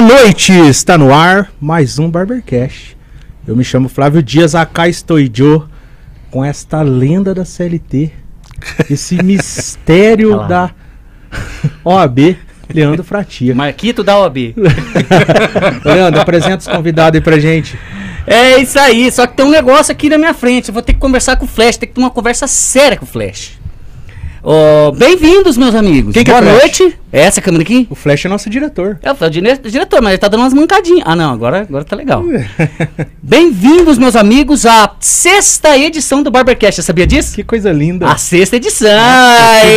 Boa noite, está no ar mais um Barbercast. Eu me chamo Flávio Dias, acá estou eu com esta lenda da CLT, esse mistério da OAB, Leandro Fratia. Marquito da OAB. Leandro, apresenta os convidados aí pra gente. É isso aí, só que tem um negócio aqui na minha frente. Eu vou ter que conversar com o Flash, tem que ter uma conversa séria com o Flash. Ó, Bem-vindos, meus amigos. Quem que é Boa Flash? noite. É essa câmera aqui? O Flash é nosso diretor. É o dire- diretor, mas ele tá dando umas mancadinhas. Ah, não, agora, agora tá legal. Bem-vindos, meus amigos, à sexta edição do Barbercast. Você sabia disso? Que coisa linda. A sexta edição! Aê!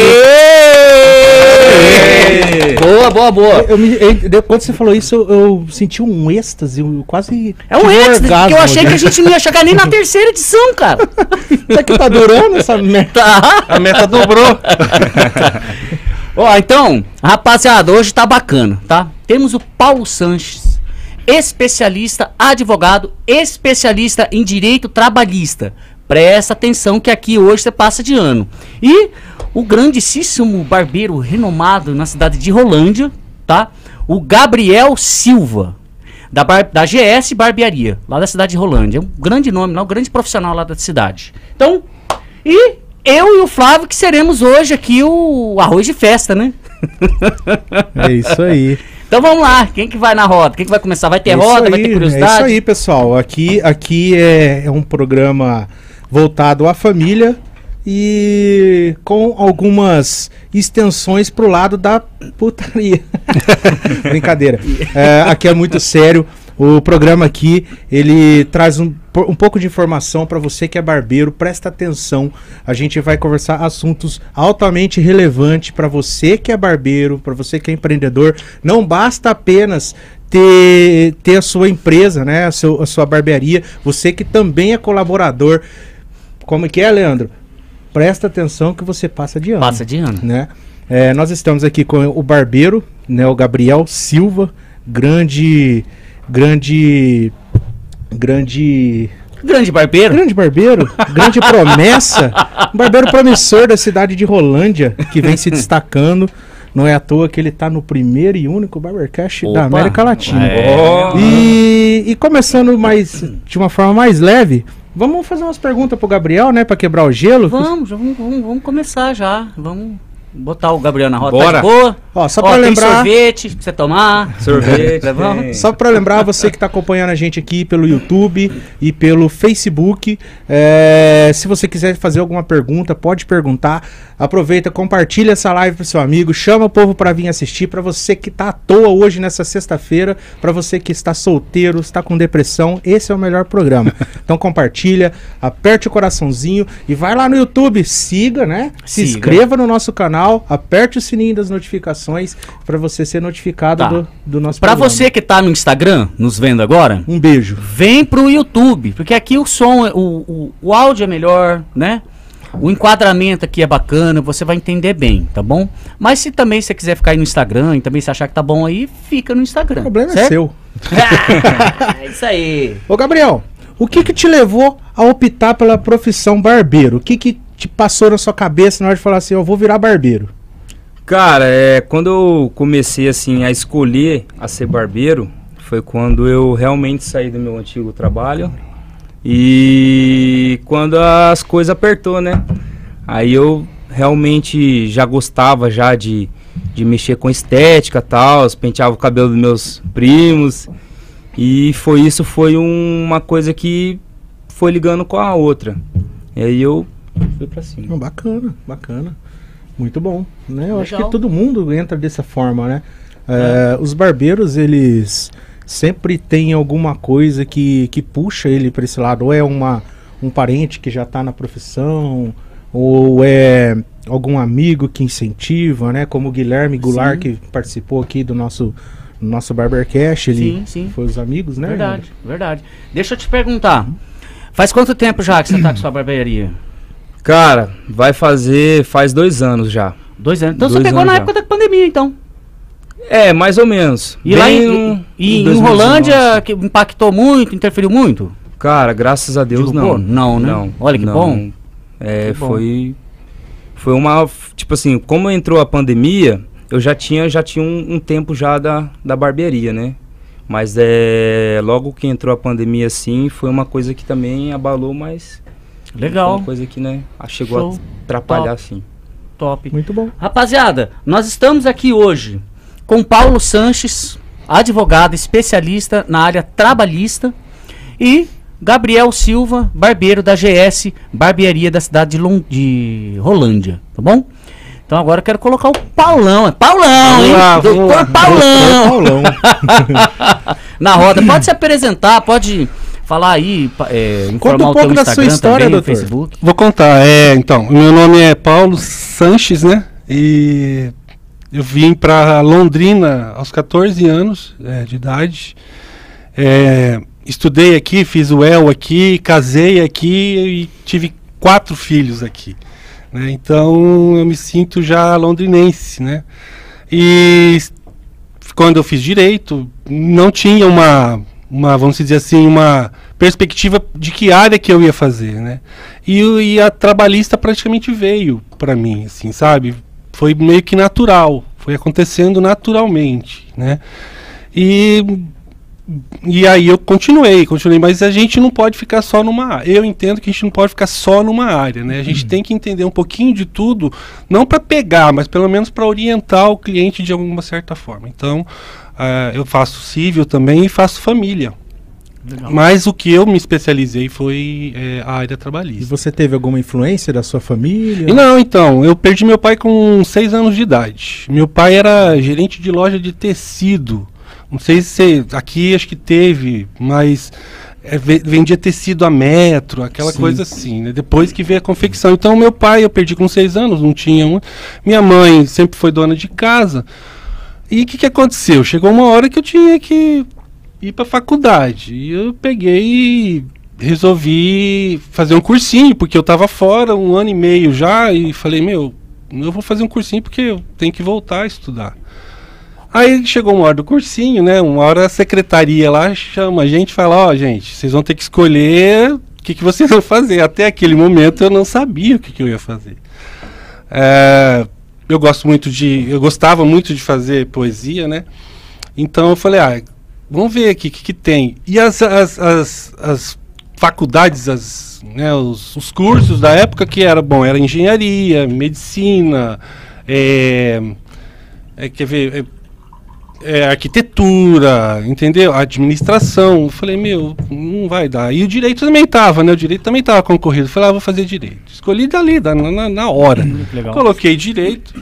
Boa, boa, boa. Eu me- eu- quando você falou isso, eu, eu senti um êxtase, eu quase. É um êxtase, porque eu orgasmo achei que a gente não ia chegar nem na terceira edição, cara. Será que tá durando essa merda? Tá. A meta dobrou. Ó, então, rapaziada, hoje tá bacana, tá? Temos o Paulo Sanches, especialista, advogado, especialista em direito trabalhista. Presta atenção que aqui hoje você passa de ano. E o grandíssimo barbeiro renomado na cidade de Rolândia, tá? O Gabriel Silva, da, bar- da GS Barbearia, lá da cidade de Rolândia. É um grande nome, lá, um grande profissional lá da cidade. Então, e eu e o Flávio que seremos hoje aqui o arroz de festa, né? É isso aí. Então vamos lá, quem que vai na roda? Quem que vai começar? Vai ter É roda, vai aí, ter curiosidade? É isso aí, pessoal. Aqui, aqui é, é um programa voltado à família e com algumas extensões pro lado da putaria. Brincadeira. É, aqui é muito sério. O programa aqui, ele traz um, um pouco de informação para você que é barbeiro, presta atenção. A gente vai conversar assuntos altamente relevantes para você que é barbeiro, para você que é empreendedor. Não basta apenas ter, ter a sua empresa, né, a, seu- a sua barbearia, você que também é colaborador. Como que é, Leandro? Presta atenção que você passa de ano Passa de ano. né? É, nós estamos aqui com o barbeiro, né, o Gabriel Silva, grande, grande, grande, Grande barbeiro. grande barbeiro, grande promessa, um barbeiro promissor da cidade de Rolândia, que vem se destacando. Não é à toa que ele está no primeiro e único Barbercast da Opa. América Latina. É. E, e começando mais de uma forma mais leve, vamos fazer umas perguntas pro Gabriel, né, para quebrar o gelo. Vamos, vamos, vamos começar já. Vamos botar o Gabriel na roda. Bora. Tá de boa? Ó, só para tem lembrar, sorvete pra você tomar. Sorvete. Tem. Só para lembrar você que está acompanhando a gente aqui pelo YouTube e pelo Facebook, é, se você quiser fazer alguma pergunta, pode perguntar. Aproveita, compartilha essa live para seu amigo, chama o povo para vir assistir. Para você que está à toa hoje nessa sexta-feira, para você que está solteiro, está com depressão, esse é o melhor programa. Então compartilha, aperte o coraçãozinho e vai lá no YouTube, siga, né? Se Siga. inscreva no nosso canal, aperte o sininho das notificações para você ser notificado Tá. do, do nosso Pra programa. você que tá no Instagram, nos vendo agora, Um beijo. vem pro YouTube, porque aqui o som, é- o, o, o áudio é melhor, né? O enquadramento aqui é bacana, você vai entender bem, tá bom? Mas se também você quiser ficar aí no Instagram e também se achar que tá bom aí, fica no Instagram. O problema é certo? seu. é isso aí. Ô, Gabriel, o que que te levou a optar pela profissão barbeiro? O que que te passou na sua cabeça na hora de falar assim, eu vou virar barbeiro? Cara, é, quando eu comecei assim a escolher a ser barbeiro, foi quando eu realmente saí do meu antigo trabalho e quando as coisas apertou, né? Aí eu realmente já gostava já de, de mexer com estética tal, penteava o cabelo dos meus primos e foi isso foi um- uma coisa que foi ligando com a outra. E aí eu fui pra cima. Bacana, bacana. Muito bom, né? Eu acho Legal. que todo mundo entra dessa forma, né? É, Os barbeiros, eles sempre têm alguma coisa que, que puxa ele para esse lado. Ou é uma, um parente que já tá na profissão, ou é algum amigo que incentiva, né? Como o Guilherme Goulart, Sim. que participou aqui do nosso, nosso Barbercast. Ele Sim, sim. foi os amigos, né? Verdade, verdade. Deixa eu te perguntar. Faz quanto tempo já que você tá com sua barbearia? Cara, vai fazer faz dois anos já. Dois anos. Então você Dois pegou anos na já. época da pandemia, então. É, mais ou menos. E lá Bem em, no- e, em 2019. Rolândia, que impactou muito, interferiu muito? Cara, graças a Deus Divulgou? não. Não, né? Olha que bom. É, Que bom. foi foi uma tipo assim, como entrou a pandemia, eu já tinha já tinha um, um tempo já da, da barbearia, né? Mas é, logo que entrou a pandemia, assim, foi uma coisa que também abalou, mas foi Legal. uma coisa que, né, chegou Show. a atrapalhar, assim. Top. Muito bom. Rapaziada, nós estamos aqui hoje com Paulo Sanches, advogado especialista na área trabalhista, e Gabriel Silva, barbeiro da GS, barbearia da cidade de, Lon- de Rolândia, tá bom? Então agora eu quero colocar o Paulão, é Paulão, hein? lá, Doutor. Paulão Paulão. na roda. Pode se apresentar, pode falar aí, é, Conta um o pouco da sua Instagram história, também, doutor. Facebook. Vou contar. É, então, meu nome é Paulo Sanches, né? E eu vim para Londrina aos 14 anos é, de idade. É, estudei aqui, fiz o EL aqui, casei aqui e tive quatro filhos aqui. né? Então eu me sinto já londrinense, né? E quando eu fiz direito, não tinha uma, uma, vamos dizer assim, uma perspectiva de que área que eu ia fazer, né? E, e a trabalhista praticamente veio para mim, assim, sabe? Foi meio que natural, foi acontecendo naturalmente, né? E e aí eu continuei, continuei, mas a gente não pode ficar só numa área. Eu entendo que a gente não pode ficar só numa área, né? A gente tem que entender um pouquinho de tudo, não para pegar, mas pelo menos para orientar o cliente de alguma certa forma. Então, ah, eu faço civil também e faço família. Mas o que eu me especializei foi eh, a área E trabalhista. você teve alguma influência da sua família? E Não, então, eu perdi meu pai com seis anos de idade. Meu pai era gerente de loja de tecido. Não sei se aqui acho que teve, mas é, ve- vendia tecido a metro, aquela Sim. coisa assim, né? Depois que veio a confecção. Então, meu pai eu perdi com seis anos, não tinha um. Minha mãe sempre foi dona de casa. E o que, que aconteceu? Chegou uma hora que eu tinha que ir para faculdade. E eu peguei e resolvi fazer um cursinho, porque eu estava fora um ano e meio já, e falei, meu, eu vou fazer um cursinho porque eu tenho que voltar a estudar. Aí chegou uma hora do cursinho, né? Uma hora a secretaria lá chama a gente e fala, ó, gente, vocês vão ter que escolher o que, que vocês vão fazer. Até aquele momento eu não sabia o que, que eu ia fazer. É, eu gosto muito de. Eu gostava muito de fazer poesia, né? Então eu falei, ah, vamos ver aqui o que, que tem. E as, as, as, as faculdades, as, né, os, os cursos da época que era bom, era engenharia, medicina, é, é, quer ver, é, é, arquitetura, entendeu? Administração. Eu falei, meu, não vai dar. E o direito também tava, né? O direito também tava concorrido. Eu falei, ah, vou fazer direito. Escolhi dali, da- na, na, na hora. Legal. Coloquei direito.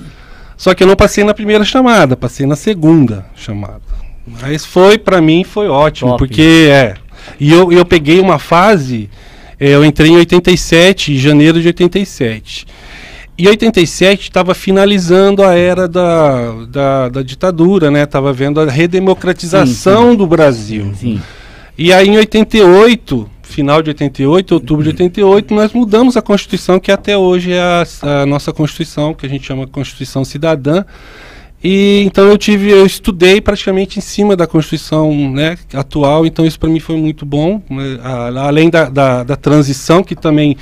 Só que eu não passei na primeira chamada, passei na segunda chamada. Mas foi, pra mim, foi ótimo, Top. porque é. E eu, eu peguei uma fase, eh, eu entrei em 87, em janeiro de 87. E 87 estava finalizando a era da, da, da ditadura, né? Tava vendo a redemocratização Sim, do Brasil. Sim. E aí em 88, final de 88, outubro de 88, nós mudamos a Constituição, que até hoje é a, a nossa Constituição, que a gente chama Constituição Cidadã. E então eu tive, eu estudei praticamente em cima da Constituição né, atual, então isso para mim foi muito bom. né, a- além da, da, da transição, que também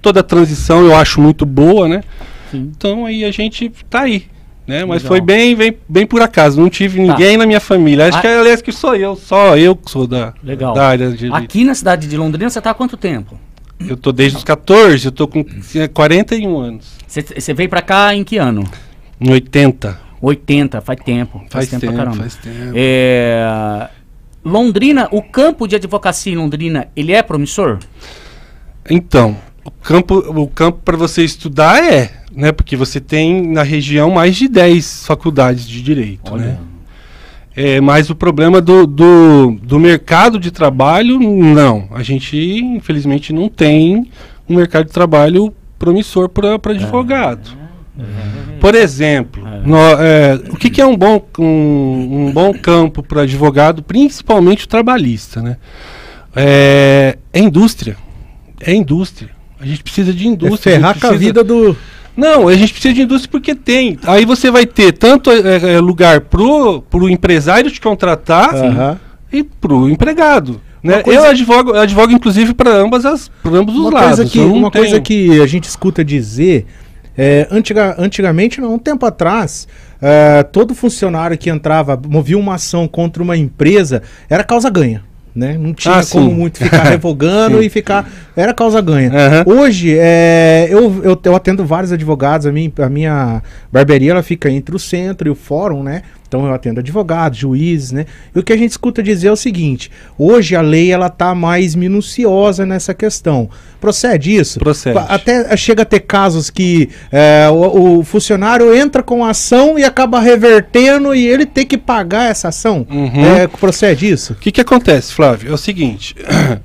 toda transição eu acho muito boa, né? Sim. Então aí a gente tá aí. Né? Mas Legal. foi bem, bem, bem por acaso. Não tive Tá. ninguém na minha família. Acho Ah. que aliás que sou eu, só eu que sou da, Legal. da área de Aqui na cidade de Londrina você tá há quanto tempo? Eu tô desde os 14, eu tô com é, 41 anos. Você- veio pra cá em que ano? Em 80. 80, faz tempo. Faz, Faz tempo, tempo, pra caramba. faz tempo. É, Londrina, o campo de advocacia em Londrina, ele é promissor? Então, o campo, o campo para você estudar é, né? Porque você tem na região mais de 10 faculdades de direito, né? É, mas o problema do, do, do mercado de trabalho, não. A gente, infelizmente, não tem um mercado de trabalho promissor para advogado. Por exemplo, É. nó- é, o que, que é um bom, um, um bom campo para advogado, principalmente o trabalhista, né? É, é indústria. É indústria. A gente precisa de É indústria. ferrar gente com a precisa- vida do. não, a gente precisa de indústria porque tem. Aí você vai ter tanto é, é, lugar pro, pro empresário te contratar Aham. e pro empregado. Né? Coisa- Eu advogo, eu advogo inclusive para ambas as, para ambos os Uma lados. coisa, que, eu não uma coisa tenho- que a gente escuta dizer É, antiga, antigamente, não, um tempo atrás, é, todo funcionário que entrava, movia uma ação contra uma empresa, era causa ganha. Né? Não tinha Ah, como muito ficar revogando e ficar. Era causa ganha. Aham. Hoje, é, eu, eu, eu atendo vários advogados, a minha, a minha barbearia ela fica entre o centro e o fórum, né? Então eu atendo advogados, juízes, né? E o que a gente escuta dizer é o seguinte: hoje a lei ela tá mais minuciosa nessa questão. Procede isso? Procede. Até chega a ter casos que é, o, o funcionário entra com a ação e acaba revertendo e ele tem que pagar essa ação. Uhum. É, procede isso? O que, que acontece, Flávio? É o seguinte: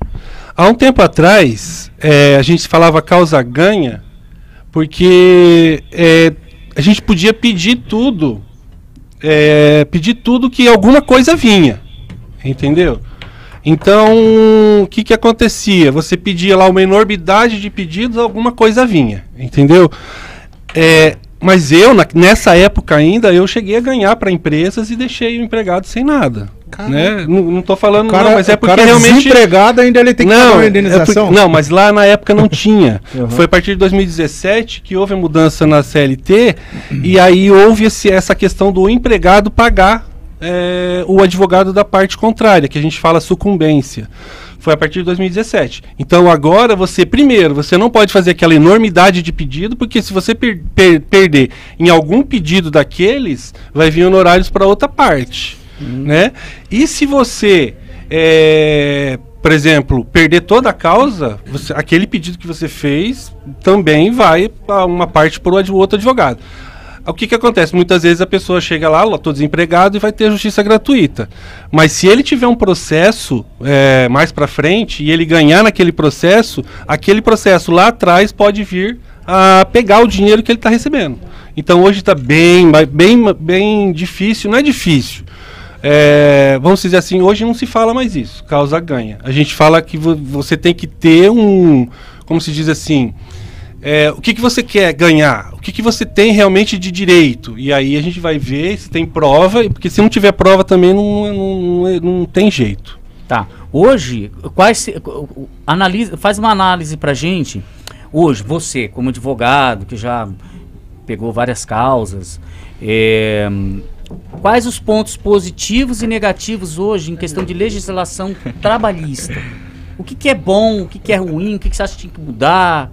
há um tempo atrás, é, a gente falava causa ganha, porque é, a gente podia pedir tudo, é, pedir tudo que alguma coisa vinha, entendeu? Então, o que, que acontecia? Você pedia lá uma enormidade de pedidos, alguma coisa vinha, entendeu? É, mas eu, na- nessa época ainda, eu cheguei a ganhar para empresas e deixei o empregado sem nada. Né? Não, não tô falando, cara, não, mas é porque cara realmente. desempregado ainda ele tem que pagar Não, é indenização? porque- não, mas lá na época não tinha. Uhum. Foi a partir de 2017 que houve a mudança na CLT e aí houve esse- essa questão do empregado pagar é, o advogado da parte contrária, que a gente fala sucumbência. Foi a partir de 2017. Então agora você, primeiro, você não pode fazer aquela enormidade de pedido, porque se você per- per- perder em algum pedido daqueles, vai vir honorários para outra parte. Né? E se você é, por exemplo, perder toda a causa, você- aquele pedido que você fez também vai para uma parte para o outro advogado. O que, que acontece? Muitas vezes a pessoa chega lá, estou desempregado e vai ter justiça gratuita. Mas se ele tiver um processo é, mais para frente e ele ganhar naquele processo, aquele processo lá atrás pode vir a pegar o dinheiro que ele está recebendo. Então hoje está bem, bem, bem difícil. Não é difícil. É, vamos dizer assim, hoje não se fala mais isso, causa ganha. A gente fala que vo- você tem que ter um, como se diz assim, é, o que, que você quer ganhar? O que, que você tem realmente de direito? E aí a gente vai ver se tem prova, porque se não tiver prova também não, não, não, tem jeito. Tá. Hoje, quais analisa, faz uma análise pra gente. Hoje, você, como advogado, que já pegou várias causas, é, quais os pontos positivos e negativos hoje em questão de legislação trabalhista? O que, que é bom, o que, que é ruim, o que, que você acha que tinha que mudar?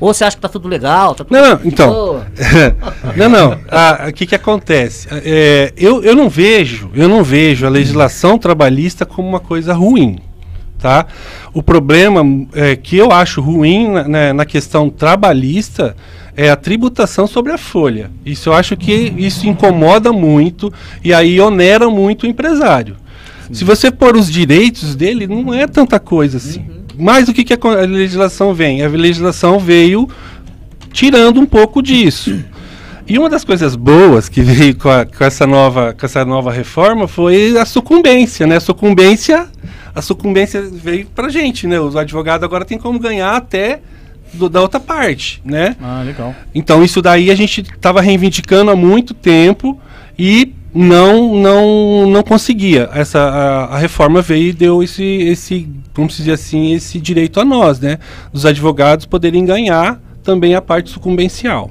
Ou você acha que tá tudo legal? Tá tudo Não, não, então. não, não. Ah, O que, que acontece? É, eu, eu não vejo, eu não vejo a legislação trabalhista como uma coisa ruim. Tá? O problema é, que eu acho ruim na, na- na questão trabalhista é a tributação sobre a folha. Isso eu acho que isso incomoda muito e aí onera muito o empresário. Se você pôr os direitos dele, não é tanta coisa assim. Mas o que, que a, legislação vem? A legislação veio tirando um pouco disso. E uma das coisas boas que veio com, a- com essa, nova, com essa nova reforma foi a sucumbência, né? A sucumbência, a sucumbência veio pra gente, né? Os advogados agora têm como ganhar até do- da outra parte, né? Ah, legal. Então isso daí a gente estava reivindicando há muito tempo e não não não conseguia. Essa a, a reforma veio e deu esse esse vamos dizer assim esse direito a nós, né? Dos advogados poderem ganhar também a parte sucumbencial.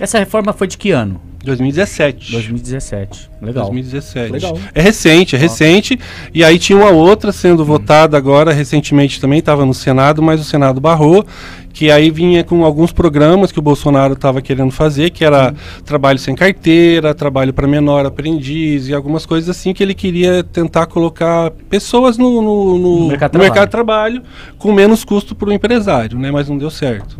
Essa reforma foi de que ano? 2017. 2017. Legal. 2017. Legal. É recente, é recente. E aí tinha uma outra sendo votada agora, recentemente também, estava no Senado, mas o Senado barrou, que aí vinha com alguns programas que o Bolsonaro estava querendo fazer, que era trabalho sem carteira, trabalho para menor aprendiz e algumas coisas assim que ele queria tentar colocar pessoas no, no- no- No mercado mercado de trabalho com menos custo para o empresário, né? Mas não deu certo.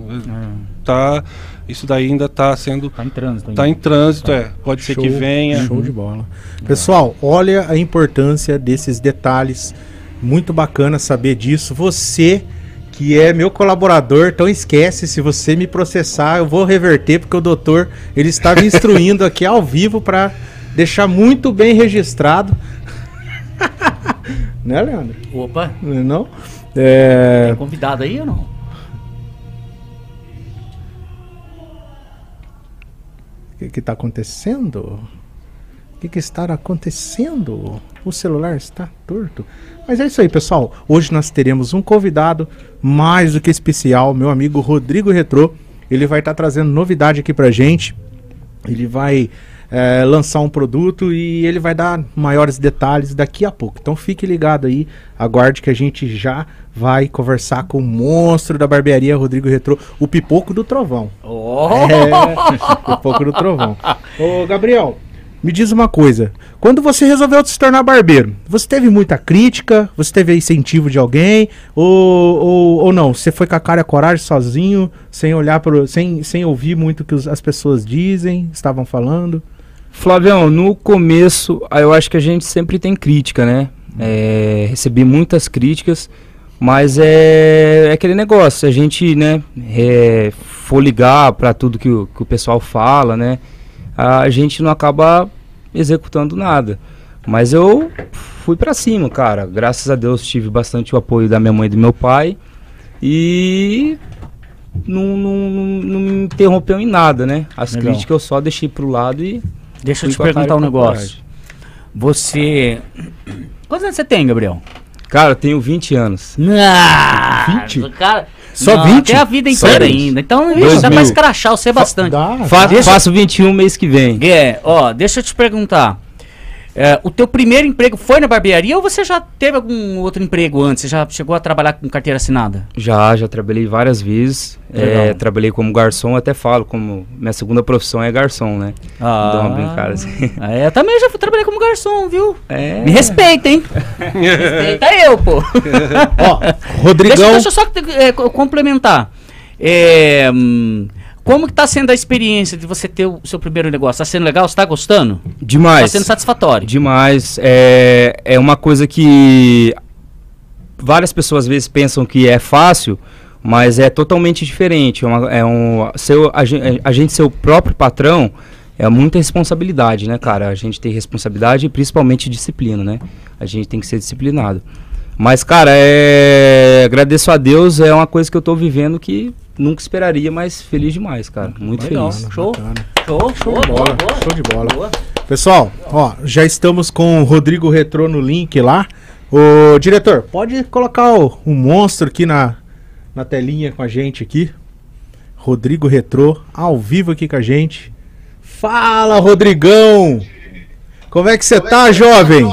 Tá, isso daí ainda está sendo Tá em trânsito. Tá ainda. em trânsito, é. Pode ser que Show, venha. Show de bola. Pessoal, olha a importância desses detalhes. Muito bacana saber disso. Você que é meu colaborador, então esquece, se você me processar, eu vou reverter porque o doutor, ele está me instruindo aqui ao vivo para deixar muito bem registrado. né, Leandro? Opa, Não? É... tem convidado aí ou não? Que, que está acontecendo? O que, que está acontecendo? O celular está torto. Mas é isso aí, pessoal. Hoje nós teremos um convidado mais do que especial, meu amigo Rodrigo Retrô. Ele vai estar trazendo novidade aqui pra gente. Ele vai é, lançar um produto e ele vai dar maiores detalhes daqui a pouco. Então fique ligado aí, aguarde que a gente já vai conversar com o monstro da barbearia Rodrigo Retrô, o Pipoco do Trovão. Oh! É, Pipoco do Trovão. Ô, Gabriel, me diz uma coisa. Quando você resolveu se tornar barbeiro, você teve muita crítica? Você teve incentivo de alguém? Ou, ou, ou não? Você foi com a cara e a coragem sozinho, sem olhar pro, sem, sem ouvir muito o que os- as pessoas dizem, estavam falando? Flavião, no começo, ah, eu acho que a gente sempre tem crítica, né? É, recebi muitas críticas, mas é, é aquele negócio, se a gente, né, é, for ligar para tudo que o, que o pessoal fala, né, a gente não acaba executando nada. Mas eu fui para cima, cara. Graças a Deus tive bastante o apoio da minha mãe e do meu pai e não, não, não, não me interrompeu em nada, né? As Legal. críticas eu só deixei pro lado e Deixa eu te perguntar um negócio. coragem. Você. Quantos anos você tem, Gabriel? Cara, eu tenho 20 anos. Não! 20? Cara, Só não, 20? Tem a vida inteira 20. ainda. Então, isso dá pra escrachar você bastante. Dá, Fa deixa- Faço 21 mês que vem. É, ó, deixa eu te perguntar. É, o teu primeiro emprego foi na barbearia ou você já teve algum outro emprego antes? Você já chegou a trabalhar com carteira assinada? Já, já trabalhei várias vezes. É, trabalhei como garçom, até falo, como minha segunda profissão é garçom, né? Dá uma brincada assim. É, eu também já trabalhei como garçom, viu? É. Me respeita, hein? respeita eu, pô. Ó, Deixa, Rodrigão. deixa eu só é, co- complementar. É, hum, como que tá sendo a experiência de você ter o seu primeiro negócio? Tá sendo legal? Você tá gostando? Demais. Tá sendo satisfatório? Demais. É, é uma coisa que várias pessoas às vezes pensam que é fácil, mas é totalmente diferente. É, uma- é um, seu, a, gen- a gente ser o próprio patrão é muita responsabilidade, né, cara? A gente tem responsabilidade e principalmente disciplina, né? A gente tem que ser disciplinado. Mas, cara, é... agradeço a Deus, é uma coisa que eu tô vivendo que nunca esperaria, mas feliz demais, cara. Muito Legal. feliz. Show. Bacana. Show, show, Show de boa, bola, boa. show de bola. Boa. Pessoal, ó, já estamos com o Rodrigo Retrô no link lá. Ô, diretor, pode colocar o, o monstro aqui na, na telinha com a gente aqui. Rodrigo Retrô, ao vivo aqui com a gente. Fala, Rodrigão! Como é que você tá, jovem?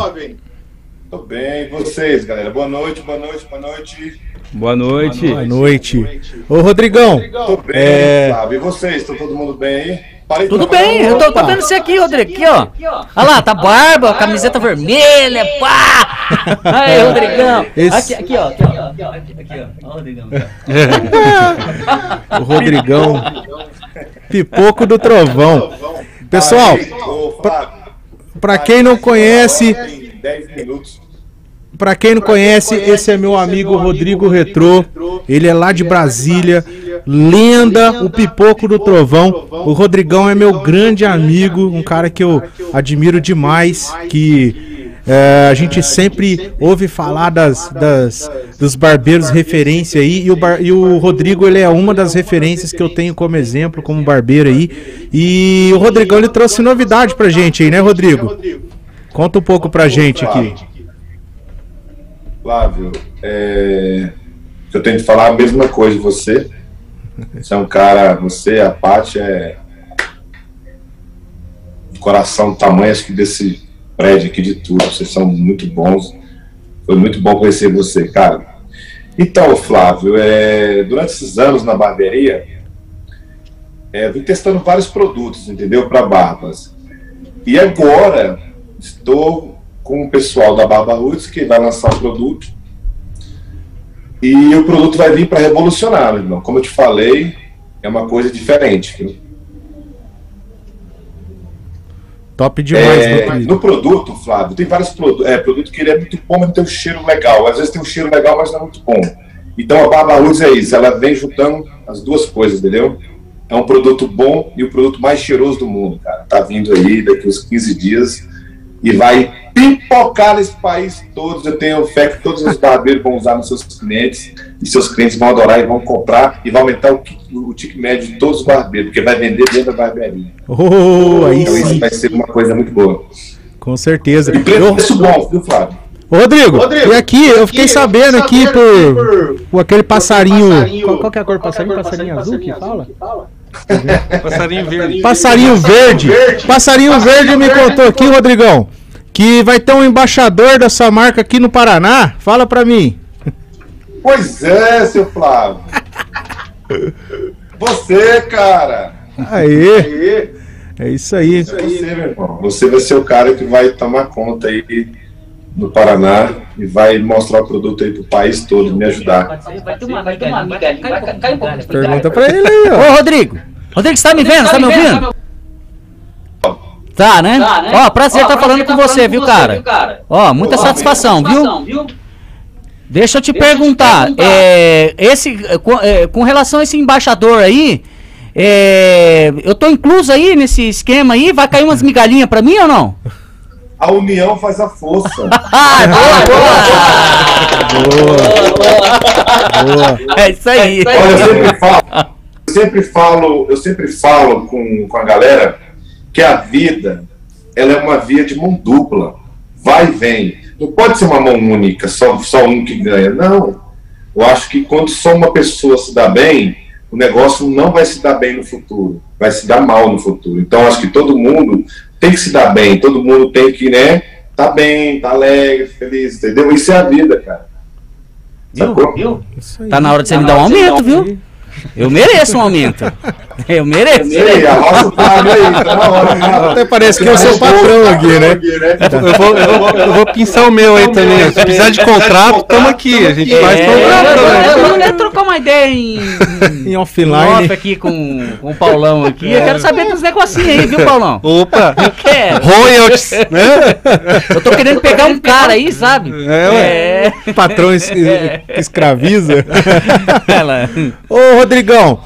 Tô bem, e vocês, galera? Boa noite, boa noite, boa noite. Boa noite. Boa noite. Ô, Rodrigão, Tô bem, É. Flávio. E vocês? Tá todo mundo bem aí? Parei Tudo pra bem, eu tô, tô vendo você aqui, Rodrigo. Aqui, ó. Olha lá, tá barba, camiseta vermelha, pá! Aí, Rodrigão. Esse- Aqui, aqui, ó. Aqui, ó. Aqui, ó. Aqui, aqui, ó. Ó, o Rodrigão. o Rodrigão, pipoco do trovão. Pessoal, Flávio, pra quem não conhece, tem 10 minutos. Pra quem não conhece, esse é meu amigo Rodrigo Retrô. Ele é lá de Brasília, lenda, o pipoco do trovão. O Rodrigão é meu grande amigo, um cara que eu admiro demais, que é, a gente sempre ouve falar das, das- dos barbeiros referência aí, e o, bar- e o Rodrigo ele é uma das referências que eu tenho como exemplo, como barbeiro aí. E o Rodrigão ele trouxe novidade pra gente aí, né, Rodrigo? Conta um pouco pra gente aqui. Flávio, é... eu tenho que falar a mesma coisa de você. Você é um cara, você, a Paty, é de coração do tamanho, acho que desse prédio aqui de tudo. Vocês são muito bons. Foi muito bom conhecer você, cara. Então, Flávio, é... durante esses anos na barbearia, é, eu vim testando vários produtos, entendeu? Para barbas. E agora estou com o pessoal da Barba Roots que vai lançar o produto. E o produto vai vir para revolucionar, meu irmão. Como eu te falei, é uma coisa diferente. viu? Top demais, É, meu no produto, Flávio, tem vários produtos. É, produto que ele é muito bom, mas não tem um cheiro legal. Às vezes tem um cheiro legal, mas não é muito bom. Então a Barba Roots é isso, ela vem juntando as duas coisas, entendeu? É um produto bom e o produto mais cheiroso do mundo, cara. Tá vindo aí daqui uns 15 dias e vai pipocar nesse país todo. Eu tenho fé que todos os barbeiros vão usar nos seus clientes e seus clientes vão adorar e vão comprar e vai aumentar o, o ticket médio de todos os barbeiros, porque vai vender dentro da barbearia. Oh, aí Então isso sim, vai ser uma coisa muito boa. com certeza. E preço bom, viu, Flávio? ô, Rodrigo, Rodrigo, e aqui, eu fiquei aqui, sabendo aqui por, por- por aquele passarinho. passarinho- Qual, qual que é a cor que é a passarinho? cor do Passarinho azul que fala? Passarinho verde. Passarinho verde. Passarinho verde me contou aqui, Rodrigão, que vai ter um embaixador dessa marca aqui no Paraná. Fala pra mim. Pois é, seu Flávio. Você, cara. Aê, Aí, é isso aí. É você, meu irmão. Você vai ser o cara que vai tomar conta aí no Paraná e vai mostrar o produto aí pro país todo, me ajudar. Vai migalhinha, vai um cai um pouco. Pergunta pra ele aí, ó. Ô, Rodrigo. Rodrigo, você tá me vendo? Você tá me ouvindo? Tá, né? Ó, prazer estar falando com você, viu, cara? Ó, muita satisfação, viu? Deixa eu te perguntar, é, esse, é, com, é, com relação a esse embaixador aí, é, eu tô incluso aí nesse esquema aí, vai cair umas migalhinhas pra mim ou não? A união faz a força. Ah, boa, boa! É isso aí. Olha, eu sempre falo, eu sempre falo, eu sempre falo com, com a galera que a vida ela é uma via de mão dupla, vai e vem. Não pode ser uma mão única, só, só um que ganha. Não. Eu acho que quando só uma pessoa se dá bem, o negócio não vai se dar bem no futuro, vai se dar mal no futuro. Então acho que todo mundo tem que se dar bem, todo mundo tem que, né, tá bem, tá alegre, feliz, entendeu? Isso é a vida, cara. Isso aí. Tá na hora de você me dar um aumento, viu? Eu mereço um aumento. Eu mereço. E aí, tá na hora. Até parece que eu sou o patrão aqui, né? Eu vou, eu, vou, eu vou pinçar o meu aí também. Se precisar de contrato, tamo aqui. A gente faz É, contrato. eu, né? eu, eu, eu trocar uma ideia em, Em em offline. off aqui com, com o Paulão aqui. Eu quero saber dos negocinhos aí, viu, Paulão? Opa! Eu quero. Royalties, né? Eu tô querendo pegar um cara aí, sabe? É. É. Patrão es- escraviza. Ela. Ô, Rodrigão,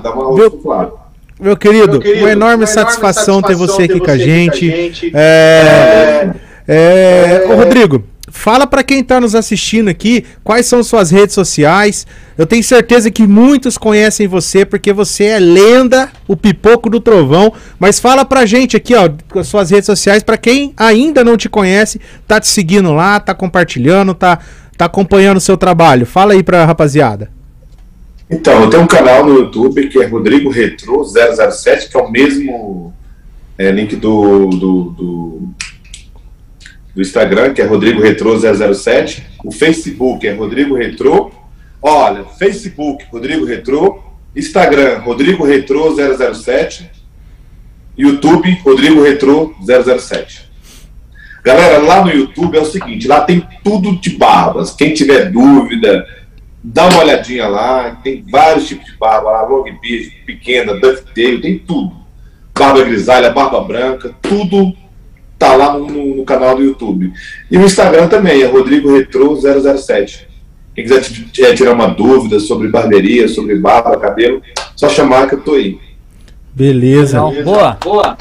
Dá uma Flávio. meu querido, Meu querido, uma enorme satisfação ter você aqui com a gente. É, é, ô, Rodrigo, fala pra quem tá nos assistindo aqui quais são suas redes sociais. Eu tenho certeza que muitos conhecem você porque você é lenda, o pipoco do trovão. Mas fala pra gente aqui, ó, com as suas redes sociais, pra quem ainda não te conhece, tá te seguindo lá, tá compartilhando, tá, tá acompanhando o seu trabalho. Fala aí pra rapaziada. Então, eu tenho um canal no YouTube que é Rodrigo Retro 007, que é o mesmo é, link do, do, do, do Instagram, que é Rodrigo Retro 007. O Facebook é Rodrigo Retro. Olha, Facebook Rodrigo Retro, Instagram Rodrigo Retro 007, YouTube Rodrigo Retro 007. Galera, lá no YouTube é o seguinte, lá tem tudo de barbas. Quem tiver dúvida, dá uma olhadinha lá, tem vários tipos de barba lá, long beard, pequena, ducktail, tem tudo. Barba grisalha, barba branca, tudo tá lá no, no- no canal do YouTube. E o Instagram também, é Rodrigo Retro 007. Quem quiser é, tirar uma dúvida sobre barbearia, sobre barba, cabelo, só chamar que eu tô aí. Beleza. Boa. Boa. Boa.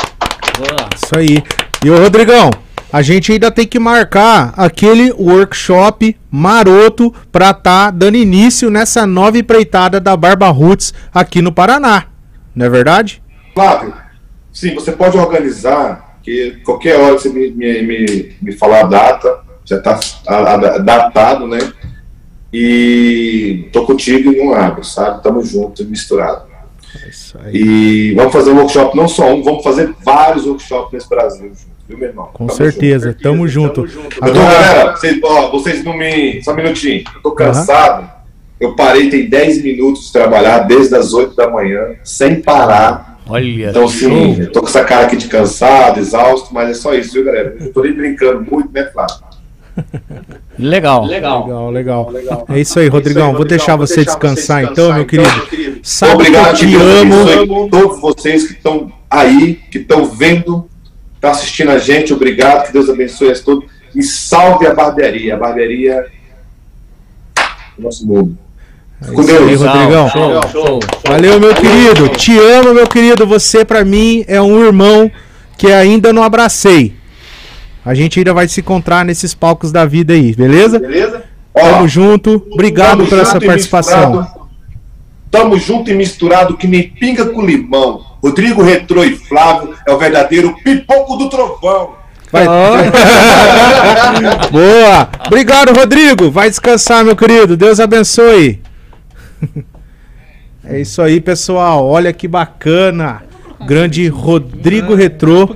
Isso aí. E o Rodrigão, a gente ainda tem que marcar aquele workshop maroto pra tá dando início nessa nova empreitada da Barba Roots aqui no Paraná. Não é verdade? Flávio, sim, você pode organizar, que qualquer hora que você me, me, me, me falar a data, já está datado, né? E tô contigo e não abro, sabe? Tamo junto, misturado. Isso E vamos fazer um workshop, não só um, vamos fazer vários workshops nesse Brasil, junto, viu, meu irmão? Com Tamo certeza, tamo junto. junto. Eu tô, Agora, galera, vocês, ó, vocês não me. Só um minutinho. Eu tô cansado. Eu parei, tem 10 minutos de trabalhar desde as 8 da manhã, sem parar. Olha. Então, sim, eu tô com essa cara aqui de cansado, exausto, mas é só isso, viu, galera? Eu tô nem brincando muito, né, Flávio? Legal. legal, legal. É isso aí, Rodrigão. Vou deixar você descansar então, meu querido. Sabe Obrigado, que eu te amo. abençoe todos vocês que estão aí, que estão vendo, estão assistindo a gente. Obrigado, que Deus abençoe a todos. E salve a barbearia. A barbearia do nosso mundo. Com isso aí, Deus. Rodrigão. Show, show. Valeu, meu querido. Te amo, meu querido. Você, pra mim, é um irmão que ainda não abracei. A gente ainda vai se encontrar nesses palcos da vida aí, beleza? Beleza? Tamo Ó, junto. Obrigado tamo por essa junto e participação. misturado. Tamo junto e misturado que nem pinga com limão. Rodrigo Retro e Flávio é o verdadeiro pipoco do trovão. Vai. Boa! Obrigado, Rodrigo. Vai descansar, meu querido. Deus abençoe. É isso aí, pessoal. Olha que bacana. Grande Rodrigo Retrô.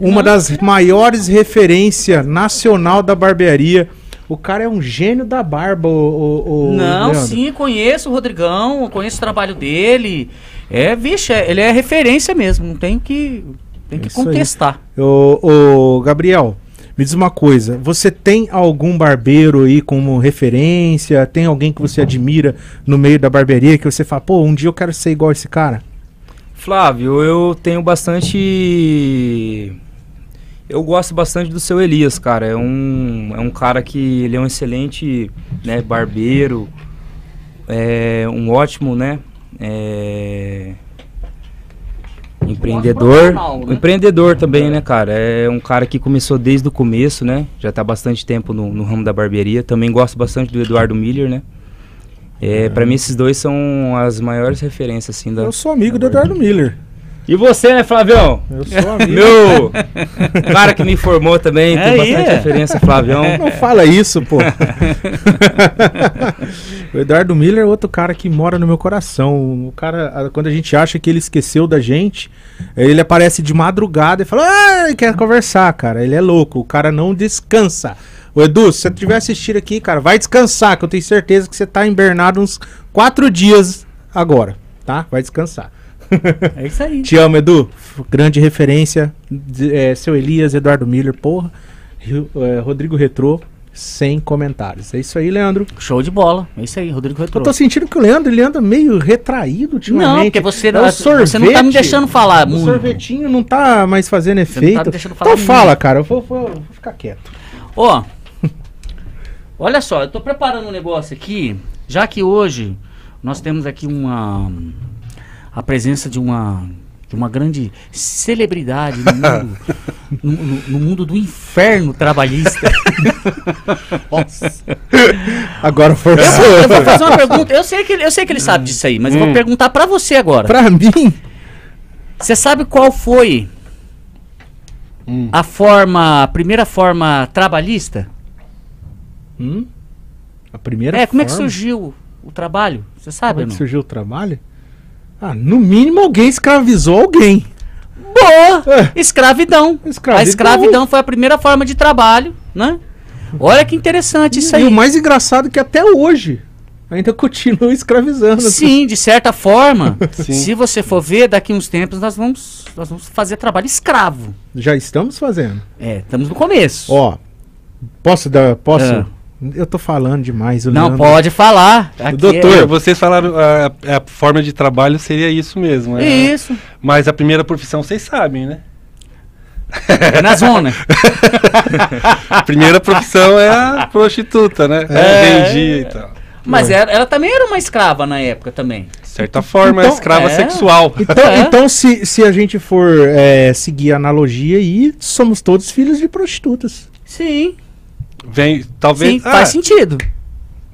Uma das maiores referências nacional da barbearia. O cara é um gênio da barba, o, o, o Não, Leandro. sim, conheço o Rodrigão, conheço o trabalho dele. É, vixe, é- ele é referência mesmo, não tem que, tem que Isso aí. contestar. Ô, ô, Gabriel, me diz uma coisa. Você tem algum barbeiro aí como referência? Tem alguém que você admira no meio da barbearia que você fala, pô, um dia eu quero ser igual esse cara? Flávio, eu tenho bastante. Eu gosto bastante do seu Elias, cara. É um, é um cara que ele é um excelente né, barbeiro, é um ótimo, né? É, empreendedor. né? Empreendedor também, né, cara? É um cara que começou desde o começo, né? Já tá há bastante tempo no, no ramo da barbearia. Também gosto bastante do Eduardo Miller, né? É, Pra mim, esses dois são as maiores referências, assim, da. Eu sou amigo do Eduardo Miller. E você, né, Flavião? Eu sou amigo. Meu cara que me informou também, É, tem bastante é. referência, Flavião. Não fala isso, pô. o Eduardo Miller é outro cara que mora no meu coração. O cara, quando a gente acha que ele esqueceu da gente, ele aparece de madrugada e fala: Ah, quer conversar, cara. Ele é louco. O cara não descansa. O Edu, se você estiver assistindo aqui, cara, vai descansar, que eu tenho certeza que você tá embernado uns quatro dias agora, tá? Vai descansar. É isso aí. Te amo, Edu. Grande referência. é, seu Elias, Eduardo Miller, porra. Rio- é, Rodrigo Retrô, sem comentários. É isso aí, Leandro. Show de bola. É isso aí, Rodrigo Eu Retrô. tô sentindo que o Leandro ele anda meio retraído ultimamente. Não, porque você, É o você não tá me deixando falar O muito. sorvetinho não tá mais fazendo não efeito. tá me deixando falar então muito. fala, cara. Eu vou, vou- vou ficar quieto. Ó, olha só, eu tô preparando um negócio aqui, já que hoje nós temos aqui uma a presença de uma de uma grande celebridade no mundo, no, no- no mundo do inferno trabalhista. Nossa. Agora Eu forçou. vou, eu vou fazer uma pergunta. Eu sei que ele, eu sei que ele sabe disso aí, mas eu vou perguntar pra você agora. Pra mim, Você sabe qual foi Hum. a forma, a primeira forma trabalhista? hum, a primeira é, como é que forma- surgiu o trabalho? Você sabe Como é que não? surgiu o trabalho? Ah, no mínimo alguém escravizou alguém. Boa! É. Escravidão. Escravidão. A escravidão foi a primeira forma de trabalho, né? Olha que interessante isso E aí. o mais engraçado é que até hoje ainda continua escravizando. Sim, de certa forma, se você for ver, daqui uns tempos nós vamos, nós vamos fazer trabalho escravo. Já estamos fazendo. É, estamos no começo. Ó, posso dar. Posso? Ah. Eu tô falando demais. o Não, Leandro- pode falar. Aqui Doutor, é- vocês falaram a, a forma de trabalho seria isso mesmo. é. Isso. Mas a primeira profissão vocês sabem, né? É na zona. A primeira profissão é a prostituta, né? É. Vendia e tal. Mas ela, ela também era uma escrava na época também. De certa forma, é Então, escrava é. sexual. Então, É. então se, se a gente for é, seguir a analogia aí, somos todos filhos de prostitutas. Sim. Vem, talvez. Sim, ah, faz sentido.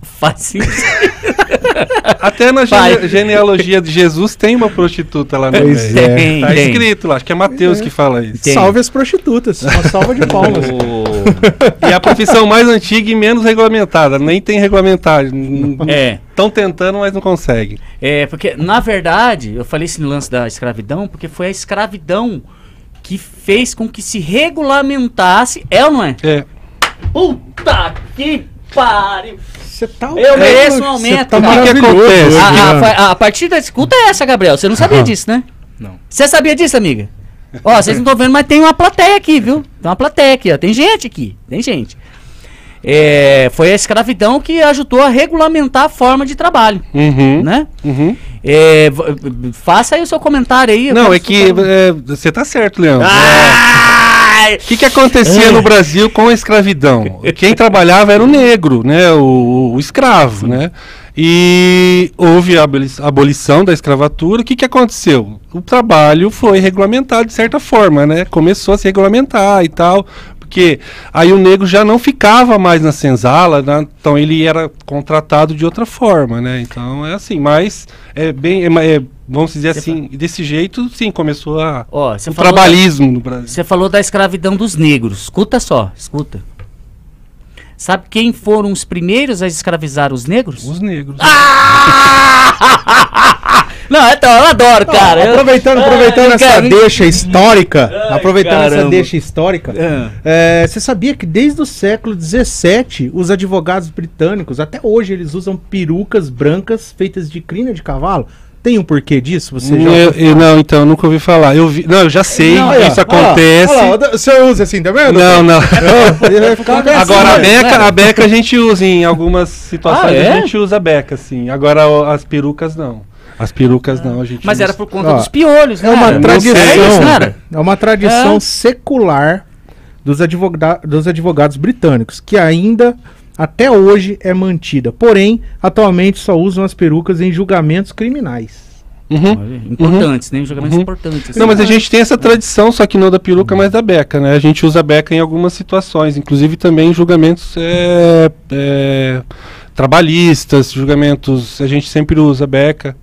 Faz sentido. Até na gene- genealogia de Jesus tem uma prostituta lá no Pois meio. é. Tem, Tá tem. escrito lá, acho que é Mateus que fala isso. Tem. Salve as prostitutas. Uma salva de palmas. E é a profissão mais antiga e menos regulamentada. Nem tem regulamentagem. É. Estão tentando, mas não conseguem. É, porque, na verdade, eu falei esse lance da escravidão, porque foi a escravidão que fez com que se regulamentasse. É ou não é? É. Puta que pariu! Você tá Eu mereço um aumento, Tá cara. O que acontece? hoje, A, a, a partida da escuta é essa, Gabriel. Você não sabia disso, né? Não. Você sabia disso, amiga? Ó, vocês não estão vendo, mas tem uma plateia aqui, viu? Tem uma plateia aqui, ó. Tem gente aqui. Tem gente. É, foi a escravidão que ajudou a regulamentar a forma de trabalho, Uhum. né? Uhum. É, v- faça aí o seu comentário aí. eu Não, quero é que escutar. é, você tá certo, Leandro. Ai! O que, que acontecia no Brasil com a escravidão? Quem trabalhava era o negro, né? O, o escravo, né? E houve a aboli- abolição da escravatura. O que, que aconteceu? O trabalho foi regulamentado de certa forma, né? Começou a se regulamentar e tal. Porque aí o negro já não ficava mais na senzala, né? então ele era contratado de outra forma, né? Então é assim, mas é bem, é é, vamos dizer Você assim, desse jeito, sim, começou a, Ó, o falou, da, trabalhismo no Brasil. você falou da escravidão dos negros. Escuta só, escuta. Sabe quem foram os primeiros a escravizar os negros? Os negros. Não, então, eu adoro, cara. Eu- aproveitando Ah, aproveitando essa quero- deixa histórica, Ai, aproveitando essa caramba. deixa histórica, Ah. é, você sabia que desde o século XVII os advogados britânicos, até hoje, eles usam perucas brancas feitas de crina de cavalo? Tem um porquê disso? Você já Eu- eu- não, então, eu nunca ouvi falar. Eu vi, não, eu já sei Não, Olha, isso olha lá, acontece. olha lá, o senhor usa assim, tá vendo? Não, não. Agora a beca, a beca a gente usa em algumas situações, Ah, é? a gente usa a beca, sim. Agora as perucas não. As perucas não, a gente Mas usa. era por conta Ó, dos piolhos, É né? uma não tradição, É é uma tradição É. secular dos, advoga dos advogados britânicos, que ainda até hoje é mantida. Porém, atualmente só usam as perucas em julgamentos criminais. Uhum. Importantes, né? Julgamentos Uhum. importantes. Não, mas a assim. gente tem essa tradição, só que não da peruca, mas da beca, né? A gente usa a beca em algumas situações, inclusive também em julgamentos é, é, trabalhistas, julgamentos, a gente sempre usa a beca.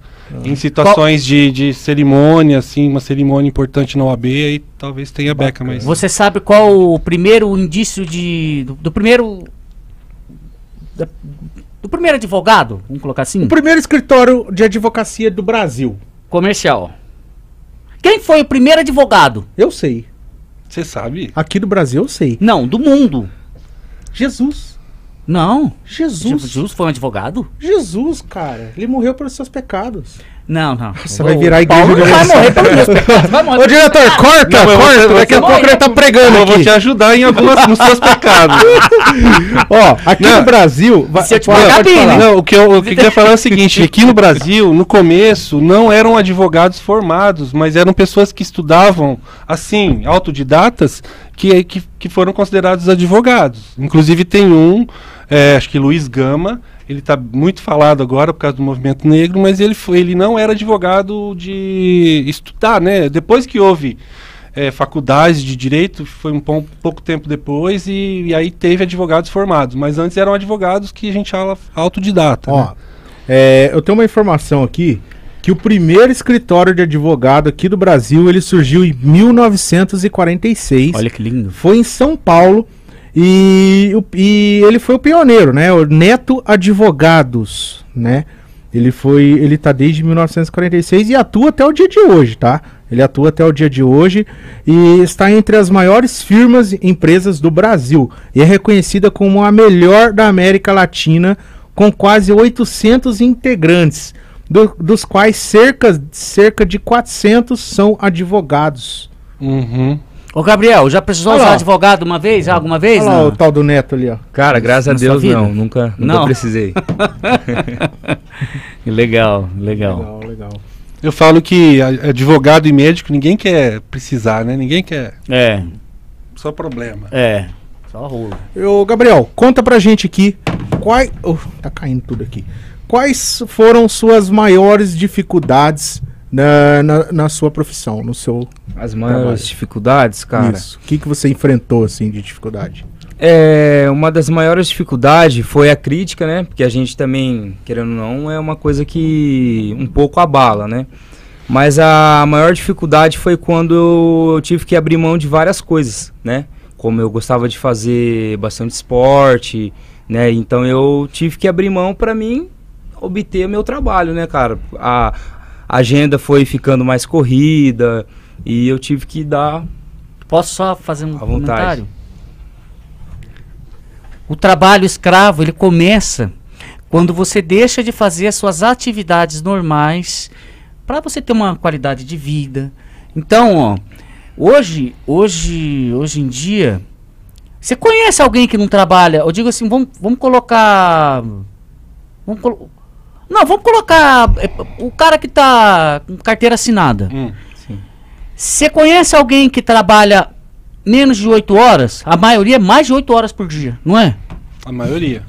Em situações de, de cerimônia, assim, uma cerimônia importante na OAB, aí talvez tenha beca, mas. Você sabe qual o primeiro indício de. do, do primeiro. da- do primeiro advogado? Vamos colocar assim? O primeiro escritório de advocacia do Brasil. Comercial. Quem foi o primeiro advogado? Eu sei. Você sabe? Aqui do Brasil eu sei. Não, do mundo. Jesus. Não. Jesus. Jesus foi um advogado? Jesus, cara. Ele morreu pelos seus pecados. Não, não. Você vai virar a Paulo igreja não vai morrer pelos meus pecados. Vai morrer Ô, diretor, corta, Não, corta. você- Daqui a pouco ele tá pregando Eu vou te ajudar em algumas nos seus pecados. Ó, aqui Não. no Brasil... Se eu te pode- pagar pode bem, falar. Não, o que, eu, o que eu queria falar é o seguinte: aqui no Brasil, no começo, não eram advogados formados, mas eram pessoas que estudavam, assim, autodidatas, que, que, que foram considerados advogados. Inclusive tem um, é, acho que Luiz Gama, ele está muito falado agora por causa do movimento negro, mas ele, foi, ele não era advogado de estudar, né? Depois que houve é, faculdades de direito, foi um pom- pouco tempo depois, e, e aí teve advogados formados. Mas antes eram advogados que a gente fala autodidata. Ó, né? é, eu tenho uma informação aqui que o primeiro escritório de advogado aqui do Brasil ele surgiu em 1946. Olha que lindo. Foi em São Paulo e, e ele foi o pioneiro, né? O Neto Advogados, né? Ele foi, ele tá desde 1946 e atua até o dia de hoje, tá? Ele atua até o dia de hoje e está entre as maiores firmas e empresas do Brasil e é reconhecida como a melhor da América Latina, com quase 800 integrantes, do- dos quais cerca, cerca de 400 são advogados. Uhum. Ô, Gabriel, já precisou Olha usar lá. advogado uma vez? Alguma vez? Olha lá o tal do Neto ali, ó. Cara, graças a Na sua Deus não, nunca, nunca Não. precisei. Legal, legal. Legal, legal. Eu falo que a- advogado e médico ninguém quer precisar, né? Ninguém quer. É, Só problema. é. Só rolo. Ô, Gabriel, conta pra gente aqui quais. Oh, tá caindo tudo aqui. Quais foram suas maiores dificuldades na, na, na sua profissão, no seu. As maiores Trabalho. dificuldades, cara. Isso. O que, que você enfrentou assim de dificuldade? É, uma das maiores dificuldades foi a crítica, né? Porque a gente também, querendo ou não, é uma coisa que um pouco abala, né? Mas a maior dificuldade foi quando eu tive que abrir mão de várias coisas, né? Como eu gostava de fazer bastante esporte, né? Então eu tive que abrir mão para mim obter meu trabalho, né, cara? A a agenda foi ficando mais corrida e eu tive que dar Posso só fazer um comentário? O trabalho escravo, ele começa quando você deixa de fazer as suas atividades normais para você ter uma qualidade de vida. Então, ó, hoje, hoje, hoje em dia, você conhece alguém que não trabalha? Eu digo assim, vamos, vamos colocar vamos colo- Não, vamos colocar é, o cara que tá com carteira assinada. Hum. Você conhece alguém que trabalha menos de 8 horas? A maioria é mais de 8 horas por dia, não é? A maioria.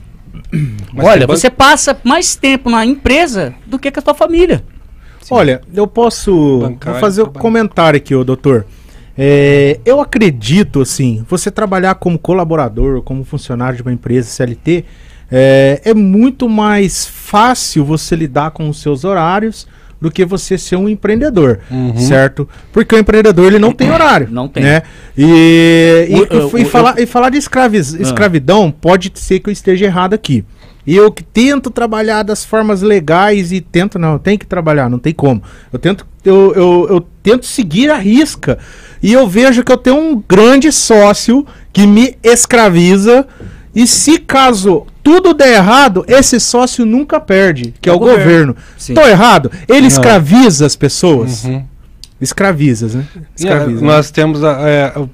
Mas Olha, você passa mais tempo na empresa do que com a sua família. Olha, eu posso Bancário, fazer um comentário aqui, ô doutor. É, eu acredito, assim, você trabalhar como colaborador, como funcionário de uma empresa CLT, é, é muito mais fácil você lidar com os seus horários do que você ser um empreendedor, Uhum. certo? Porque o empreendedor ele não tem horário, Não tem. né? E, e, e falar, e falar de escraviz- Ah. escravidão pode ser que eu esteja errado aqui. E eu que tento trabalhar das formas legais e tento, não, tem que trabalhar, não tem como. Eu tento, eu, eu, eu tento seguir a risca e eu vejo que eu tenho um grande sócio que me escraviza. E se caso tudo der errado, esse sócio nunca perde, que é, o governo. Sim. Tô errado? Ele Não. escraviza as pessoas. Uhum. Escraviza, né? Escraviza. É, nós temos a, é, o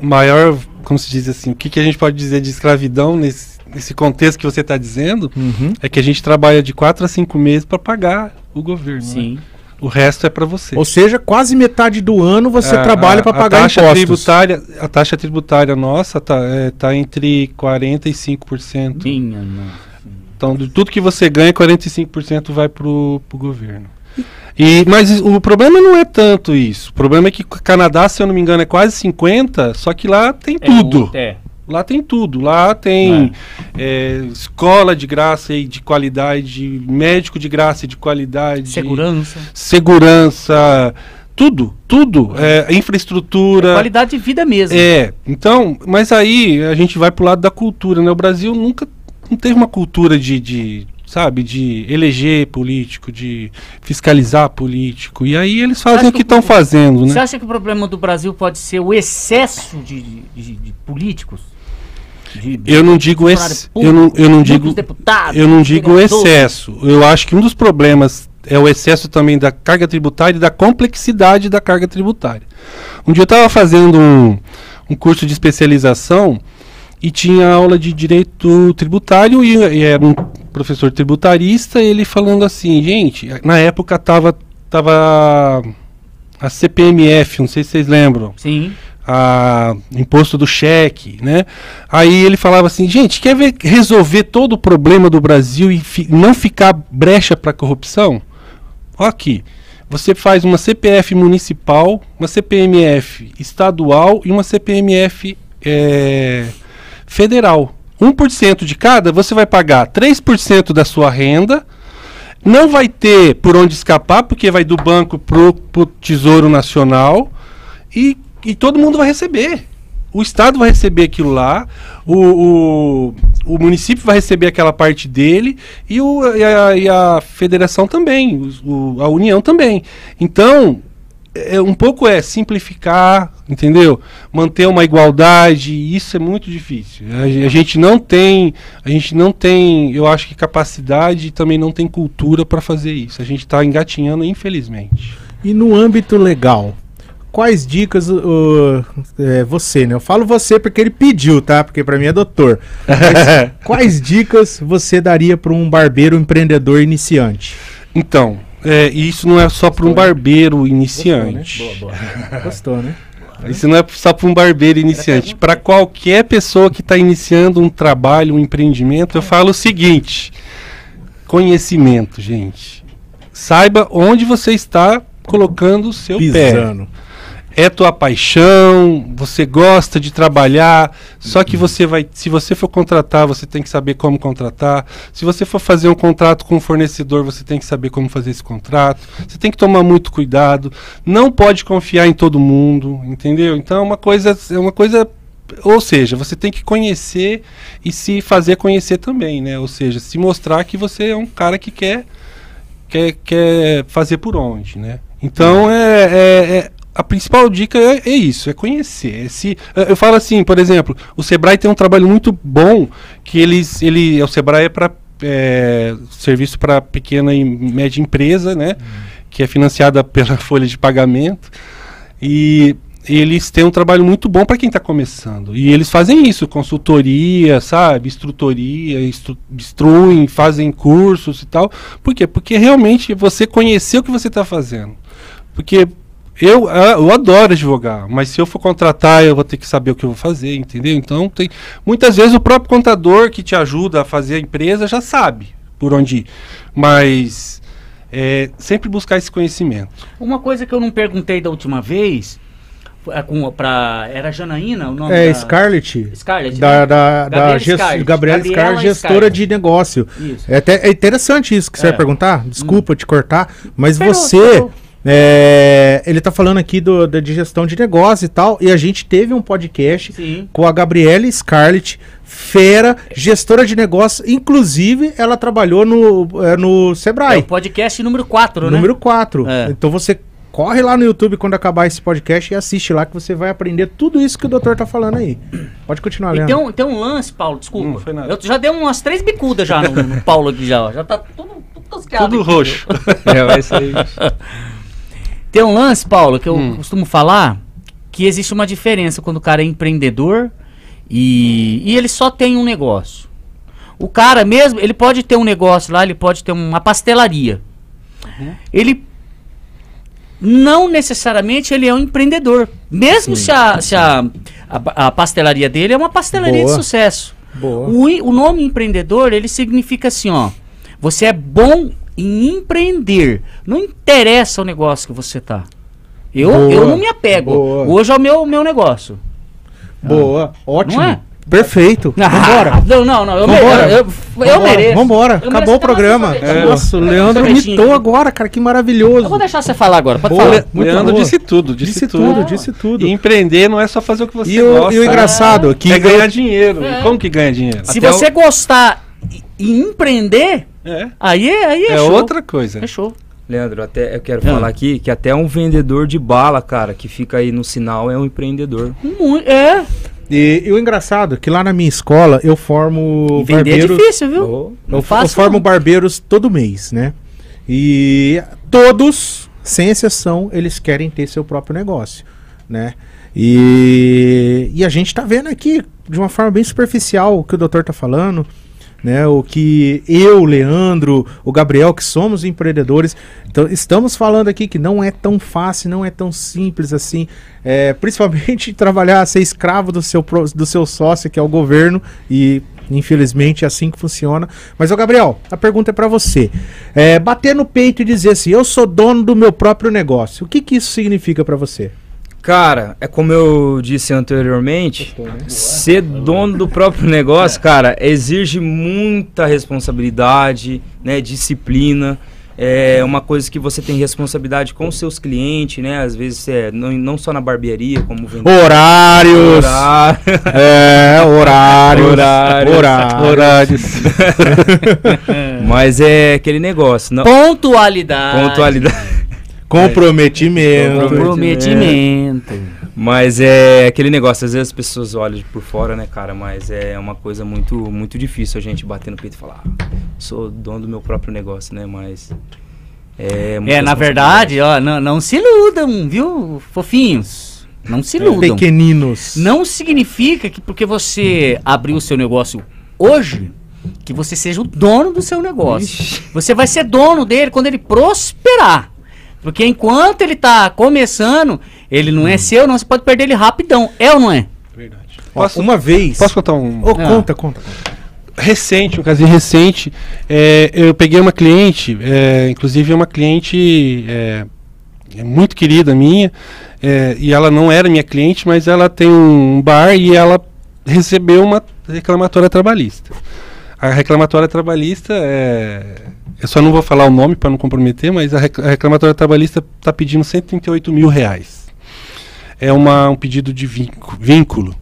maior, como se diz assim, o que, que a gente pode dizer de escravidão nesse, nesse contexto que você está dizendo, Uhum. é que a gente trabalha de 4 a 5 meses para pagar o governo. né? O resto é para você. Ou seja, quase metade do ano você A- trabalha a- para a pagar taxa impostos. Tributária, a taxa tributária nossa está é, tá entre 40% e 5%. Minha nossa. Então, de tudo que você ganha, 45% vai pro, pro governo. E, mas o problema não é tanto isso. O problema é que o Canadá, se eu não me engano, é quase 50%, só que lá tem É, tudo. o- É. Lá tem tudo. Lá tem é, escola de graça e de qualidade, médico de graça e de qualidade. Segurança. Segurança. Tudo, tudo. É, infraestrutura. Qualidade de vida mesmo. É, então, mas aí a gente vai pro lado da cultura, né? O Brasil nunca não teve uma cultura de, de, sabe, de eleger político, de fiscalizar político. E aí eles fazem o que estão fazendo, Você né? acha que o problema do Brasil pode ser o excesso de, de- de políticos? De- de Eu não digo público, eu não, eu não digo deputados, eu não digo excesso. Eu acho que um dos problemas é o excesso também da carga tributária e da complexidade da carga tributária. Um dia eu estava fazendo um, um curso de especialização e tinha aula de direito tributário e, e era um professor tributarista e ele falando assim, gente, na época tava tava a CPMF, não sei se vocês lembram Sim. A imposto do cheque, né? Aí ele falava assim, gente, quer ver, resolver todo o problema do Brasil e fi- não ficar brecha para corrupção? Ó aqui, você faz uma CPF municipal, uma CPMF estadual e uma CPMF eh, federal. 1% de cada, você vai pagar 3% da sua renda, não vai ter por onde escapar, porque vai do banco pro, pro Tesouro Nacional e, e todo mundo vai receber. O Estado vai receber aquilo lá, o, o, o município vai receber aquela parte dele e, o, e, a, e a federação também, o- a União também. Então, é, um pouco é simplificar, entendeu? Manter uma igualdade, isso é muito difícil. A, a gente não tem, a gente não tem, eu acho que capacidade e também não tem cultura para fazer isso. A gente está engatinhando, infelizmente. E no âmbito legal, quais dicas uh, é, você, né? Eu falo você porque ele pediu, tá? Porque pra mim é doutor. Mas quais dicas você daria para um barbeiro empreendedor iniciante? Então, é, isso não é só para um barbeiro iniciante. Gostou, né? Isso não é só para um barbeiro iniciante. Para qualquer pessoa que está iniciando um trabalho, um empreendimento, eu falo o seguinte: conhecimento, gente. Saiba onde você está colocando o seu pé. É tua paixão, você gosta de trabalhar, só que você vai, se você for contratar, você tem que saber como contratar. Se você for fazer um contrato com um fornecedor, você tem que saber como fazer esse contrato. Você tem que tomar muito cuidado. Não pode confiar em todo mundo, entendeu? Então é uma coisa, é uma coisa ou seja, você tem que conhecer e se fazer conhecer também, né? Ou seja, se mostrar que você é um cara que quer quer, quer fazer por onde, né? Então é, é- é- a principal dica é, é isso, é conhecer. é se, é, eu falo assim, por exemplo, o Sebrae tem um trabalho muito bom que eles, ele, o Sebrae é para serviço para pequena e média empresa, né? Que é financiada pela folha de pagamento e eles têm um trabalho muito bom para quem está começando. E eles fazem isso, consultoria, sabe, instrutoria, instru instruem, fazem cursos e tal. Por quê? Porque realmente você conhecer o que você está fazendo. Porque eu, ah, eu adoro advogar, mas se eu for contratar, eu vou ter que saber o que eu vou fazer, entendeu? Então, tem muitas vezes o próprio contador que te ajuda a fazer a empresa já sabe por onde ir. Mas é, sempre buscar esse conhecimento. Uma coisa que eu não perguntei da última vez é, com, pra, era Janaína o nome É, da... Scarlett. Scarlett, Da, né? da, da Gabriela gest- Scarlett. Gabriela Gabriela Scarlett, gestora Scarlett. de negócio. Isso. É, até, é interessante isso que você É. vai perguntar. Desculpa te cortar, mas Esperou, você. esperou. É, ele tá falando aqui do, da de gestão de negócio e tal. E a gente teve um podcast Sim. com a Gabriela Scarlett, fera, gestora de negócio. Inclusive, ela trabalhou no, é, no É Sebrae. o podcast número 4, né? Número 4. É. Então você corre lá no YouTube quando acabar esse podcast e assiste lá que você vai aprender tudo isso que o doutor tá falando aí. Pode continuar, E Leandro. tem um, tem um lance, Paulo, desculpa. Não foi nada. Eu já dei umas três bicudas já no, no Paulo aqui já. ó. Já tá tudo, tudo. Tudo aqui, roxo. É, vai sair. Tem um lance, Paulo, que eu Hum. costumo falar, que existe uma diferença quando o cara é empreendedor e, e ele só tem um negócio. O cara mesmo, ele pode ter um negócio lá, ele pode ter uma pastelaria. Ele não necessariamente ele é um empreendedor. Mesmo se, a, se a, a, a pastelaria dele é uma pastelaria Boa. de sucesso. Boa. O, o nome empreendedor, ele significa assim, ó. Você é bom em empreender. Não interessa o negócio que você tá. Eu, Boa, eu não me apego. boa. Hoje é o meu, meu negócio. Boa, ótimo. Não é? Perfeito. Vambora. Não, não, não. Eu, Vambora. me- eu, eu, eu Vambora, mereço. Vambora. Eu Acabou mereço o programa. sorvetinho. Nossa, o Leandro mitou aqui. agora, cara. Que maravilhoso. Eu vou deixar você falar agora. Pode Boa. falar. Le- muito Leandro boa. disse tudo, disse, Disse tudo. tudo, disse tudo. E empreender não é só fazer o que você E o, gosta. e o engraçado é que é ganhar dinheiro. É. Como que ganha dinheiro? Se Até você gostar e, empreender, É, aí é, aí é, é show. outra coisa. É show. Leandro, até eu quero Ah. falar aqui que até um vendedor de bala, cara, que fica aí no sinal é um empreendedor. Muito, é. E, e o engraçado é que lá na minha escola eu formo E vender é barbeiros. difícil, viu? Oh, Não eu, eu faço, formo não. barbeiros todo mês, né? E todos, sem exceção, eles querem ter seu próprio negócio, né? E, e a gente tá vendo aqui de uma forma bem superficial o que o doutor tá falando, né? O que eu, Leandro, o Gabriel, que somos empreendedores, então estamos falando aqui que não é tão fácil, não é tão simples assim, é, principalmente trabalhar, ser escravo do seu, do seu sócio, que é o governo, e infelizmente é assim que funciona. Mas, ô Gabriel, a pergunta é pra você. É, bater no peito e dizer assim, eu sou dono do meu próprio negócio, o que que isso significa pra você? Cara, é como eu disse anteriormente, ser dono do próprio negócio, cara, exige muita responsabilidade, né, disciplina. É uma coisa que você tem responsabilidade com os seus clientes, né? Às vezes é não, não só na barbearia, como vendedor. Horários! Horário. É, horários. Horários. Horários. Horários. Mas é aquele negócio, não, Pontualidade. pontualidade. Comprometimento. Comprometimento. Mas é aquele negócio, às vezes as pessoas olham por fora, né, cara? Mas é uma coisa muito, muito difícil a gente bater no peito e falar, ah, sou dono do meu próprio negócio, né? Mas. É, É, na verdade, ó, não, não se iludam, viu, fofinhos? Não se iludam. Pequeninos. Não significa que porque você abriu o seu negócio hoje, que você seja o dono do seu negócio. Você vai ser dono dele quando ele prosperar. Porque enquanto ele tá começando, ele não é seu, não. Você pode perder ele rapidão. É ou não é? Verdade. Posso, uma vez. posso contar um Ah. conta, conta, conta. recente, um casinho recente? é, eu peguei uma cliente, é, inclusive uma cliente é, é muito querida minha, é, e ela não era minha cliente, mas ela tem um bar e ela recebeu uma reclamatória trabalhista. A reclamatória trabalhista é. Eu só não vou falar o nome para não comprometer, mas a rec- a reclamatória trabalhista está pedindo 138 mil reais. É uma, um pedido de vínculo.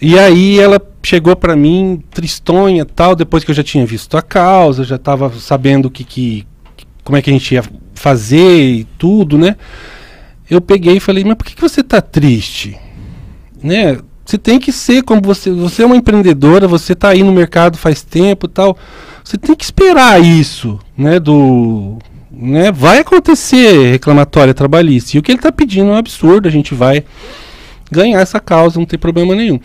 E aí ela chegou para mim tristonha tal, depois que eu já tinha visto a causa, já estava sabendo que, que como é que a gente ia fazer e tudo, né? Eu peguei e falei, mas por que, que você tá triste? Né? Você tem que ser como você, você é uma empreendedora, você tá aí no mercado faz tempo, tal. Você tem que esperar isso, né, do né, vai acontecer reclamatória trabalhista. E o que ele está pedindo é um absurdo, a gente vai ganhar essa causa, não tem problema nenhum.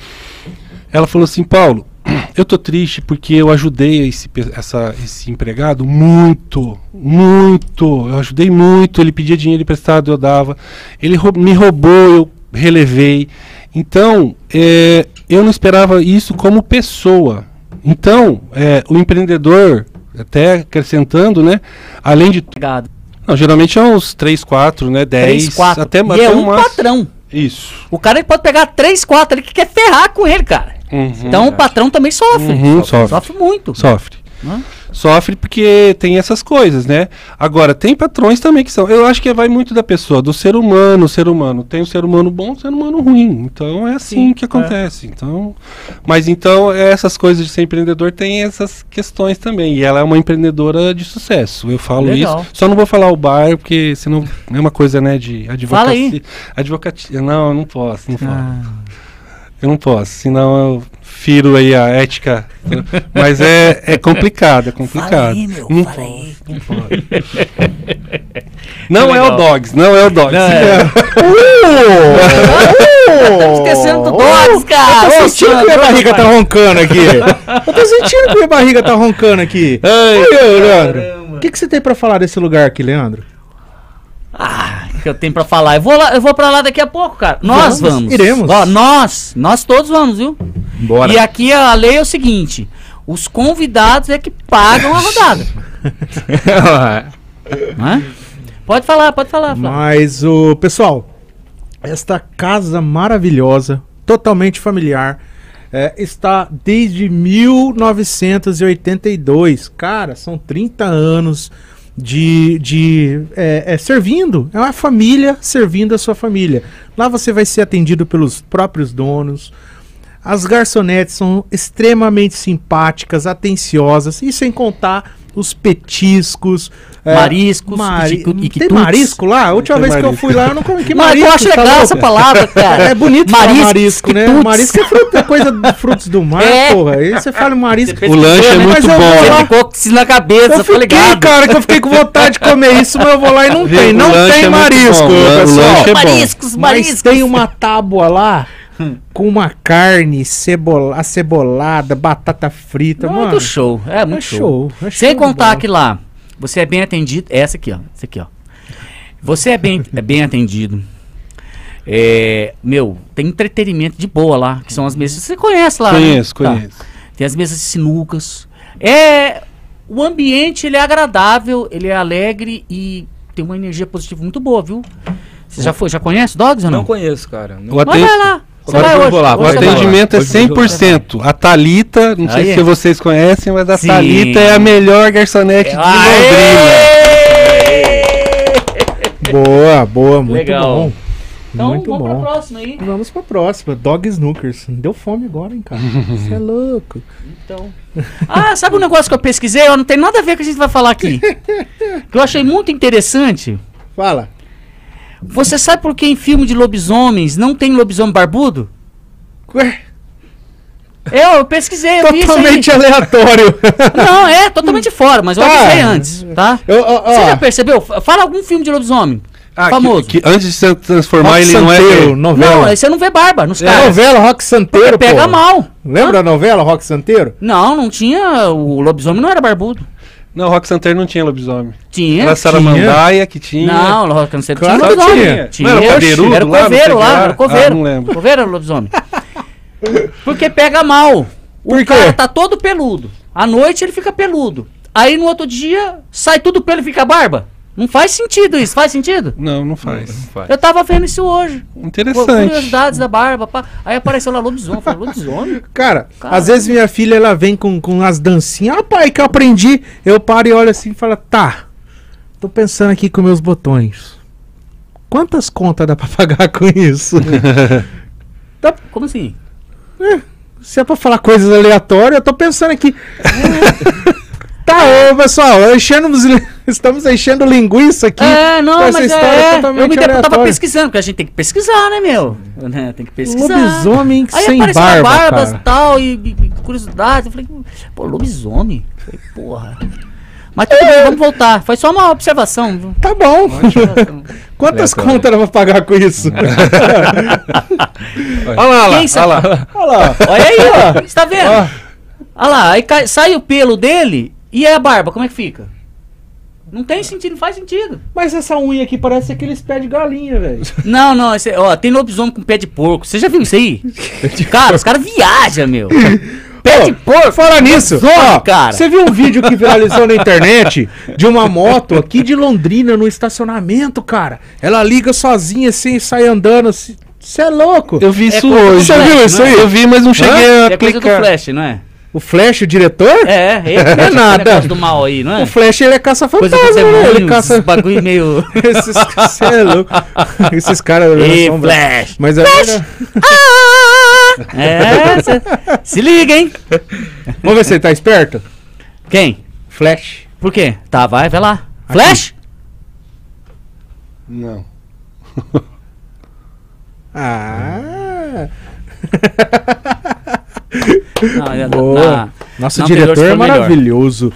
Ela falou assim, Paulo, eu tô triste porque eu ajudei esse, essa, esse empregado muito, muito. Eu ajudei muito, ele pedia dinheiro emprestado, eu dava. Ele me roubou, eu relevei. Então, é, eu não esperava isso como pessoa. Então, é, o empreendedor, até acrescentando, né? Além de Obrigado. não, geralmente é uns 3, 4, né? 10, Três, quatro. até, e até é um máximo. patrão. Isso. O cara ele pode pegar três, quatro ali que quer ferrar com ele, cara. Uhum. Então o patrão também sofre. Uhum, sofre. sofre. muito. Sofre. Hã? Sofre porque tem essas coisas, né? Agora, tem patrões também que são. Eu acho que vai muito da pessoa, do ser humano, ser humano. Tem o ser humano bom, o ser humano ruim. Então é assim Sim, que acontece. Então, mas então essas coisas de ser empreendedor tem essas questões também. E ela é uma empreendedora de sucesso. Eu falo Legal. isso. Só não vou falar o bar, porque senão é uma coisa, né, de Fala aí. advocacia. Advocacia. Não, eu não posso, não falo. Ah, Eu não posso, senão eu firo aí a ética. Mas é, é complicado, é complicado. Fala aí, meu, não fala posso, aí. não pode. Não é Legal. o Dogs, não é o Dogs. Não, é. Tá esquecendo do Dogs, cara. Eu tô sentindo que minha barriga tá roncando aqui. Eu tô sentindo que minha barriga tá roncando aqui. Oi, Leandro. O que, que você tem pra falar desse lugar aqui, Leandro? Ah, que eu tenho pra falar. Eu vou, lá, eu vou pra lá daqui a pouco, cara. Nós Vamos, vamos. iremos. Ó, nós, nós todos vamos, viu? Bora. E aqui a lei é o seguinte: os convidados é que pagam a rodada. Hã? Pode falar, pode falar. Flávio. Mas o pessoal, esta casa maravilhosa, totalmente familiar, é, está desde 1982. Cara, são 30 anos de, de é, é, servindo. É uma família servindo a sua família. Lá você vai ser atendido pelos próprios donos. As garçonetes são extremamente simpáticas, atenciosas, e sem contar os petiscos. é, Mariscos, mari- iquitu- Tem marisco lá? A última Tem vez que eu marisco. fui lá, eu não comi que Mas marisco. eu acho tá legal louco? essa palavra, cara. É bonito falar Mariscos, marisco, né? Marisco é, fruta, é coisa de frutos do mar, É. porra. Aí você fala marisco. Você O lanche é né? muito bom. Você ficou com isso na cabeça, Eu tô fiquei, ligado. cara, que eu fiquei com vontade de comer isso, mas eu vou lá e não Viu? tem. Não tem é marisco, pessoal. é bom. mariscos, Mas mariscos. tem uma tábua lá com uma carne cebola, acebolada, batata frita, Muito mano. show, é muito É show. show, é Sem show contar que lá, você é bem atendido. Essa aqui, ó. Essa aqui, ó. Você é bem, é bem atendido. É, meu, tem entretenimento de boa lá, que são as mesas. Você conhece lá? né? Conheço, Tá. conheço. Tem as mesas de sinucas. É. O ambiente ele é agradável, ele é alegre e tem uma energia positiva muito boa, viu? Você já foi, já conhece Dogs ou não? Não conheço, cara. Não- O Mas vai lá. Agora eu hoje. vou lá, O vai. atendimento é Hoje eu vou lá. 100%. A Thalita, não sei Aí. se vocês conhecem, mas a Sim. Thalita é a melhor garçonete de Londrina. Boa, boa, muito Legal. bom. Então muito vamos bom. pra próxima aí. Vamos pra próxima. Dog Snookers. Deu fome agora, hein, cara. Você é louco. Então. Ah, sabe um negócio que eu pesquisei? Não tem nada a ver com o que a gente vai falar aqui. que eu achei muito interessante. Fala. Você sabe por que em filme de lobisomens não tem lobisomem barbudo? Ué, Eu, eu pesquisei, eu totalmente aleatório. Não, é totalmente fora, mas eu Tá. avisei antes, tá? Eu, ó, ó, Você já percebeu? Fala algum filme de lobisomem. Ah, que- famoso. Que, antes de se transformar, Rock ele não é. Santeiro, novela. Não, aí você não vê barba nos É, caras. novela Rock Santeiro, Porque pega pô. mal. Lembra a novela Rock Santeiro? Não, não tinha. O lobisomem não era barbudo. Não, Rock Santeiro não tinha lobisomem. Tinha. Era Saramandaia que tinha. Não, o Rock Santeiro Claro tinha lobisomem. tinha. Tinha. Não era o Era o coveiro lá, lá? era o coveiro. Ah, não lembro. Coveiro era o lobisomem. Porque pega mal. O Por cara tá todo peludo. À noite ele fica peludo. Aí no outro dia sai tudo pelo e fica barba. Não faz sentido isso, faz sentido? Não, não faz. Eu tava vendo isso hoje. Interessante. Curiosidades da barba. pá. Aí apareceu lá lobisomem. Eu falei, lobisomem? Cara, Cara. às vezes minha filha ela vem com, com as dancinhas. Ah, pai, que eu aprendi. Eu paro e olho assim e falo, tá. Tô pensando aqui com meus botões. Quantas contas dá pra pagar com isso? Como assim? Se é pra falar coisas aleatórias, eu tô pensando aqui. tá, ô pessoal, enchemos, li- estamos enchendo linguiça aqui. É, não, com essa mas história é, totalmente eu me eu tava aleatória. pesquisando, porque a gente tem que pesquisar, né, meu? Né, Tem que pesquisar. Lobisomem Aí sem barba, barbas cara. e tal, e, e, e curiosidades. Eu falei, pô, lobisomem? Eu Falei, porra. Mas tudo bem, vamos voltar. Foi só uma observação. Tá bom. Observação. Quantas contas dá pra pagar com isso? Olha lá, olha lá, lá. Olha lá. Olha aí, ó. Você tá vendo? Olha lá, aí cai- sai o pelo dele e a barba, como é que fica? Não tem sentido, não faz sentido. Mas essa unha aqui parece aqueles pés de galinha, velho. Não, não, esse- ó, tem lobisomem com pé de porco. Você já viu isso aí? cara, os caras viajam, meu. Pé de porco. Fala nisso, lobisomem, ó, cara. Você viu um vídeo que viralizou na internet de uma moto aqui de Londrina no estacionamento, cara? Ela liga sozinha assim e sai andando assim. Você é louco? Eu vi É isso hoje. Você viu isso é? aí? Eu vi, mas não cheguei a É coisa do clicar. Flash, não é? O Flash, o diretor? É, ele É mexe com nada. do mal aí, não é? O Flash, ele é caça-fantasma, né? Ele caça... esses bagulho meio... Esses, cê é louco. Esses caras... Ei, são- Flash! Mas é verdade. É, cê- se liga, hein? Vamos ver se ele tá esperto. Quem? Flash. Por quê? Tá, vai, vai lá. Flash? Não. Ah... Não, na- Nosso na diretor é foi melhor. maravilhoso.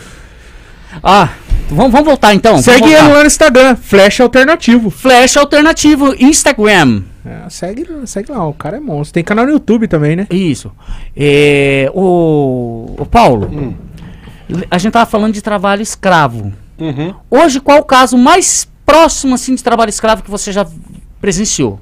Ah, vamos, vamos voltar então. Segue ele lá no Instagram, Flash Alternativo. Flash Alternativo Instagram. É, segue, segue lá, o cara é monstro. Tem canal no YouTube também, né? Isso. É, o, o Paulo, Hum. a gente tava falando de trabalho escravo. Uhum. Hoje, qual o caso mais próximo assim de trabalho escravo que você já presenciou?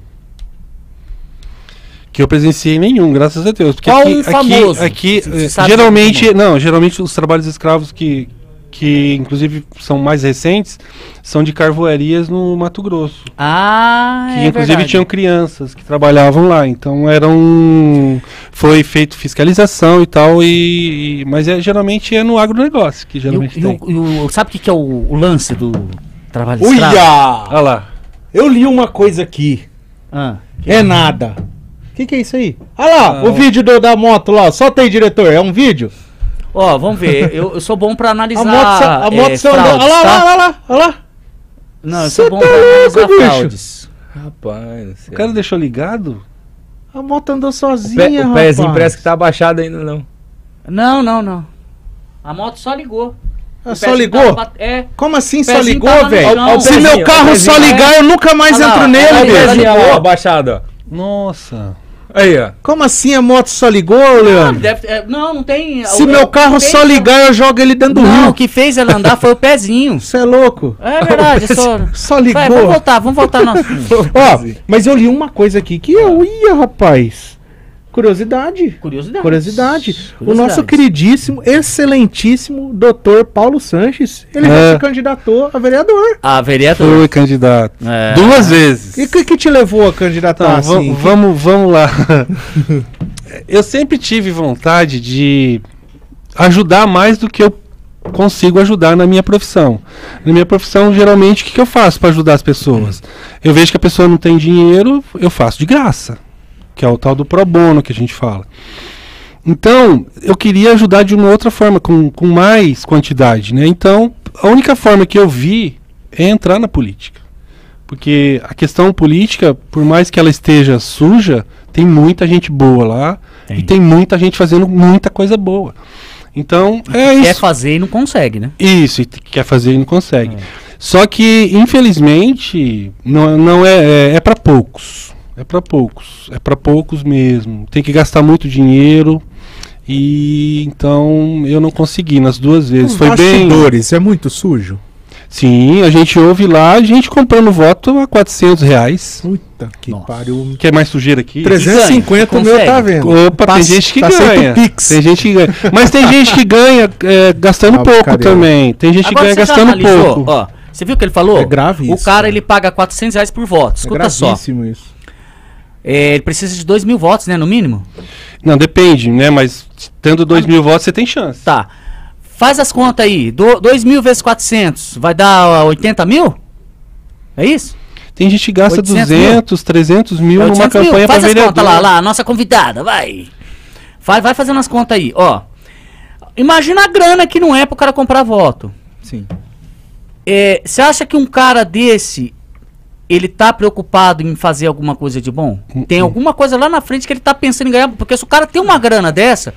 Que eu presenciei nenhum, graças a Deus. Porque Qual aqui, um aqui- famoso? aqui, eh, sabe geralmente, algum? não, geralmente os trabalhos escravos que, que inclusive são mais recentes, são de carvoarias no Mato Grosso. Ah, Que é inclusive verdade. tinham crianças que trabalhavam lá. Então eram. Foi feito fiscalização e tal, e. e- mas é, geralmente é no agronegócio que E o- geralmente e tem. o- e o- sabe o que, que é o, o lance do trabalho escravo? Olha lá. Eu li uma coisa aqui. Ah, É nada. O que, que é isso aí? Olha lá, o vídeo do- da moto lá. Solta aí, diretor. É um vídeo? Ó, vamos ver. Eu, eu sou bom pra analisar A moto, a moto é, fraudes, Olha lá, tá? olha lá, olha lá. Não, eu Cê sou bom tá pra analisar louco, bicho. fraudes. Rapaz, não sei. O cara deixou ligado? A moto andou o, sozinha, pé, o rapaz. pezinho parece que tá abaixado ainda, não. Não, não, não. A moto só ligou. Ah, O só ligou? tava É. Como assim só ligou, velho? Se meu carro o só pezinho, ligar, eu nunca mais lá, entro nele, velho. lá, abaixado, ó. Nossa. Aí, ó. Como assim a moto só ligou, Não, Leandro? deve- é, não, não tem. Se o- meu o carro só fez- ligar, eu jogo ele dentro do Não, o rio. que fez ela andar foi o pezinho. Você é louco? É verdade, só. Só ligou. Vai, vamos voltar, vamos voltar no assunto. Ó, mas eu li uma coisa aqui que eu ia, rapaz. Curiosidade. Curiosidade. Curiosidade. O nosso queridíssimo, excelentíssimo doutor Paulo Sanches, ele já É. se candidatou a vereador. A vereador. Foi candidato. É. Duas vezes. E o que, que te levou a candidatar Tá, assim? va- vamos, vamos lá. eu sempre tive vontade de ajudar mais do que eu consigo ajudar na minha profissão. Na minha profissão, geralmente, o que, que eu faço para ajudar as pessoas? Eu vejo que a pessoa não tem dinheiro, eu faço de graça. Que é o tal do pro bono que a gente fala. Então, eu queria ajudar de uma outra forma, com, com mais quantidade. Né? Então, a única forma que eu vi é entrar na política. Porque a questão política, por mais que ela esteja suja, tem muita gente boa lá Tem. e tem muita gente fazendo muita coisa boa. Então, é Quer isso. fazer e não consegue, né? Isso, e quer fazer e não consegue. Só que, infelizmente, não, não é, é, é para poucos. É para poucos. É para poucos mesmo. Tem que gastar muito dinheiro. E então eu não consegui nas duas vezes. Os Foi bem. é muito sujo. Sim, a gente ouve lá, a gente comprando voto a 400 reais. Puta que Nossa. pariu. Quer mais sujeira aqui? 350 o meu tá vendo. Opa, Tá- tem gente que tá ganha. Pix. Tem gente que ganha. Mas tem gente que ganha é, gastando Ah, pouco cadê? também. Tem gente que Agora ganha você já gastando analisou, pouco. ó. Você viu o que ele falou? É grave O isso, cara, cara. ele paga 400 reais por voto. É Escuta só. gravíssimo isso. É, ele precisa de 2 mil votos, né? No mínimo. Não, depende, né? Mas tendo 2 mil votos, você tem chance. Tá. Faz as contas aí. 2 mil vezes 400 vai dar ó, 80 mil? É isso? Tem gente que gasta 800 200, 300 mil É numa 800 mil. campanha para Faz as vereador. contas lá, lá, a nossa convidada, vai. Vai, vai fazendo as contas aí, ó. Imagina a grana que não é pro cara comprar voto. Sim. É, Você acha que um cara desse, ele tá preocupado em fazer alguma coisa de bom? Tem alguma coisa lá na frente que ele tá pensando em ganhar? Porque se o cara tem uma grana dessa,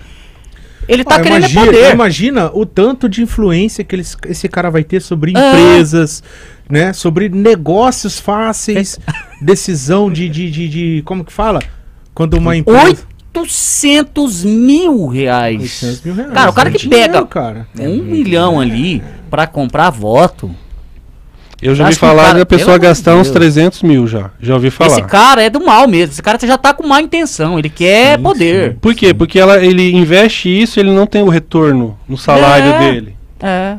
ele tá Ah, querendo é imagina, poder. imagina o tanto de influência que eles- esse cara vai ter sobre É. empresas, né? Sobre negócios fáceis, decisão de, de, de, de- Como que fala? Quando uma empresa. 800 mil reais. 800 mil reais. Cara, o cara é que dinheiro, pega cara. um milhão ali pra comprar voto. Eu já ouvi falar cara- da pessoa gastar uns Deus. 300 mil já. Já ouvi falar. Esse cara é do mal mesmo. Esse cara já tá com má intenção. Ele quer poder. Por quê? Porque ela, ele investe isso ele não tem o retorno no salário É. dele. É.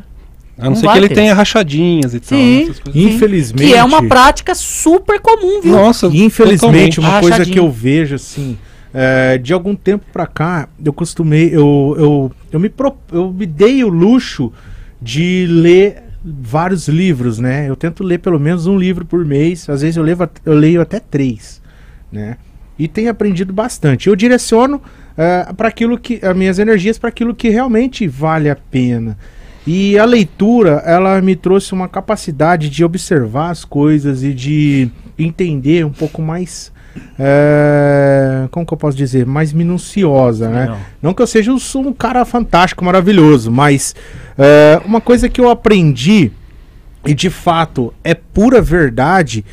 A não Não ser que ele ter. tenha rachadinhas e tal. Sim. essas coisas. Sim. Infelizmente. Que é uma prática super comum, viu? Nossa, E infelizmente, totalmente. uma coisa que eu vejo assim, é, de algum tempo pra cá, eu costumei, eu, eu, eu, me pro- eu me dei o luxo de ler vários livros, né? Eu tento ler pelo menos um livro por mês, às vezes eu, levo, eu leio até três, né? E tenho aprendido bastante. Eu direciono para aquilo que as minhas energias para aquilo que realmente vale a pena. E a leitura, ela me trouxe uma capacidade de observar as coisas e de entender um pouco mais. É, como que eu posso dizer? Mais minuciosa, né? Legal. Não que eu seja um, um cara fantástico, maravilhoso, mas é, uma coisa que eu aprendi, e de fato é pura verdade,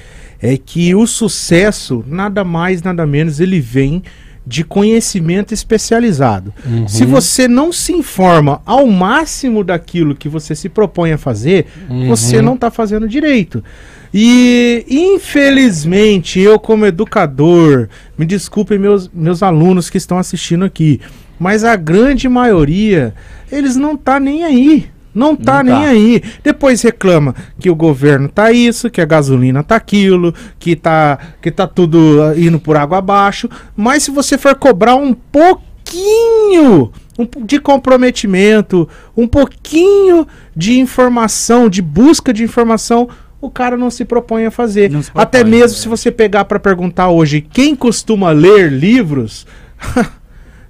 é que o sucesso, nada mais, nada menos, ele vem de conhecimento especializado. Se você não se informa ao máximo daquilo que você se propõe a fazer, você não está fazendo direito. E infelizmente, eu como educador, me desculpem meus, meus alunos que estão assistindo aqui, mas a grande maioria, eles não tá nem aí. Não tá Não nem tá. aí. Depois reclama que o governo tá isso, que a gasolina tá aquilo, que tá, que tá tudo ah, indo por água abaixo. Mas se você for cobrar um pouquinho po- de comprometimento, um pouquinho de informação, de busca de informação, o cara não se propõe a fazer. Propõe, Até mesmo é. se você pegar para perguntar hoje quem costuma ler livros,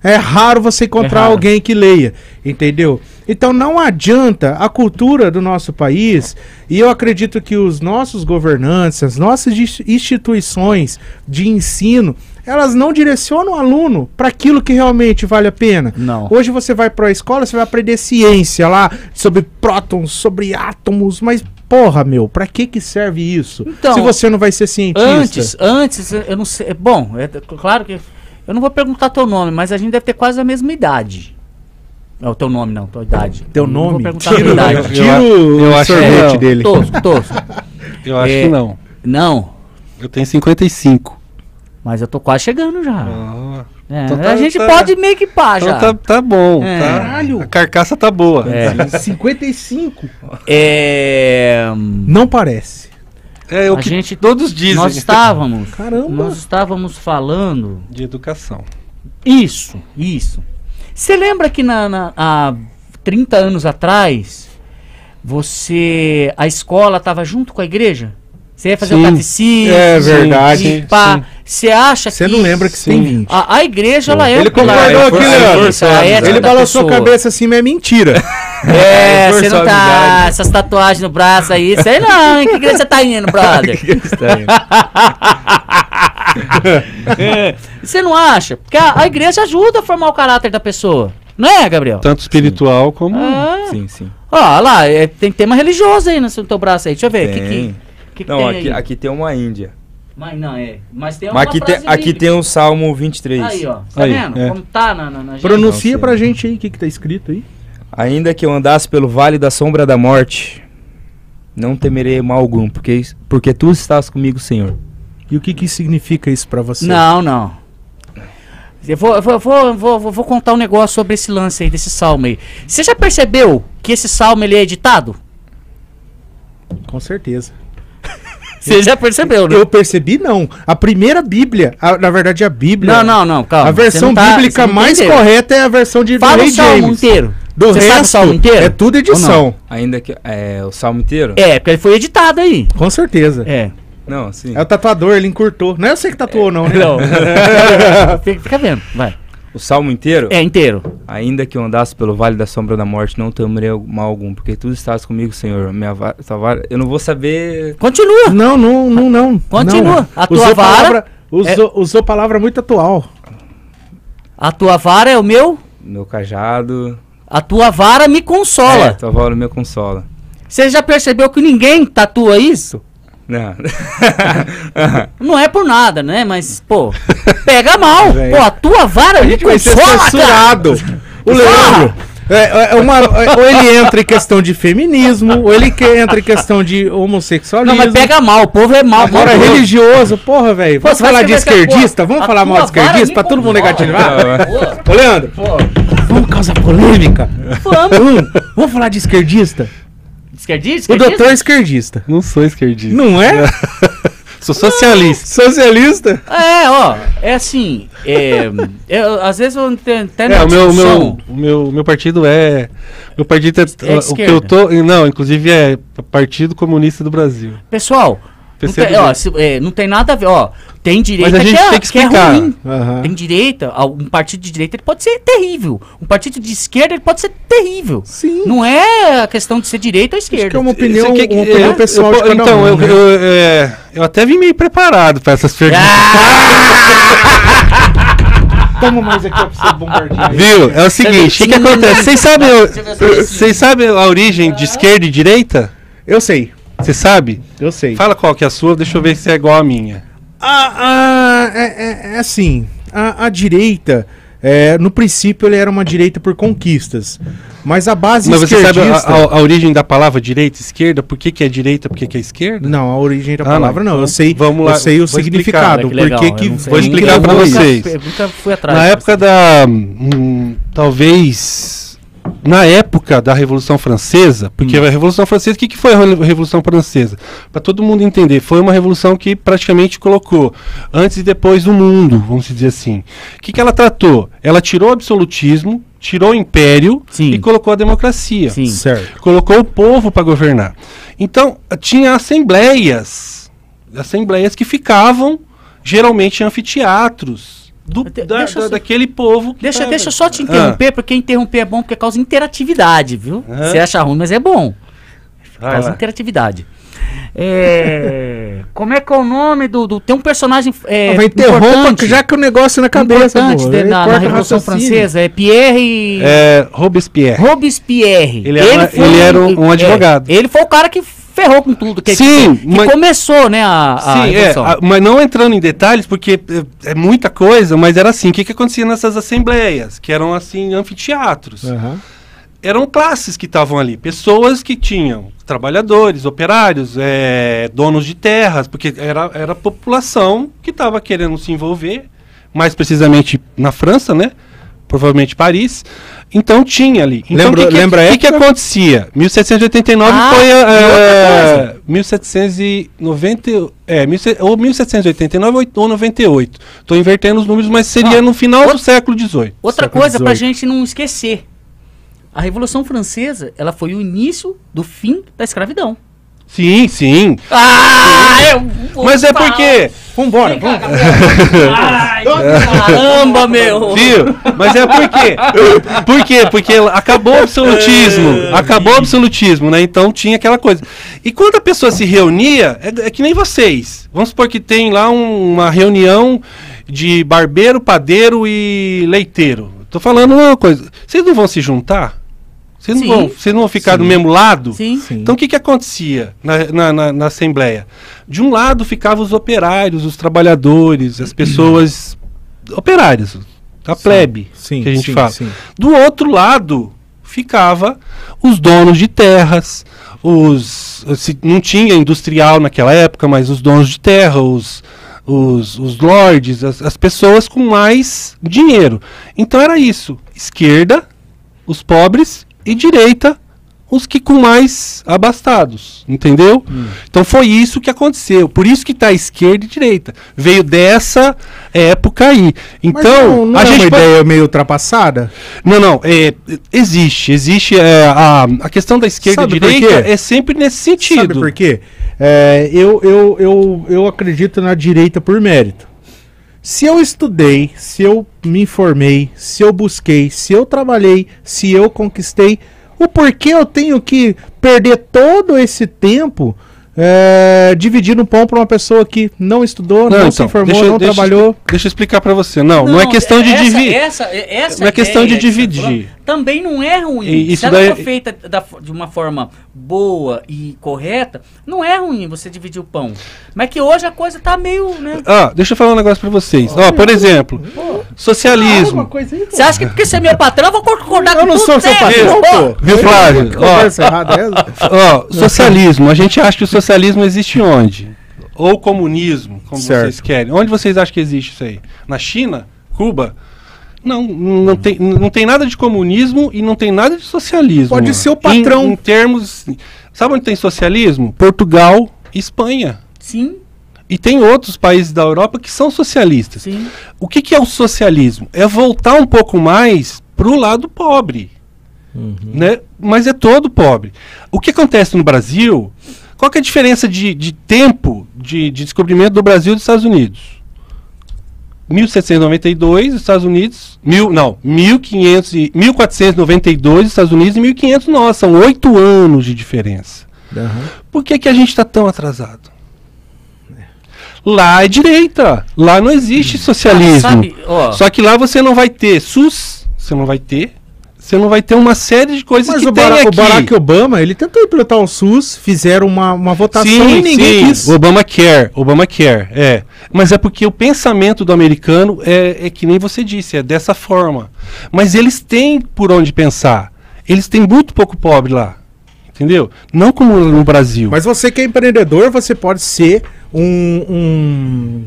é raro você encontrar É raro. alguém que leia, entendeu? Então não adianta a cultura do nosso país, e eu acredito que os nossos governantes, as nossas instituições de ensino, elas não direcionam o aluno para aquilo que realmente vale a pena. Não. Hoje você vai para a escola, você vai aprender ciência lá sobre prótons, sobre átomos, mas porra, meu, para que que serve isso? Então, se você não vai ser cientista. Antes, antes, eu não sei. Bom, é claro que. Eu não vou perguntar teu nome, mas a gente deve ter quase a mesma idade. Não, teu nome não, tua idade. Teu Eu não vou nome? perguntar a tua Tira, idade. tira o eu acho que sorvete não. dele. Tosco, tosco. Eu acho É. que não. Não, Eu tenho 55. mas eu tô quase chegando já. Ah, É, então tá- a gente tá- pode meio que pá já. então tá, tá bom. É. tá- Caralho. A carcaça tá boa. É. 55? É, Não parece. É o A que gente- todos dizem. nós estávamos. Caramba. Nós estávamos falando. De educação. Isso, isso. Você lembra que na, na- há 30 anos atrás, você. A escola estava junto com a igreja? Você ia fazer o Sim. catecismo. É Sim, verdade. sim, pá. sim. Você acha Você que. não lembra que você tem 20. A, a igreja, ela é Ele um concordou aqui, Leandro. Ele balançou a cabeça assim, mas é mentira. É, você não tá. Essas tatuagens no braço aí, sei não, hein? Que igreja você tá indo, brother? É, Você não acha? Porque a, a igreja ajuda a formar o caráter da pessoa. Não é, Gabriel? Tanto espiritual como. Ah. Sim, sim. Ó, lá, é, tem tema religioso aí no seu teu braço aí. Deixa eu ver. O que, que, Tem. que, que Não, tem aqui, aí? aqui tem uma Índia. Mas não, é. Mas tem Mas uma aqui tem, aqui tem o Salmo 23. Aí, ó. Tá Aí, vendo? é. Como tá na, na, na gente? Pronuncia pra gente aí o que, que tá escrito aí. Ainda que eu andasse pelo vale da sombra da morte, não temerei mal algum, porque, porque tu estás comigo, Senhor. E o que, que significa isso pra você? Não, não. Eu vou, eu vou, eu vou, eu vou, eu vou contar um negócio sobre esse lance aí, desse salmo aí. Você já percebeu que esse salmo ele é editado? Com certeza. Você já percebeu, né? Eu percebi, não. A primeira Bíblia, a- na verdade a Bíblia. Não, não, não, calma. A versão não tá- bíblica mais correta é a versão de Fala Rei o salmo James. inteiro. Do Você sabe o resto, salmo inteiro? é tudo edição. Ainda que. É, o Salmo inteiro? É, porque ele foi editado aí. Com certeza. É. Não, sim. É o tatuador, ele encurtou. Não é você que tatuou, não, né? Não. fica, vendo, vai. O Salmo inteiro? É, inteiro. Ainda que eu andasse pelo vale da sombra da morte, não temerei mal algum, porque tu estás comigo, Senhor. Minha vara, tua vara- eu não vou saber. Continua. Não, não, não, não. Continua. Não. A tua usou vara Palavra, usou, usou palavra muito atual. A tua vara é o meu. Meu cajado. A tua vara me É, consola. tua vara me consola. Você já percebeu que ninguém tatua isso? Não. Não é por nada, né? Mas, pô, pega mal. Pô, a tua vara me vai ser consola, cara. censurado. O Leandro. É, é uma, é- ou ele entra em questão de feminismo, ou ele que entra em questão de homossexualismo. Não, mas pega mal. O povo é mal. Agora, maldoso. religioso, porra, velho. Vamos falar de esquerdista? Vamos A falar mal de esquerdista me pra todo mundo negativar? Ô, Leandro, pô, vamos causar polêmica? Vamos. Vamos, vamos falar de esquerdista? Esquerdista? O esquerdista? doutor é esquerdista. Não sou esquerdista. Não é? Sou socialista. Socialista? É, ó, é assim, é, eu- às vezes eu até até na É, o meu, o meu, o meu, meu partido é. Meu partido é. É o que eu tô. Não, inclusive é Partido Comunista do Brasil. Pessoal, não tem, ó, se- é, não tem nada a ver, ó. Tem direita Mas a gente que, é, tem que que é ruim. Aham. Tem direita, ah, um partido de direita ele pode ser terrível. Um partido de esquerda ele pode ser terrível. Sim. Não é a questão de ser direita ou Acho que esquerda. é uma opinião, que- uma opinião é, pessoal eu, de cada Então, um, eu, né? eu, é, eu até vim meio preparado para essas perguntas. Toma mais aqui pra você bombardear. Viu? É o seguinte, o que, que acontece? Vocês sabem, vocês sabem a origem de esquerda e direita? Eu sei, Você sabe? eu sei. Fala qual que é a sua, deixa eu ver se é igual a minha. Ah, ah, é, é- é assim, a, a direita, é, no princípio ele era uma direita por conquistas, mas a base Mas você sabe a, esquerdista... a- a origem da palavra direita e esquerda? Por que, que é direita, por que, que é esquerda? Não, a origem da Ah, palavra não. não, eu Então, sei, vamos lá, eu sei o significado, Olha que legal, por que. Vou explicar Eu pra nunca- vocês. eu nunca fui atrás. Na época da. hum, talvez. Na época da Revolução Francesa, porque a Revolução Francesa, o que, que foi a Re- Revolução Francesa? Para todo mundo entender, foi uma revolução que praticamente colocou antes e depois do mundo, vamos dizer assim. O que, que ela tratou? Ela tirou o absolutismo, tirou o império Sim. e colocou a democracia. Sim. Certo. Colocou o povo para governar. Então, tinha assembleias, assembleias que ficavam geralmente em anfiteatros do, da- da- só- daquele povo. Deixa, tava- deixa eu só te Ah. interromper, porque interromper é bom porque causa interatividade, viu? Aham. Você acha ruim, mas é bom. Vai causa lá. interatividade. É, como é que é o nome do. do- tem um personagem. É, Vai interrompa, importante, já que o negócio na cabeça, importante de- ele na, na Revolução. Francesa. É Pierre. É, Robespierre. Robespierre. Ele era- ele era um- um é, advogado. ele foi o cara que ferrou com tudo. Que, Sim, que, mas- começou, né, a, a Sim, é, a- mas não entrando em detalhes, porque é, é muita coisa, mas era assim, o que, que acontecia nessas assembleias, que eram assim, anfiteatros. Aham. eram classes que estavam ali, pessoas que tinham trabalhadores, operários, é, donos de terras, porque era, era a população que estava querendo se envolver, mais precisamente na França, né? Provavelmente Paris. Então tinha ali. Então, Lembra- o que, que, lembra a que, que acontecia? 1789 Ah, foi e a, outra é, 1790, é, 17 ou 1789 ou- ou 98. Estou invertendo os números, mas seria Ah, no final do outra- século XVIII. Outra século coisa pra XVIII. gente não esquecer. A Revolução Francesa, ela foi o início do fim da escravidão. Sim, sim. Ah, eu vou Mas é falar. porque Vambora, vamos. Ai, caramba, meu. Viu? Mas é por quê? Por quê? Porque acabou o absolutismo. Acabou o absolutismo, né? Então tinha aquela coisa. E quando a pessoa se reunia, é, é que nem vocês. Vamos supor que tem lá um- uma reunião de barbeiro, padeiro e leiteiro. Tô falando uma coisa. Vocês não vão se juntar? Vocês não vão, vocês não vão ficar Sim. do mesmo lado? Sim. Sim. Então o que, que acontecia na, na, na- na Assembleia? De um lado ficavam os operários, os trabalhadores, as pessoas operárias, a plebe, Sim, que a gente sim, fala. sim. Do outro lado ficava os donos de terras, os se- não tinha industrial naquela época, mas os donos de terra, os os, os lords, as, as pessoas com mais dinheiro. Então era isso: esquerda, os pobres, e direita, os que com mais abastados, entendeu? Hum. Então foi isso que aconteceu. Por isso que tá esquerda e direita. Veio dessa época aí. Então, não, não a é gente uma pode- ideia meio ultrapassada? não, não, é, existe, existe é, a, a questão da esquerda Sabe e direita é sempre nesse sentido. Sabe por quê? É, eu, eu, eu, eu acredito na direita por mérito. Se eu estudei, se eu me informei, se eu busquei, se eu trabalhei, se eu conquistei, o porquê eu tenho que perder todo esse tempo é, dividindo pão para uma pessoa que não estudou, não, se então, informou, deixa não deixa trabalhou? Deixa eu explicar pra você. Não, não, é questão de essa, dividir. Não é questão de dividir. Também não é ruim. E isso Se ela daí- for feita da de uma forma boa e correta, não é ruim você dividir o pão. Mas que hoje a coisa tá meio, né? Ah, deixa eu falar um negócio pra vocês. Ó, por exemplo, socialismo. Você acha que porque você é meu patrão, eu vou concordar Eu com não tudo sou seu patrão, você- pô. Viu, Flávio? É ó, socialismo. A gente acha que o socialismo existe onde? Ou comunismo, como Certo. vocês querem. Onde vocês acham que existe isso aí? Na China? Cuba? Não, não tem, não tem nada de comunismo e não tem nada de socialismo. Pode ser o patrão. Em, em termos. Sabe onde tem socialismo? Portugal e Espanha. Sim, E tem outros países da Europa que são socialistas. sim. O que, que é o socialismo? É voltar um pouco mais para o lado pobre. Né? Mas é todo pobre. O que acontece no Brasil? Qual que é a diferença de, de tempo de, de descobrimento do Brasil e dos Estados Unidos? 1792, os Estados Unidos. Mil, não, 1500 e, 1492, os Estados Unidos e 1500 nós. São oito anos de diferença. Por que, que a gente está tão atrasado? Lá é direita. Lá não existe socialismo. Sabe, ó, Só que lá você não vai ter SUS, você não vai ter. Você não vai ter uma série de coisas Mas que o, tem Bara- o aqui. Barack Obama, ele tentou implantar o SUS, fizeram uma, uma votação sim, e ninguém sim, quis. Obama Care, Obama Care, é. Mas é porque o pensamento do americano é, é que nem você disse, é dessa forma. Mas eles têm por onde pensar. Eles têm muito pouco pobre lá. Entendeu? Não como no Brasil. Mas você que é empreendedor, você pode ser um, um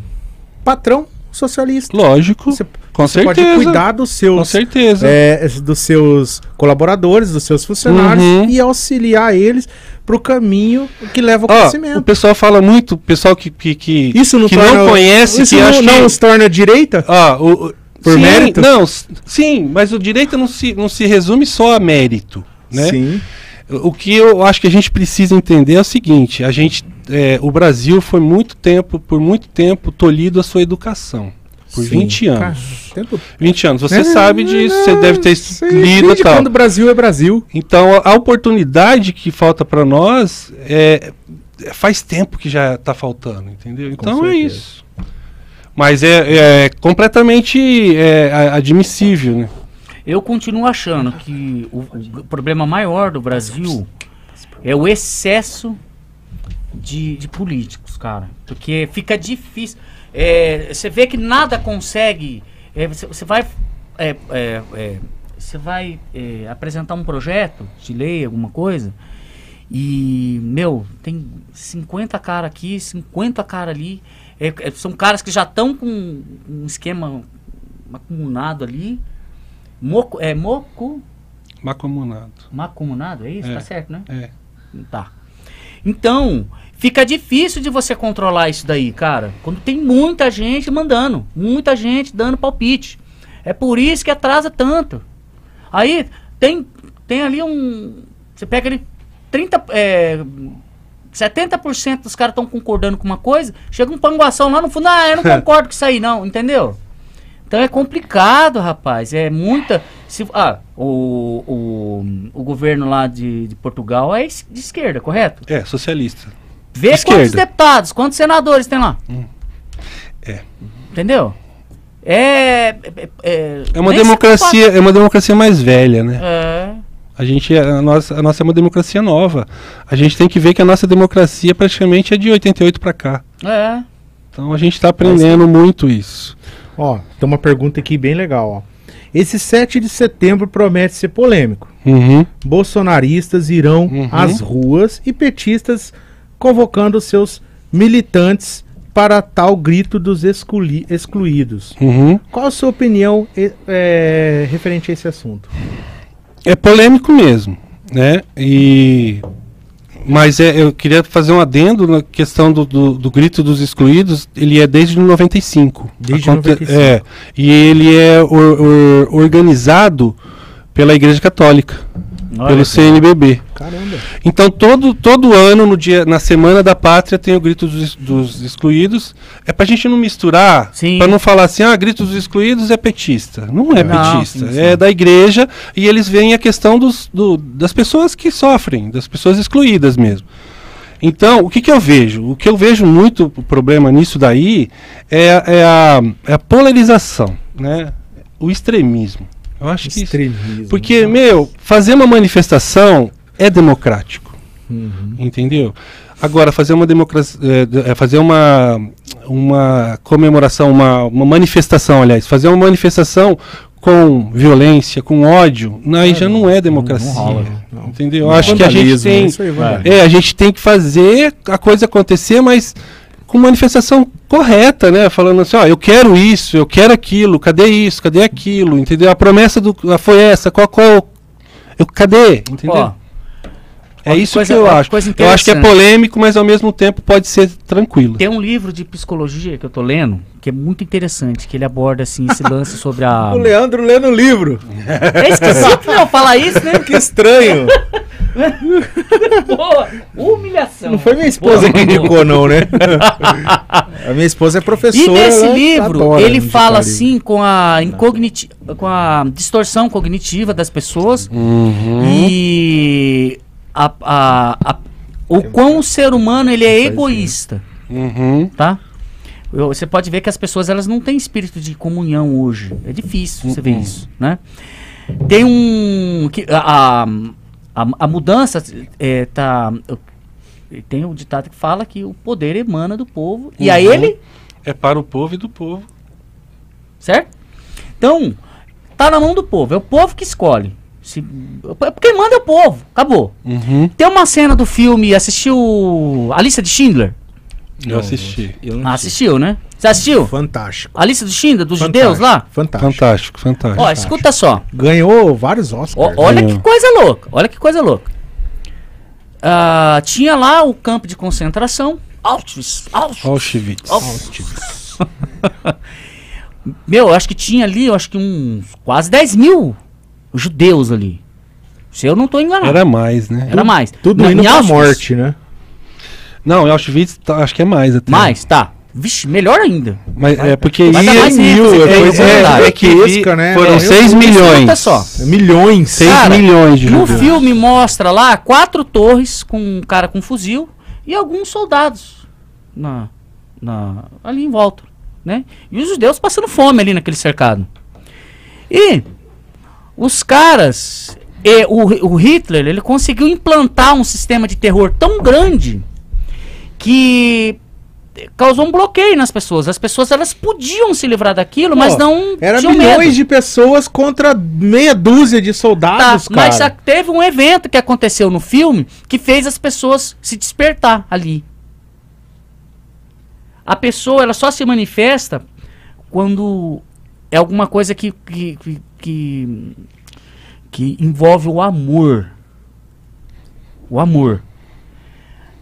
patrão socialista. Lógico, Você, com você certeza. pode cuidar dos com seus, certeza. é, dos seus colaboradores, dos seus funcionários Uhum. e auxiliar eles para o caminho que leva ao Ó, crescimento. o pessoal fala muito, o pessoal que, que, que, Isso não, que torna, não conhece, isso que não, não que... os torna direita? Ó, o, o- Por sim, mérito? Não, sim, mas o direito não se, não se resume só a mérito, né? Sim. O que eu acho que a gente precisa entender é o seguinte: a gente, é, o Brasil foi muito tempo, por muito tempo, tolhido a sua educação. Por Sim. 20 anos. Cara, tempo- 20 anos. Você É, sabe disso, você deve ter sei, lido e desde tal. quando o Brasil é Brasil. Então, a, oportunidade que falta para nós é, é- faz tempo que já está faltando, entendeu? Então é isso. Mas é, é completamente é, admissível, né? Eu continuo achando que o, o problema maior do Brasil é o excesso de, de políticos, cara. Porque fica difícil. É, você vê que nada consegue. é, você, você vai. é, é, é, você vai apresentar um projeto de lei, alguma coisa. E, meu, tem 50 cara aqui, 50 cara ali. São caras que já estão com um esquema acumulado ali. Moco, é moco, Macomunado. macumunado, é isso? É. Tá certo, né? É. Tá. Então, fica difícil de você controlar isso daí, cara. Quando tem muita gente mandando, muita gente dando palpite. É por isso que atrasa tanto. Aí tem, tem ali um. Você pega ali 30. É, 70% dos caras estão concordando com uma coisa, chega um panguação lá no fundo, ah, eu não concordo com isso aí, não, entendeu? Então é complicado, rapaz. É muita. Se, ah, o, o, o governo lá de, de Portugal é de esquerda, correto? É, socialista. Vê Esquerda. quantos deputados, quantos senadores tem lá. É. Entendeu? É. É, é, É uma democracia, é uma democracia mais velha, né? pode- É. A gente, é- a nossa, a nossa é uma democracia nova. A gente tem que ver que a nossa democracia praticamente é de 88 para cá. É. Então a gente está aprendendo muito isso. Ó, tem uma pergunta aqui bem legal, ó. Esse 7 de setembro promete ser polêmico. Uhum. Bolsonaristas irão Uhum. às ruas e petistas convocando seus militantes para tal grito dos exclui- excluídos. Uhum. Qual a sua opinião eh, referente a esse assunto? É polêmico mesmo, né? E mas é, eu queria fazer um adendo na questão do, do, do grito dos excluídos. Ele é desde 95. Desde Aconte- 95. É, e ele é or- or- organizado pela Igreja Católica, Olha pelo CNBB. Caramba. Então todo, todo ano, no dia, na Semana da Pátria, tem o Grito dos, dos Excluídos. É pra gente não misturar, Sim. pra não falar assim, ah, Grito dos Excluídos é petista. Não é Não, petista, sim, sim. é da igreja e eles veem a questão dos, do- das pessoas que sofrem, das pessoas excluídas mesmo. Então, o que, que eu vejo? O que eu vejo muito o problema nisso daí é, a- é a, é a polarização, né? O extremismo. Eu acho que isso, porque, meu, fazer uma manifestação é democrático. Uhum. Entendeu? Agora, fazer uma democracia. É, fazer uma, uma comemoração, uma, uma manifestação, aliás, fazer uma manifestação com violência, com ódio, aí já não é democracia. não rola. Não. Entendeu? Eu acho que a gente tem. vandalismo. É, a gente tem que fazer a coisa acontecer, mas com manifestação correta, né? Falando assim, ó, eu quero isso, eu quero aquilo, cadê isso, cadê aquilo, entendeu? A promessa do foi essa, qual qual eu cadê, entendeu? Ó, É isso coisa- que eu acho. coisa Eu acho que é polêmico, mas ao mesmo tempo pode ser tranquilo. Tem um livro de psicologia que eu tô lendo, que é muito interessante, que ele aborda assim esse lance sobre a. O Leandro lendo o livro. É esquisito, meu, falar isso, né? Que estranho. Boa, humilhação. Não foi minha esposa Boa, que indicou, não, né? A minha esposa é professora. E nesse livro, ele fala assim com a, incogniti com a distorção cognitiva das pessoas Uhum. e a, a- a- o quão o ser humano ele é egoísta, Uhum. tá? Você pode ver que as pessoas elas não têm espírito de comunhão hoje. É difícil você ver Uhum. isso, né? Tem um que a, a, a- mudança é, tá tem um ditado que fala que o poder emana do povo e a Uhum. ele É para o povo e do povo. Certo? Então, tá na mão do povo. É o povo que escolhe. Se, quem manda é o povo. Acabou. Uhum. Tem uma cena do filme, assistiu A Lista de Schindler? Eu assisti. Eu não Ah, assistiu, né? Você assistiu? Fantástico. A Lista de Schindler, dos Fantástico. judeus lá? Fantástico. Fantástico, fantástico. Ó, escuta só. Ganhou vários Oscars. olha Ganhou. que coisa louca. Olha que coisa louca. Ah, tinha lá o campo de concentração. Auschwitz. Auschwitz. Auschwitz. Meu, eu acho que tinha ali, eu acho que uns quase 10 mil judeus ali. Se eu não tô enganado. Era mais, né? Era mais. Tudo Na- indo pra Auschwitz, morte, né? Não, em Auschwitz tá- acho que é mais até. Mais, tá. Vixe, melhor ainda. Mas é porque Vai mais mil, é coisa coisa verdade. é que gigantesca, né? foram É, 6 Escuta milhões. só. Milhões. 6 Cara, milhões de No judeus. filme mostra lá quatro torres com um cara com fuzil e alguns soldados na, na, ali em volta, né? E os judeus passando fome ali naquele cercado. E os caras, e o, o Hitler, ele conseguiu implantar um sistema de terror tão grande que causou um bloqueio nas pessoas. As pessoas elas podiam se livrar daquilo, mas Pô, não Era milhões medo. de pessoas contra meia dúzia de Tá, soldados, cara. mas teve um evento que aconteceu no filme que fez as pessoas se despertar ali. A pessoa ela só se manifesta quando é alguma coisa que, que, que, que, que envolve o amor. O amor.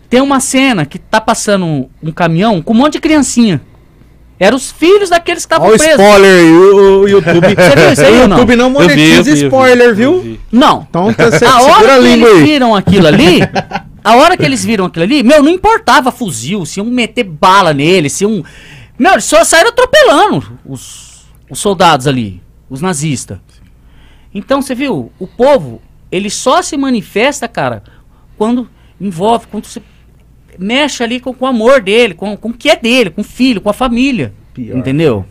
Tem uma cena que tá passando um, um caminhão com um monte de criancinha. Eram os filhos daqueles que estavam presos. spoiler aí, o, o YouTube. Você viu isso aí o ou não? YouTube não vi, monetiza vi, vi. spoiler, Eu viu? vi. Não, Então tá, a hora a que eles aí. viram aquilo ali, a hora que eles viram aquilo ali, meu, não importava fuzil, se iam meter bala nele, se iam. Meu, eles só saíram atropelando os, os soldados ali, os nazistas. Então, você viu, o povo, ele só se manifesta, cara, quando envolve, quando você mexe ali com, com o amor dele, com, com o que é dele, com o filho, com a família. Pior. Entendeu?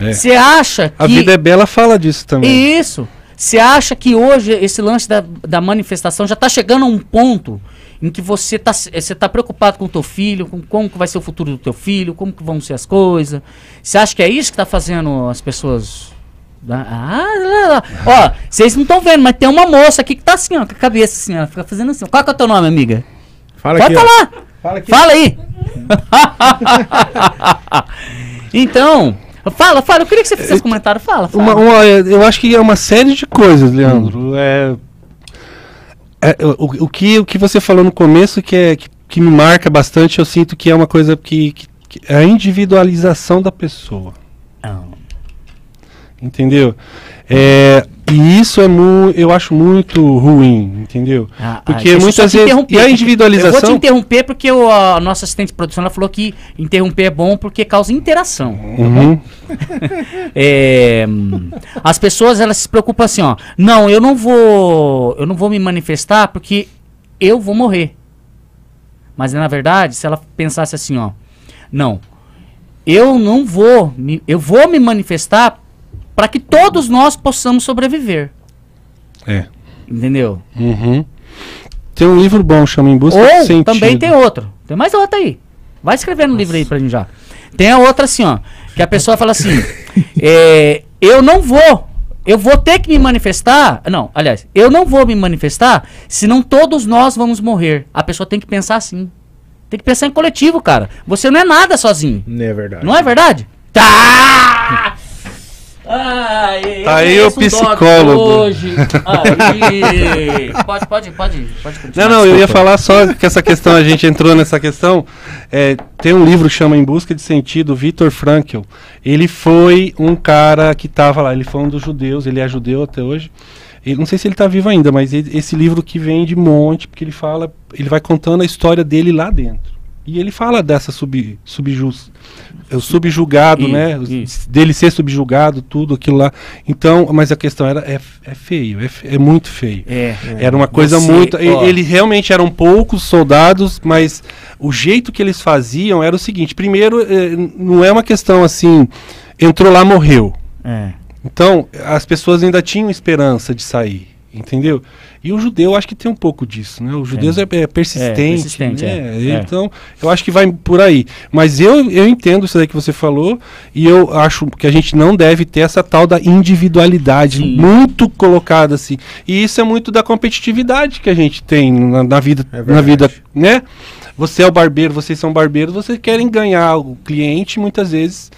É. Você acha que. A vida é bela fala disso também. Isso. Você acha que hoje esse lance da, da manifestação já está chegando a um ponto em que você está você tá preocupado com o teu filho, com como que vai ser o futuro do teu filho, como que vão ser as coisas. Você acha que é isso que está fazendo as pessoas... Ah, lá, lá. ó, vocês não estão vendo, mas tem uma moça aqui que tá assim, ó, com a cabeça assim, ó, fica fazendo assim. Qual é o teu nome, amiga? Fala Pode aqui, falar. Fala aqui. Fala aí. então, fala, fala. Eu queria que você fizesse comentário. Fala, fala. Uma- uma- eu acho que é uma série de coisas, Leandro. É, é, o, o que, o que você falou no começo que, é, que, que me marca bastante, eu sinto que é uma coisa que, que- que é a individualização da pessoa. Ah. Entendeu? É, e isso é mu eu acho muito ruim, entendeu? Ah, ah, Porque só muitas vezes. E a individualização. Eu vou te interromper porque o, a nossa assistente de produção ela falou que interromper é bom porque causa interação. Uhum. É, as pessoas elas se preocupam assim, ó. Não, eu não vou, eu não vou me manifestar porque eu vou morrer. Mas na verdade, se ela pensasse assim, ó, não, eu não vou, me, eu vou me manifestar para que todos nós possamos sobreviver, É. entendeu? Uhum. Tem um livro bom, chama Em Busca de Ou Sentido. também tem outro. Tem mais outra aí. Vai escrevendo um livro aí pra gente já. Tem a outra assim, ó. Que a pessoa fala assim: é, Eu não vou. Eu vou ter que me manifestar. Não, aliás, eu não vou me manifestar, senão todos nós vamos morrer. A pessoa tem que pensar assim. Tem que pensar em coletivo, cara. Você não é nada sozinho. Não é verdade. Não é verdade? Tá! Ai, Tá aí eu o um psicólogo. Hoje. Aí. Pode, pode, pode, pode continuar. Não, não, eu ia falar só que essa questão, a gente entrou nessa questão. é, tem um livro que chama Em Busca de Sentido, Viktor Frankl. Ele foi um cara que estava lá, ele foi um dos judeus, ele é judeu até hoje. Ele, não sei se ele está vivo ainda, mas ele- esse livro que vem de monte, porque ele fala, ele vai contando a história dele lá dentro. E ele fala dessa sub, subjus, é subjugado, Isso, né? isso. Dele ser subjugado, tudo aquilo lá. Então, mas a questão era, é, é feio, é, é muito feio. É. Era uma coisa Você, muito. ó. Ele realmente eram poucos soldados, mas o jeito que eles faziam era o seguinte: primeiro, eh, não é uma questão assim, entrou lá, morreu. É. Então, as pessoas ainda tinham esperança de sair, entendeu? E o judeu, acho que tem um pouco disso, né? O judeu é, é persistente, É, persistente, né? é, é. Então, eu acho que vai por aí. Mas eu, eu entendo isso aí que você falou, e eu acho que a gente não deve ter essa tal da individualidade Sim. muito colocada assim. E isso é muito da competitividade que a gente tem na, na vida, É na vida, né? Você é o barbeiro, vocês são barbeiros, vocês querem ganhar o cliente muitas vezes,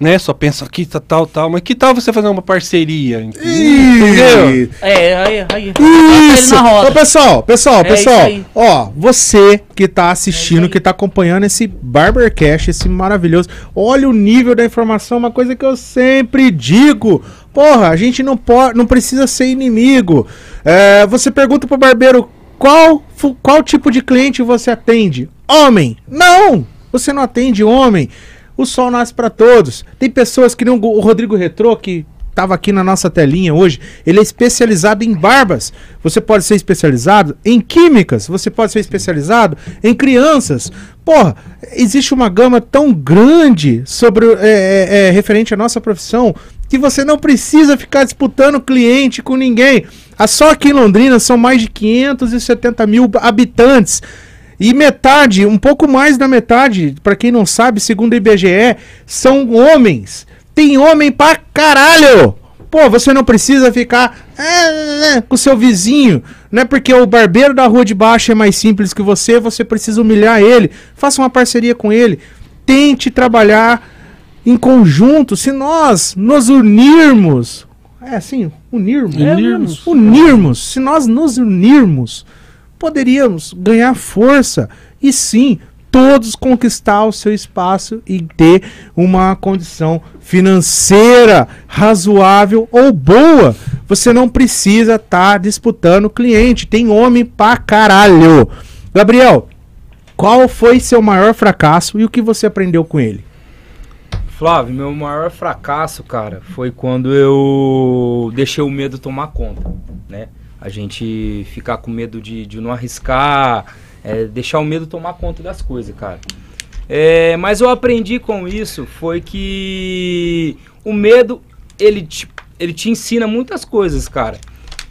né? Só pensam aqui, tá, tal, tal. Mas que tal você fazer uma parceria? Entendeu? É, aí, aí. Isso! na roda. Ô, pessoal, pessoal, É pessoal, ó, você que tá É assistindo, aí. que tá acompanhando esse Barbercast, esse maravilhoso, olha o nível da informação, uma coisa que eu sempre digo. Porra, a gente não pode, não precisa ser inimigo. É, você pergunta pro barbeiro qual, qual tipo de cliente você atende? Homem? Não! Você não atende homem. O sol nasce para todos. Tem pessoas que nem o Go- o Rodrigo Retrô, que estava aqui na nossa telinha hoje. Ele é especializado em barbas. Você pode ser especializado em químicas. Você pode ser especializado em crianças. Porra, existe uma gama tão grande sobre é, é, é, referente à nossa profissão que você não precisa ficar disputando cliente com ninguém. Ah, Só aqui em Londrina são mais de 570 mil habitantes. E metade, um pouco mais da metade, pra quem não sabe, segundo o IBGE, são homens. Tem homem pra caralho! Pô, você não precisa ficar ah, com seu vizinho. Não é porque o barbeiro da rua de baixo é mais simples que você, você precisa humilhar ele. Faça uma parceria com ele. Tente trabalhar em conjunto. Se nós nos unirmos. É assim, unirmos. Unirmos. É, unirmos. Se nós nos unirmos, poderíamos ganhar força e sim todos conquistar o seu espaço e ter uma condição financeira razoável ou boa. Você não precisa estar disputando cliente, tem homem pra caralho. Gabriel, qual foi seu maior fracasso e o que você aprendeu com ele? Flávio, meu maior fracasso, cara, foi quando eu deixei o medo tomar conta, né? A gente ficar com medo de, de não arriscar, é, deixar o medo tomar conta das coisas, cara. É, mas eu aprendi com isso foi que o medo ele te, ele te ensina muitas coisas, cara.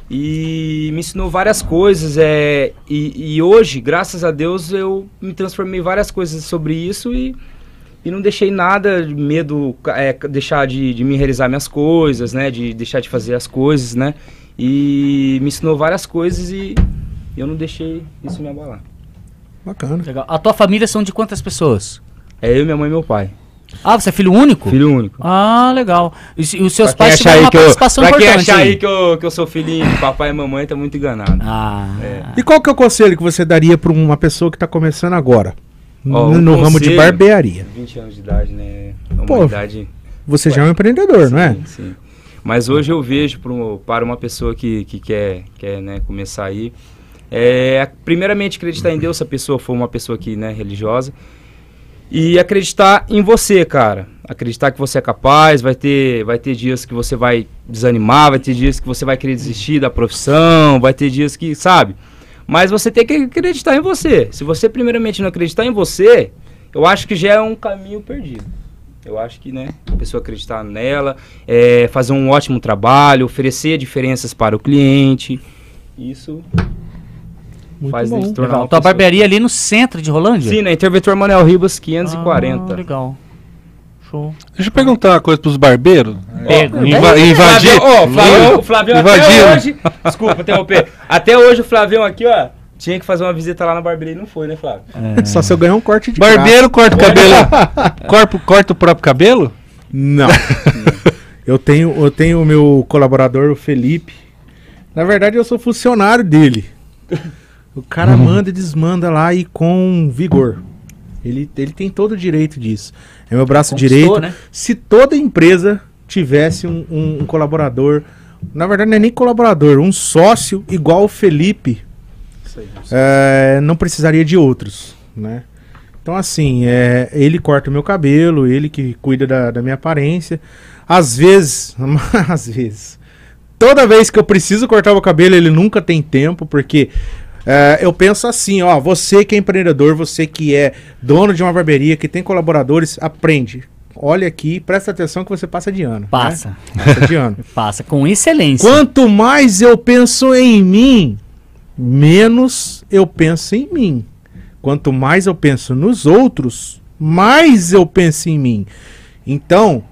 E me ensinou várias coisas. É, e, e hoje, graças a Deus, eu me transformei em várias coisas sobre isso e, e não deixei nada de medo, é, deixar de, de me realizar minhas coisas, né? De deixar de fazer as coisas, né? E me ensinou várias coisas e eu não deixei isso me abalar. Bacana. Legal. A tua família são de quantas pessoas? É eu, minha mãe e meu pai. Ah, você é filho único? Filho único. Ah, legal. E, os seus Pra pais tiveram uma que eu, participação pra quem importante achar aí. que eu, que eu sou filhinho de papai e mamãe, tá muito enganado. Ah, E qual que é o conselho que você daria para uma pessoa que está começando agora? Ó, no no ramo de conselho- barbearia. 20 anos de idade, né? É uma Pô, idade... Você já é um empreendedor, não é? Sim, sim. Mas hoje eu vejo pro, para uma pessoa que, que quer, quer né, começar aí, é, primeiramente acreditar em Deus, se a pessoa for uma pessoa que, né, religiosa, e acreditar em você, cara. Acreditar que você é capaz, vai ter, vai ter dias que você vai desanimar, vai ter dias que você vai querer desistir da profissão, vai ter dias que, sabe? Mas você tem que acreditar em você. Se você primeiramente não acreditar em você, eu acho que já é um caminho perdido. Eu acho que, né, a pessoa acreditar nela, é, fazer um ótimo trabalho, oferecer diferenças para o cliente, isso Muito faz bom. ele se tornar legal. uma Tua barbearia ali no centro de Rolândia? Sim, na Interventor Manuel Ribas 540. Ah, legal. Show. Deixa eu perguntar uma coisa pros barbeiros. Pega. Inva- invadir. Flavião, ó, o Flavião, o Flavião até hoje. Desculpa interromper. Até hoje o Flavião aqui, ó, tinha que fazer uma visita lá na barbearia e não foi, né, Flávio? Só se eu ganhar um corte de Barbeiro corta o cabelo. corpo, corta o próprio cabelo? Não. Eu tenho, eu tenho o meu colaborador, o Felipe. Na verdade, eu sou funcionário dele. O cara Uhum. manda e desmanda lá e com vigor. Ele, ele tem todo o direito disso. É meu braço Conquistou, direito. né? Se toda empresa tivesse um, um- um colaborador, na verdade não é nem colaborador, um sócio igual o Felipe, é, não precisaria de outros, né? Então assim, é, ele corta o meu cabelo, ele que cuida da, da minha aparência. Às vezes, às vezes, toda vez que eu preciso cortar o meu cabelo, ele nunca tem tempo, porque é, eu penso assim, ó, você que é empreendedor, você que é dono de uma barbearia, que tem colaboradores, aprende. Olha aqui, presta atenção que você passa de ano. né? Passa. Passa de ano. Passa com excelência. Quanto mais eu penso em mim, menos eu penso em mim. Quanto mais eu penso nos outros, mais eu penso em mim. Então,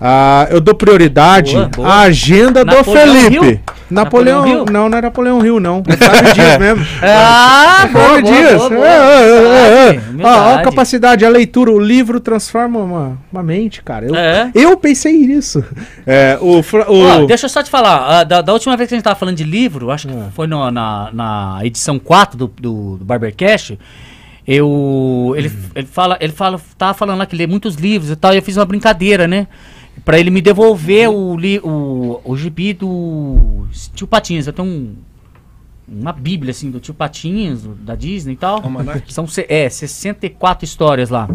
ah, eu dou prioridade Boa, boa. à agenda do Felipe. Hill? Napoleão, Napoleão não, não é Napoleão Hill, não. É Flávio Dias mesmo. Ah, Flávio Dias. boa, boa. É, é, é, é. A capacidade, a leitura, o livro transforma uma, uma mente, cara. Eu, É. eu pensei nisso. É, o, o, deixa eu só te falar, ah, da, da última vez que a gente tava falando de livro, acho que Ah. foi no- na, na edição 4 do, do, do Barbercast, eu. Ele, ele fala, ele fala, tava falando lá que lê muitos livros e tal, e eu fiz uma brincadeira, né? Pra ele me devolver o, li, o, o gibi do Tio Patinhas. Eu tenho um, uma bíblia, assim, do Tio Patinhas, do- da Disney e tal. São é, 64 histórias lá.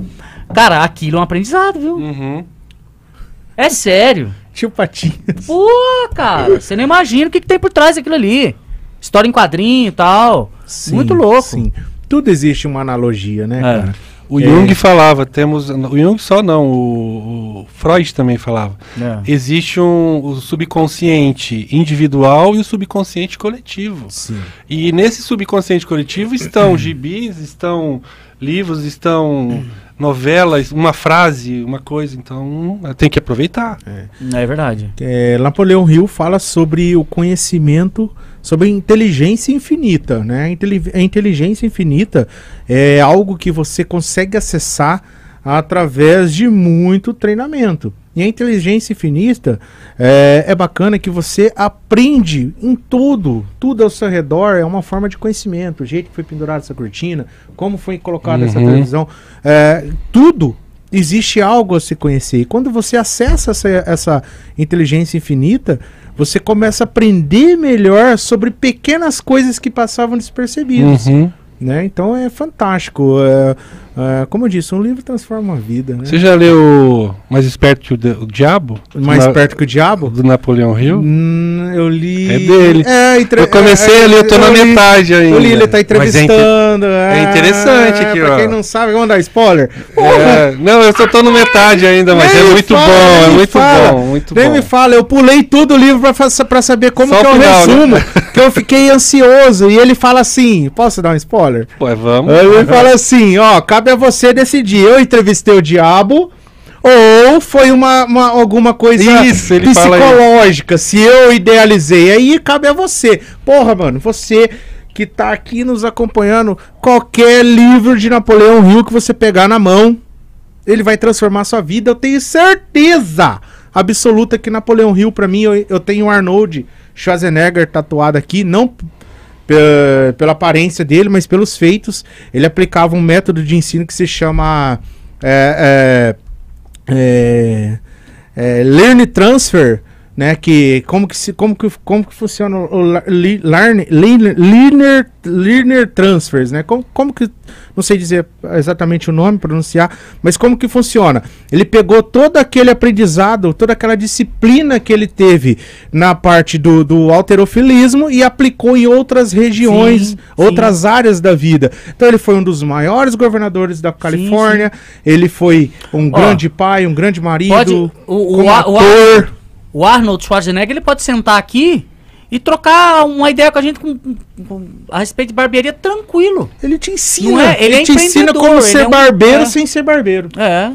Cara, aquilo é um aprendizado, viu? Uhum. É sério. Tio Patinhas. Pô, cara, você não imagina o que, que tem por trás daquilo ali. História em quadrinho e tal. Muito louco. Sim. Tudo existe uma analogia, né, É. cara? O É. Jung falava, temos. O Jung só não, o, o Freud também falava. É. Existe um o subconsciente individual e o subconsciente coletivo. Sim. E nesse subconsciente coletivo estão gibis, estão livros, estão novelas, uma frase, uma coisa. Então tem que aproveitar. É verdade. É, Napoleão Hill fala sobre o conhecimento, sobre inteligência infinita, né? A, inteli- a inteligência infinita é algo que você consegue acessar através de muito treinamento. E a inteligência infinita é, é bacana que você aprende em tudo, tudo ao seu redor é uma forma de conhecimento, o jeito que foi pendurada essa cortina, como foi colocada essa Uhum. televisão, é, tudo existe algo a se conhecer. E quando você acessa essa, essa inteligência infinita, você começa a aprender melhor sobre pequenas coisas que passavam despercebidas. Uhum. Né? Então é fantástico. É, é, como eu disse, um livro transforma a vida. Né? Você já leu Mais Esperto que o, o Diabo? Mais Na- perto que o diabo? Do Napoleão Hill? Hum, eu li. É dele. É, entre- Eu comecei é, ali, eu tô na li- metade ainda. Eu li, ele tá é entrevistando. é interessante aqui, Pra ó. quem não sabe, vamos dar spoiler. É, não, eu só tô no metade ainda, mas Nem é muito fala, bom, é muito fala. bom, muito Nem bom. me fala, eu pulei tudo o livro pra, pra saber como Só que é o o final, resumo, né? que eu fiquei ansioso. E ele fala assim: posso dar um spoiler? Pô, vamos. Ele fala assim: ó, cabe a você decidir. Eu entrevistei o diabo. Ou foi uma, uma- alguma coisa Isso, psicológica, se eu idealizei. Aí cabe a você. Porra, mano, você que tá aqui nos acompanhando, qualquer livro de Napoleão Hill que você pegar na mão, ele vai transformar sua vida. Eu tenho certeza absoluta que Napoleão Hill, pra mim, eu, eu tenho o Arnold Schwarzenegger tatuado aqui, não pe- pela aparência dele, mas pelos feitos. Ele aplicava um método de ensino que se chama é, é, é, é, Learn Transfer, né? Que como que se, como que como que funciona o learner, learner transfers, né? Como, como que não sei dizer exatamente o nome, pronunciar, mas como que funciona? Ele pegou todo aquele aprendizado, toda aquela disciplina que ele teve na parte do, do alterofilismo e aplicou em outras regiões, Sim, outras áreas da vida. Então ele foi um dos maiores governadores da Califórnia, ele foi um Ó, grande pai, um grande marido, Pode. O, o, ator. O Arnold Schwarzenegger ele pode sentar aqui e trocar uma ideia com a gente com- com- a respeito de barbearia tranquilo. Ele te ensina, Não é? Ele é te ensina como ele ser é um- barbeiro é. sem ser barbeiro. É.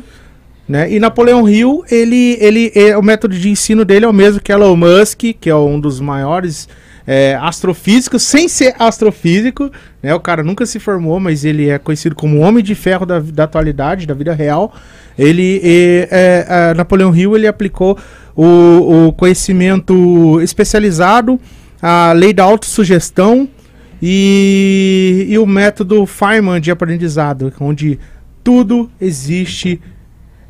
né? E Napoleão Hill, ele, ele, é, o método de ensino dele é o mesmo que Elon Musk, que é um dos maiores é, astrofísico, sem ser astrofísico, né? O cara nunca se formou, mas ele é conhecido como homem de ferro da, da atualidade, da vida real. Ele, é, é, é, Napoleão Hill, ele aplicou o, o conhecimento especializado, a lei da autossugestão e, e o método Feynman de aprendizado, onde tudo existe,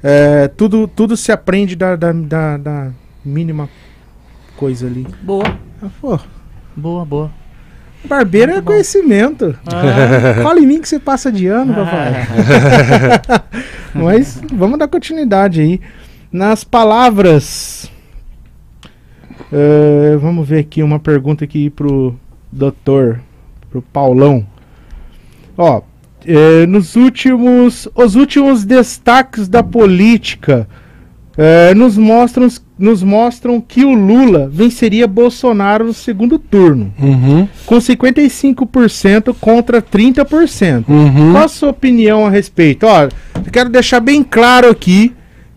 é, tudo, tudo se aprende da, da, da, da mínima coisa ali. Boa, Ah, boa, boa. barbeiro é conhecimento. Fala em mim que você passa de ano, papai. Mas vamos dar continuidade aí. Nas palavras. eh, vamos ver aqui uma pergunta aqui pro doutor, pro Paulão. Ó, eh, nos últimos. Os últimos destaques da política eh, nos, mostram, nos mostram que o Lula venceria Bolsonaro no segundo turno Uhum, com 55% contra 30%. uhum. Qual a sua opinião a respeito? Ó, eu quero deixar bem claro aqui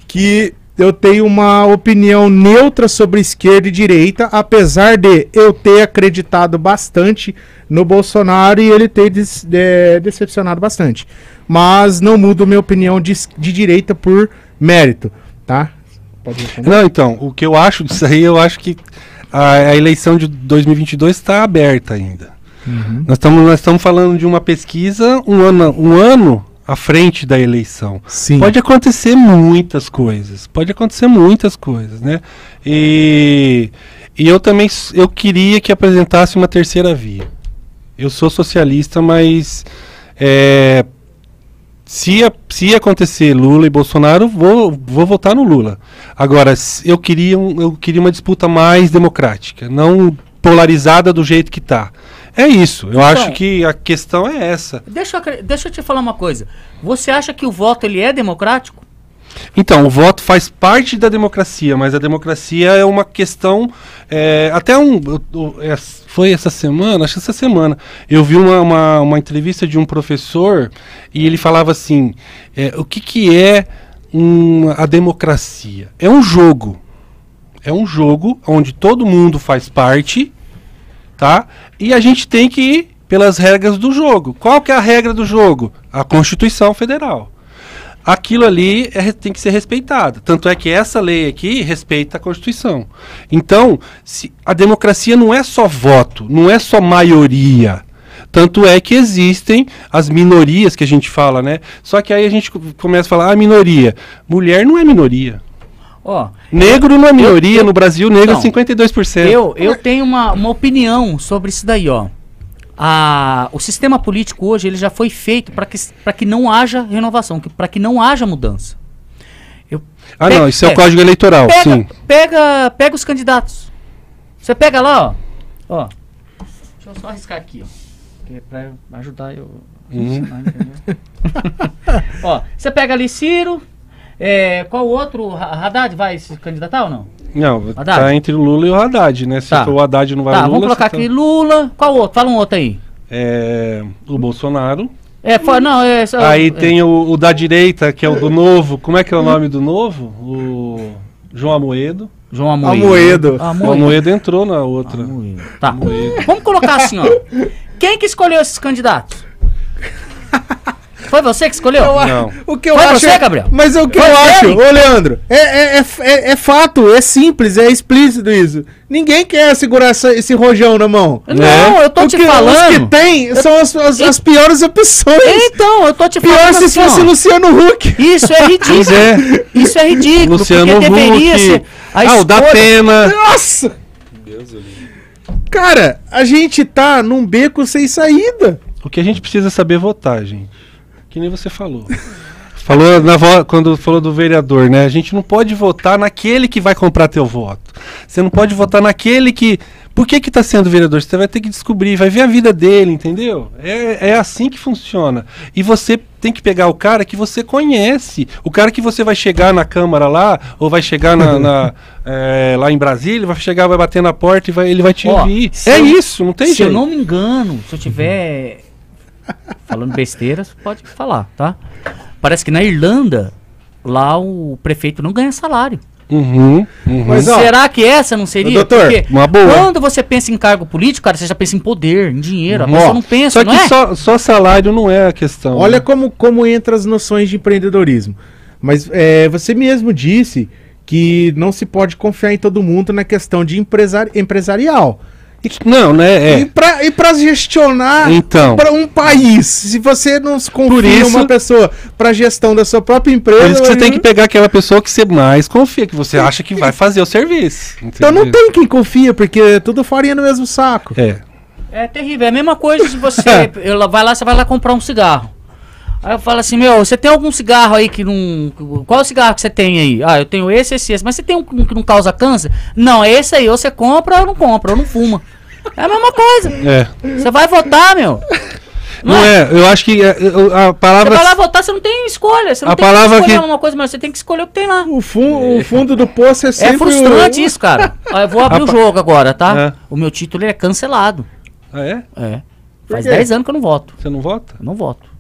que eu tenho uma opinião neutra sobre esquerda e direita, apesar de eu ter acreditado bastante no Bolsonaro e ele ter des- de- decepcionado bastante. Mas não mudo minha opinião de, de direita por mérito, tá? Pode responder. Não, então, o que eu acho disso aí, eu acho que a, a eleição de 2022 está aberta ainda. Nós estamos nós estamos falando de uma pesquisa um ano, um ano à frente da eleição. Sim. Pode acontecer muitas coisas. Pode acontecer muitas coisas, né? E, e eu também eu queria que apresentasse uma terceira via. Eu sou socialista, mas é, se, a- se acontecer Lula e Bolsonaro, vou, vou votar no Lula. Agora, eu queria, um- eu queria uma disputa mais democrática, não polarizada do jeito que está. É isso. Eu acho que a questão é essa. Deixa eu, deixa eu te falar uma coisa. Você acha que o voto ele é democrático? Então, o voto faz parte da democracia, mas a democracia é uma questão. é, até um. é, foi essa semana, acho que essa semana, eu vi uma, uma, uma entrevista de um professor e ele falava assim: é, o que, que é um- a democracia? É um jogo. É um jogo onde todo mundo faz parte, tá? E a gente tem que ir pelas regras do jogo. Qual que é a regra do jogo? A Constituição Federal aquilo ali é- tem que ser respeitado. Tanto é que essa lei aqui respeita a Constituição. Então, se, a democracia não é só voto, não é só maioria. Tanto é que existem as minorias que a gente fala, né? Só que aí a gente co- começa a falar, ah, minoria. Mulher não é minoria. Ó, Negro não é minoria. eu- no Brasil, negro Não. é 52%. eu, eu tenho uma, uma opinião sobre isso daí, ó. A, o sistema político hoje ele já foi feito para que, pra que não haja renovação, para que não haja mudança. Eu, ah, não, isso é, é, o Código Eleitoral, pega, sim. pega, pega os candidatos. Você pega lá, ó. ó. Deixa eu só arriscar aqui, ó. É pra ajudar eu. Uhum. ó, você pega ali Ciro. É, qual outro? Haddad vai se candidatar ou não? Não, Haddad? tá entre o Lula e o Haddad, né? Se Tá. for o Haddad não vai tá, o Lula. vamos colocar se aqui Lula. Qual outro? Fala um outro aí. É, o Bolsonaro. É, foi, não, é. só- Aí é, tem o, o da direita, que é o do novo. Como é que é o nome do novo? O João Amoedo. João Amoedo. Amoedo. O Amoedo. Amoedo entrou na outra. Amoedo. Tá. Amoedo. Vamos colocar assim, ó. Quem que escolheu esses candidatos? Foi você que escolheu? Não. O que eu Foi acho. você, Gabriel? Mas o que Foi eu acho, ô Leandro, é, é, é, é- é fato, é simples, é explícito isso. Ninguém quer segurar essa- esse rojão na mão. Não, eu tô O te que- Os que falando. tem são as, as- as piores opções. Então, eu tô te Pior falando se assim, fosse ó. Luciano Huck. Isso é ridículo. Pois é. Isso é ridículo. Luciano porque deveria Huck. ser a ah, o da escolha- Pena. Nossa! Cara, a gente tá num beco sem saída. O que a gente precisa saber é votar, gente. Que nem você falou. Falou na quando falou do vereador, né? A gente não pode votar naquele que vai comprar teu voto. Você não pode votar naquele que. Por que que tá sendo vereador? Você vai ter que descobrir, vai ver a vida dele, entendeu? É, é assim que funciona. E você tem que pegar o cara que você conhece. O cara que você vai chegar na Câmara lá, ou vai chegar na, na, é, lá em Brasília, vai chegar, vai bater na porta e vai, ele vai te Ó, ouvir. se É eu- isso, não tem Se jeito. eu não me engano, se eu tiver falando besteiras, pode falar, tá? Parece que na Irlanda, lá o prefeito não ganha salário. Uhum, uhum. Mas, ó, Será que essa não seria? Doutor, Porque uma boa. quando você pensa em cargo político, cara, você já pensa em poder, em dinheiro. A Ó, pessoa não pensa, só não que é? só, só salário não é a questão. Olha né? como, como entra as noções de empreendedorismo. Mas é, você mesmo disse que não se pode confiar em todo mundo na questão de empresari empresarial. Não, né? E É. pra, e pra gestionar Então. pra um país, se você não se confia isso- uma pessoa pra gestão da sua própria empresa. Por isso que você tem que pegar aquela pessoa que você mais confia, que você acha que vai fazer o serviço. Então não entendeu? tem quem confia, porque tudo farinha no mesmo saco. É. É terrível. É a mesma coisa se você ela vai lá, você vai lá comprar um cigarro. Aí eu falo assim, meu, você tem algum cigarro aí que não. Qual é o cigarro que você tem aí? Ah, eu tenho esse, esse, esse. Mas você tem um que não causa câncer? Não, é esse aí. Ou você compra ou não compra, ou não fuma. É a mesma coisa. É. Você vai votar, meu. Não é, eu acho que é, a Você palavra. vai lá votar, você não tem escolha. Você não A tem palavra que escolher que- uma coisa, mas você tem que escolher o que tem lá. O, fun- o fundo do poço é sempre. É frustrante o- isso, cara. Ó, eu vou abrir o Apa- jogo agora, tá? É. O meu título é cancelado. Ah, é? É. Faz quê? 10 anos que eu não voto. Você não vota? Eu não voto.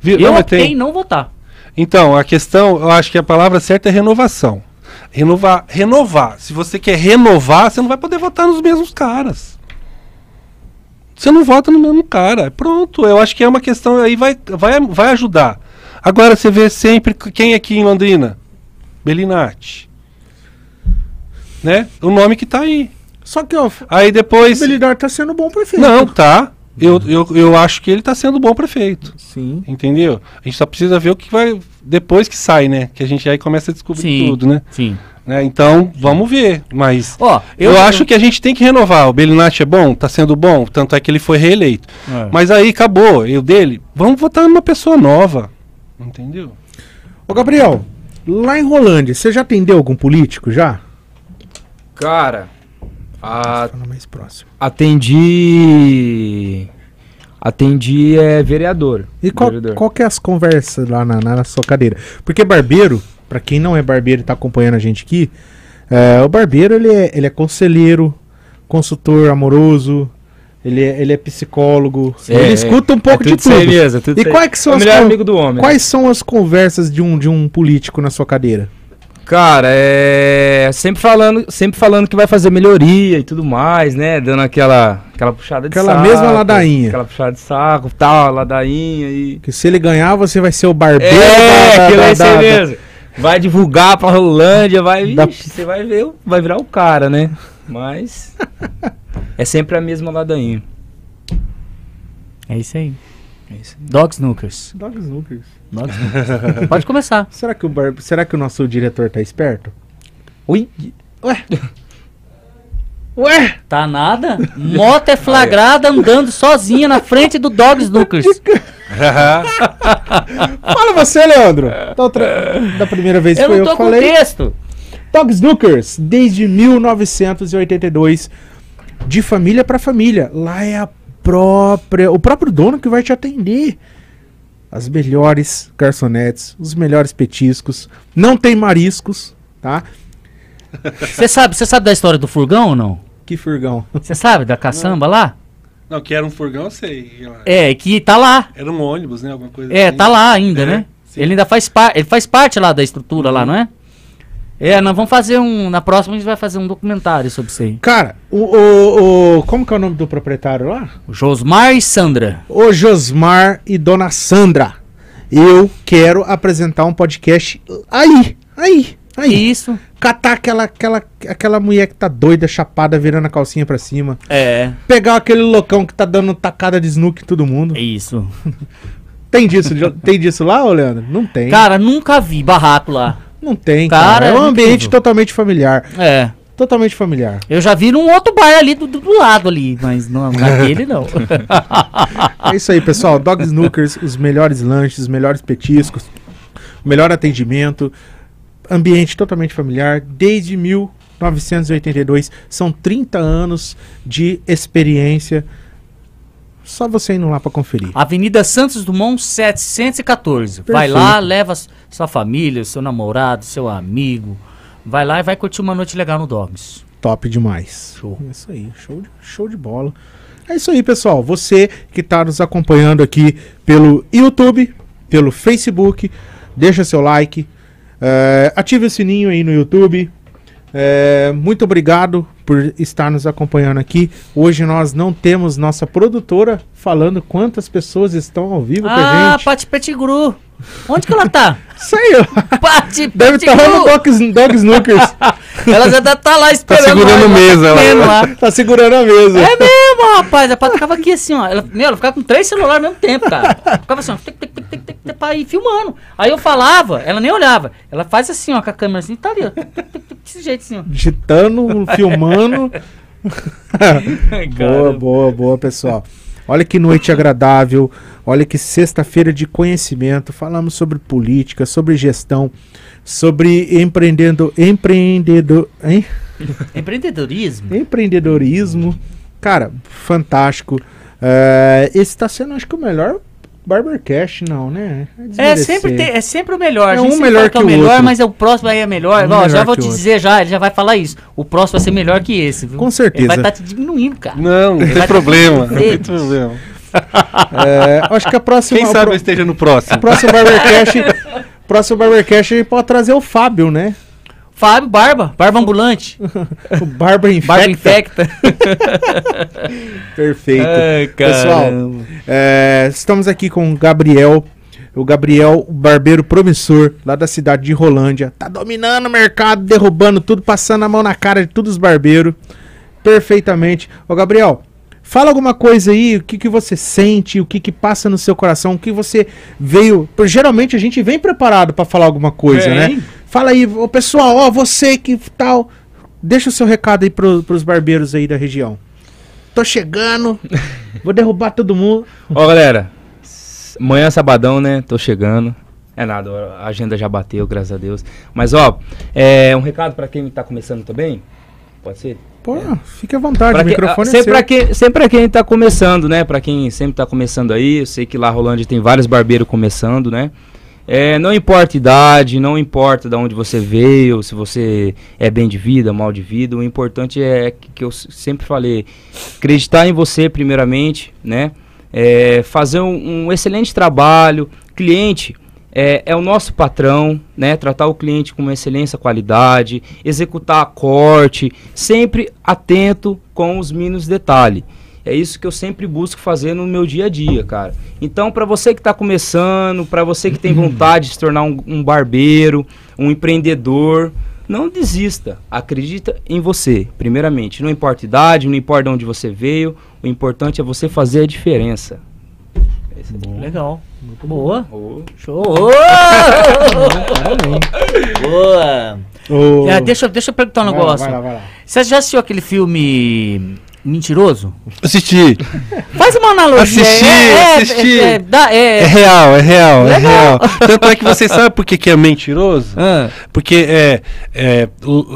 Vi- Eu não, optei tem- não votar. Então, a questão, eu acho que a palavra certa é renovação. Renovar, renovar. Se você quer renovar, você não vai poder votar nos mesmos caras. Você não vota no mesmo cara. Pronto, eu acho que é uma questão aí vai vai, vai ajudar. Agora você vê sempre quem aqui em Londrina? Belinati. Né? O nome que tá aí. Só que, ó, Aí o depois Belidor tá sendo bom prefeito. Não, tá. Eu, eu, eu acho que ele tá sendo bom prefeito. Sim. Entendeu? A gente só precisa ver o que vai. Depois que sai, né? Que a gente aí começa a descobrir Sim. tudo, né? Sim. Né? Então, vamos ver. Mas. Ó, Eu, acho que a gente tem que renovar. O Belinati é bom, tá sendo bom, tanto é que ele foi reeleito. É. Mas aí acabou. Eu dele, vamos votar numa pessoa nova. Entendeu? Ô, Gabriel, lá em Rolândia, você já atendeu algum político já? Cara, a- Fala mais próximo. atendi. Atendi é vereador. E qual, Vereador. qual que é as conversas lá na, na sua cadeira? Porque barbeiro, pra quem não é barbeiro e tá acompanhando a gente aqui, é, o barbeiro ele é, ele é conselheiro, consultor amoroso, ele é, ele é psicólogo, É, ele é. escuta um pouco É de tudo aí tudo. mesmo, tudo E quais que são É as melhor amigo do homem. Quais são as conversas de um, de um político na sua cadeira? Cara, é sempre falando, sempre falando que vai fazer melhoria e tudo mais, né? Dando aquela, aquela puxada de Aquela saco. mesma ladainha. Aquela puxada de saco, tal, ladainha e Que se ele ganhar, você vai ser o barbeiro É, da- aí da- mesmo. Vai divulgar pra Rolândia, vai, Da- vixe, você vai ver, o- vai virar o cara, né? Mas é sempre a mesma ladainha. É isso aí. É isso. Dog Snookers. Dog Snookers. Dog Snookers. Pode começar. Será que, o bar... Será que o nosso diretor tá esperto? Ui, Ué? Ué? Tá nada? Moto é flagrada andando sozinha na frente do Dog Snookers. Fala você, Leandro. Da, outra- da primeira vez Eu foi não eu tô que com falei. texto. Dog Snookers, desde 1982, de família para família. Lá é a própria, o próprio dono que vai te atender. As melhores garçonetes, os melhores petiscos. Não tem mariscos, tá? Você sabe, você sabe da história do furgão ou não? Que furgão. Você sabe da caçamba lá? Não, que era um furgão, eu sei. É, que tá lá. Era um ônibus, né? Alguma coisa É, assim. tá lá ainda, É, né? sim. Ele ainda faz parte, ele faz parte lá da estrutura lá, não é? É, nós vamos fazer um, na próxima a gente vai fazer um documentário sobre isso aí. Cara, o, o, o- como que é o nome do proprietário lá? O Josmar e Sandra. Ô Josmar e Dona Sandra, eu quero apresentar um podcast aí, aí, aí. Isso. Catar aquela, aquela, aquela mulher que tá doida, chapada, virando a calcinha pra cima. É, Pegar aquele loucão que tá dando tacada de snook em todo mundo. é isso. Tem disso, tem disso lá, ô Leandro? Não tem. Cara, nunca vi barraco lá. Não tem, cara, cara. É um é ambiente incrível. totalmente familiar. É. Totalmente familiar. Eu já vi num outro bar ali do, do- do lado ali, mas não, naquele não. É isso aí, pessoal. Dog Snookers, os melhores lanches, os melhores petiscos, o melhor atendimento, ambiente totalmente familiar, desde 1982. São 30 anos de experiência. Só você indo lá pra conferir. Avenida Santos Dumont 714. Vai Perfeito. lá, leva sua família, seu namorado, seu amigo. Vai lá e vai curtir uma noite legal no Dogs. Top demais. Show. É Isso aí, show de, show de bola. É isso aí, pessoal. Você que está nos acompanhando aqui pelo YouTube, pelo Facebook, deixa seu like, É, ative o sininho aí no YouTube. É, muito obrigado por estar nos acompanhando aqui. Hoje nós não temos nossa produtora falando quantas pessoas estão ao vivo com a Ah, gente. Pati Pettigrew. Onde que ela tá? Isso aí, ó. Pati Deve estar lá no. Dog, Dog Snookers. Ela já deve tá lá esperando. segurando nós, mesa, ela. comendo lá. tá segurando a mesa. É mesmo, rapaz. A Paty ficava aqui assim, ó. Ela, meu, ela ficava com três celulares ao mesmo tempo, cara. Ficava assim, ó. Tic, tic, tic, tic, tic, tic, pra ir filmando. Aí eu falava, ela nem olhava. Ela faz assim, ó, com a câmera assim, tá ali, ó. Tic, tic, desse jeito ó. Digitando, filmando. boa, boa, boa, pessoal. Olha que noite agradável. Olha que sexta-feira de conhecimento. Falamos sobre política, sobre gestão, sobre empreendendo, empreendedor, hein? Empreendedorismo. empreendedorismo. Cara, fantástico. É, esse está sendo, acho que, o melhor Barbercast, não, né? É desmerecer. sempre, tem- é sempre o melhor. É um sempre melhor que é o que o melhor, outro. mas é o próximo aí é melhor. Um Ó, já melhor vou que te o dizer já, ele já vai falar isso. O próximo vai ser melhor que esse, viu? Com certeza. Ele vai estar te diminuindo, cara. Não, não tem Vai- problema. Não tem problema. É, acho que a próxima. Quem o sabe pro- eu esteja no próximo. próximo Barbercast. próximo Barbercast pode trazer o Fábio, né? Fábio Barba, Barba Ambulante. O Barba Infecta. Barba Infecta. Perfeito. Ai, Pessoal, é, estamos aqui com o Gabriel. O Gabriel, o barbeiro promissor, lá da cidade de Rolândia. Tá dominando o mercado, derrubando tudo, passando a mão na cara de todos os barbeiros. Perfeitamente. Ô, Gabriel, fala alguma coisa aí, o que, que você sente, o que, que passa no seu coração, o que você veio. Porque geralmente a gente vem preparado pra falar alguma coisa, Vem. né? Fala aí, ô, pessoal, ó, você que tal. Deixa o seu recado aí pro, pros barbeiros aí da região. Tô chegando, vou derrubar todo mundo. Ó, galera, amanhã é sabadão, né? Tô chegando. É nada, a agenda já bateu, graças a Deus. Mas, ó, é um recado pra quem tá começando também? Pode ser? Pô, fique à vontade, Pra o que- microfone é sempre, seu. pra quem, sempre pra quem tá começando, né? Pra quem sempre tá começando aí, eu sei que lá Rolândia tem vários barbeiros começando, né? É, não importa idade, não importa de onde você veio, se você é bem de vida, mal de vida, o importante é que, que eu sempre falei, acreditar em você primeiramente, né? É, fazer um, um excelente trabalho, cliente é, é o nosso patrão, né? Tratar o cliente com excelência qualidade, executar corte, sempre atento com os mínimos detalhes. É isso que eu sempre busco fazer no meu dia a dia, cara. Então, para você que está começando, para você que tem vontade de se tornar um, um barbeiro, um empreendedor, não desista. Acredita em você, primeiramente. Não importa a idade, não importa de onde você veio, o importante é você fazer a diferença. Esse é Legal. Boa. o- Show. Boa. Ô, É, deixa, eu- deixa eu perguntar um vai lá, negócio. vai lá, vai lá. Você já assistiu aquele filme Mentiroso? Assisti. Faz uma analogia. Assisti, é, assisti. É, é, é- É real, é real, é Legal. real. Tanto é que você sabe por que, que é mentiroso? Ah, Porque é, é,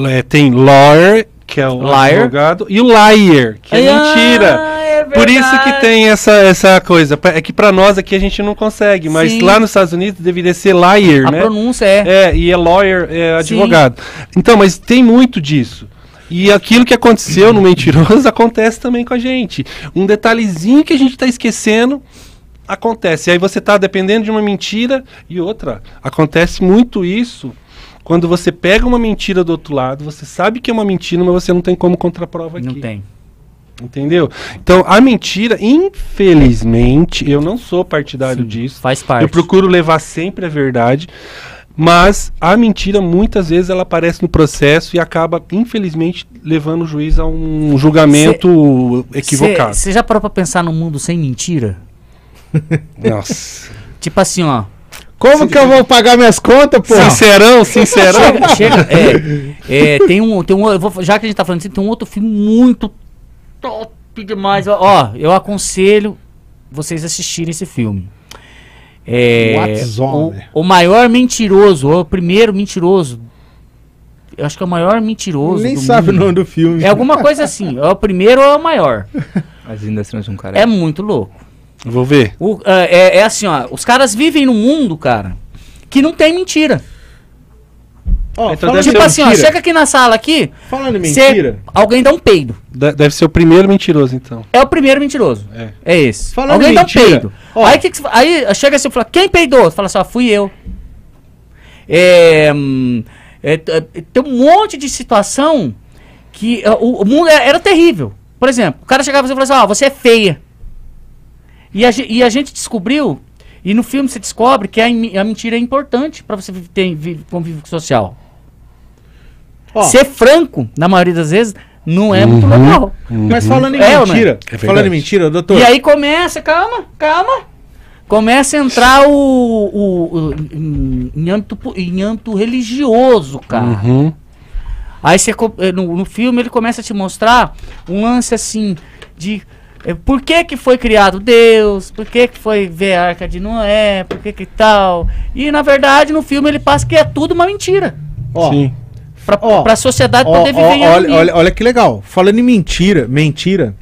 é, tem lawyer, que é o Liar. advogado, e o liar, que é Ah, mentira. é Por isso que tem essa, essa coisa. É que pra nós aqui a gente não consegue, mas Sim. lá nos Estados Unidos deveria ser liar, A né? pronúncia é. É, e é lawyer, é Sim. advogado. Então, mas tem muito disso. E aquilo que aconteceu no Mentiroso acontece também com a gente. Um detalhezinho que a gente tá esquecendo acontece. E aí você tá dependendo de uma mentira e outra. Acontece muito isso quando você pega uma mentira do outro lado, você sabe que é uma mentira, mas você não tem como contraprova aqui. Não tem. Entendeu? Então, a mentira, infelizmente, eu não sou partidário disso. Faz parte. Eu procuro levar sempre a verdade, mas a mentira muitas vezes ela aparece no processo e acaba, infelizmente, levando o juiz a um julgamento equivocado. Você já parou pra pensar num mundo sem mentira? Nossa. Tipo assim, ó. Como que eu vou pagar minhas contas, pô? Sincerão, sincerão. Chega, chega, é, é, tem um, tem um, eu vou- já que a gente tá falando assim, tem um outro filme muito top demais. Ó, Ó, eu aconselho vocês assistirem esse filme. É, o, né? o maior mentiroso, o primeiro mentiroso. Eu acho que é o maior mentiroso. Nem do sabe o mundo. nome do filme. É alguma coisa assim. É o primeiro ou é o maior. As indústrias de um cara. É muito louco. Vou ver. O- é, é- é assim, ó. Os caras vivem num mundo, cara, que não tem mentira. Ó, Então deve Tipo ser assim, ó, mentira, chega aqui na sala aqui, Falando em cê- mentira. alguém dá um peido. De- deve ser o primeiro mentiroso, então. É o primeiro mentiroso. É. É esse. Falando alguém em dá um mentira, peido. ó. Aí, que aí chega assim e fala, quem peidou? Você fala assim, ó, fui eu. É, hum, é, t- tem um monte de situação que ah, o, o mundo era, era terrível. Por exemplo, o cara chegava e falava assim, ó, você é feia. E a, e a gente descobriu, e no filme você descobre que a, a mentira é importante para você ter vi- convívio social. Ó, Ser franco, na maioria das vezes, não é muito Uhum. legal. Mas falando em É é? mentira, É falando em mentira, doutor. E aí começa, calma, calma. Começa a entrar o, o- o- em, em âmbito, em âmbito religioso, cara. Uhum. Aí você, eh, no, no filme ele começa a te mostrar um lance assim de por que que foi criado Deus, por que que foi ver a Arca de Noé, por que que tal. E na verdade no filme ele passa que é tudo uma mentira. Ó, Sim. Pra, Ó, pra sociedade ó, poder ó, viver em olha, olha, olha que legal. Falando em mentira, mentira,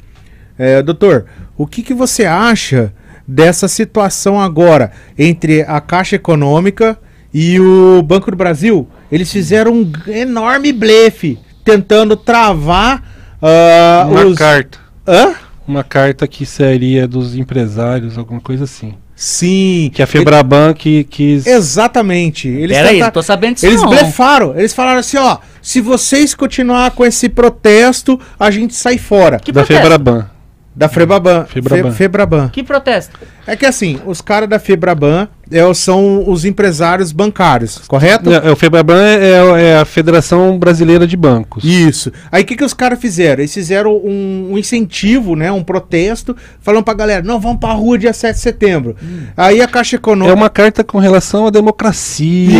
é, doutor, o que, que você acha dessa situação agora entre a Caixa Econômica e o Banco do Brasil? Eles fizeram um enorme blefe tentando travar Uma os. carta. Hã? Uma carta que seria dos empresários, alguma coisa assim. Sim. Que a Febraban que quis. Exatamente. Eles Peraí, tenta- tô sabendo disso Eles não. blefaram. Eles falaram assim, ó, se vocês continuar com esse protesto, a gente sai fora. Que da protesto? Febraban. Da Febraban. Febraban. Fe- Febraban. Que protesto? É que assim, os caras da Febraban é, são os empresários bancários, correto? É, o Febraban é, é a Federação Brasileira de Bancos. Isso. Aí o que, que os caras fizeram? Eles fizeram um, um incentivo, né? Um protesto, falando pra galera, não, vamos pra rua dia 7 de setembro. Aí a Caixa É Econômica. uma carta com relação à democracia.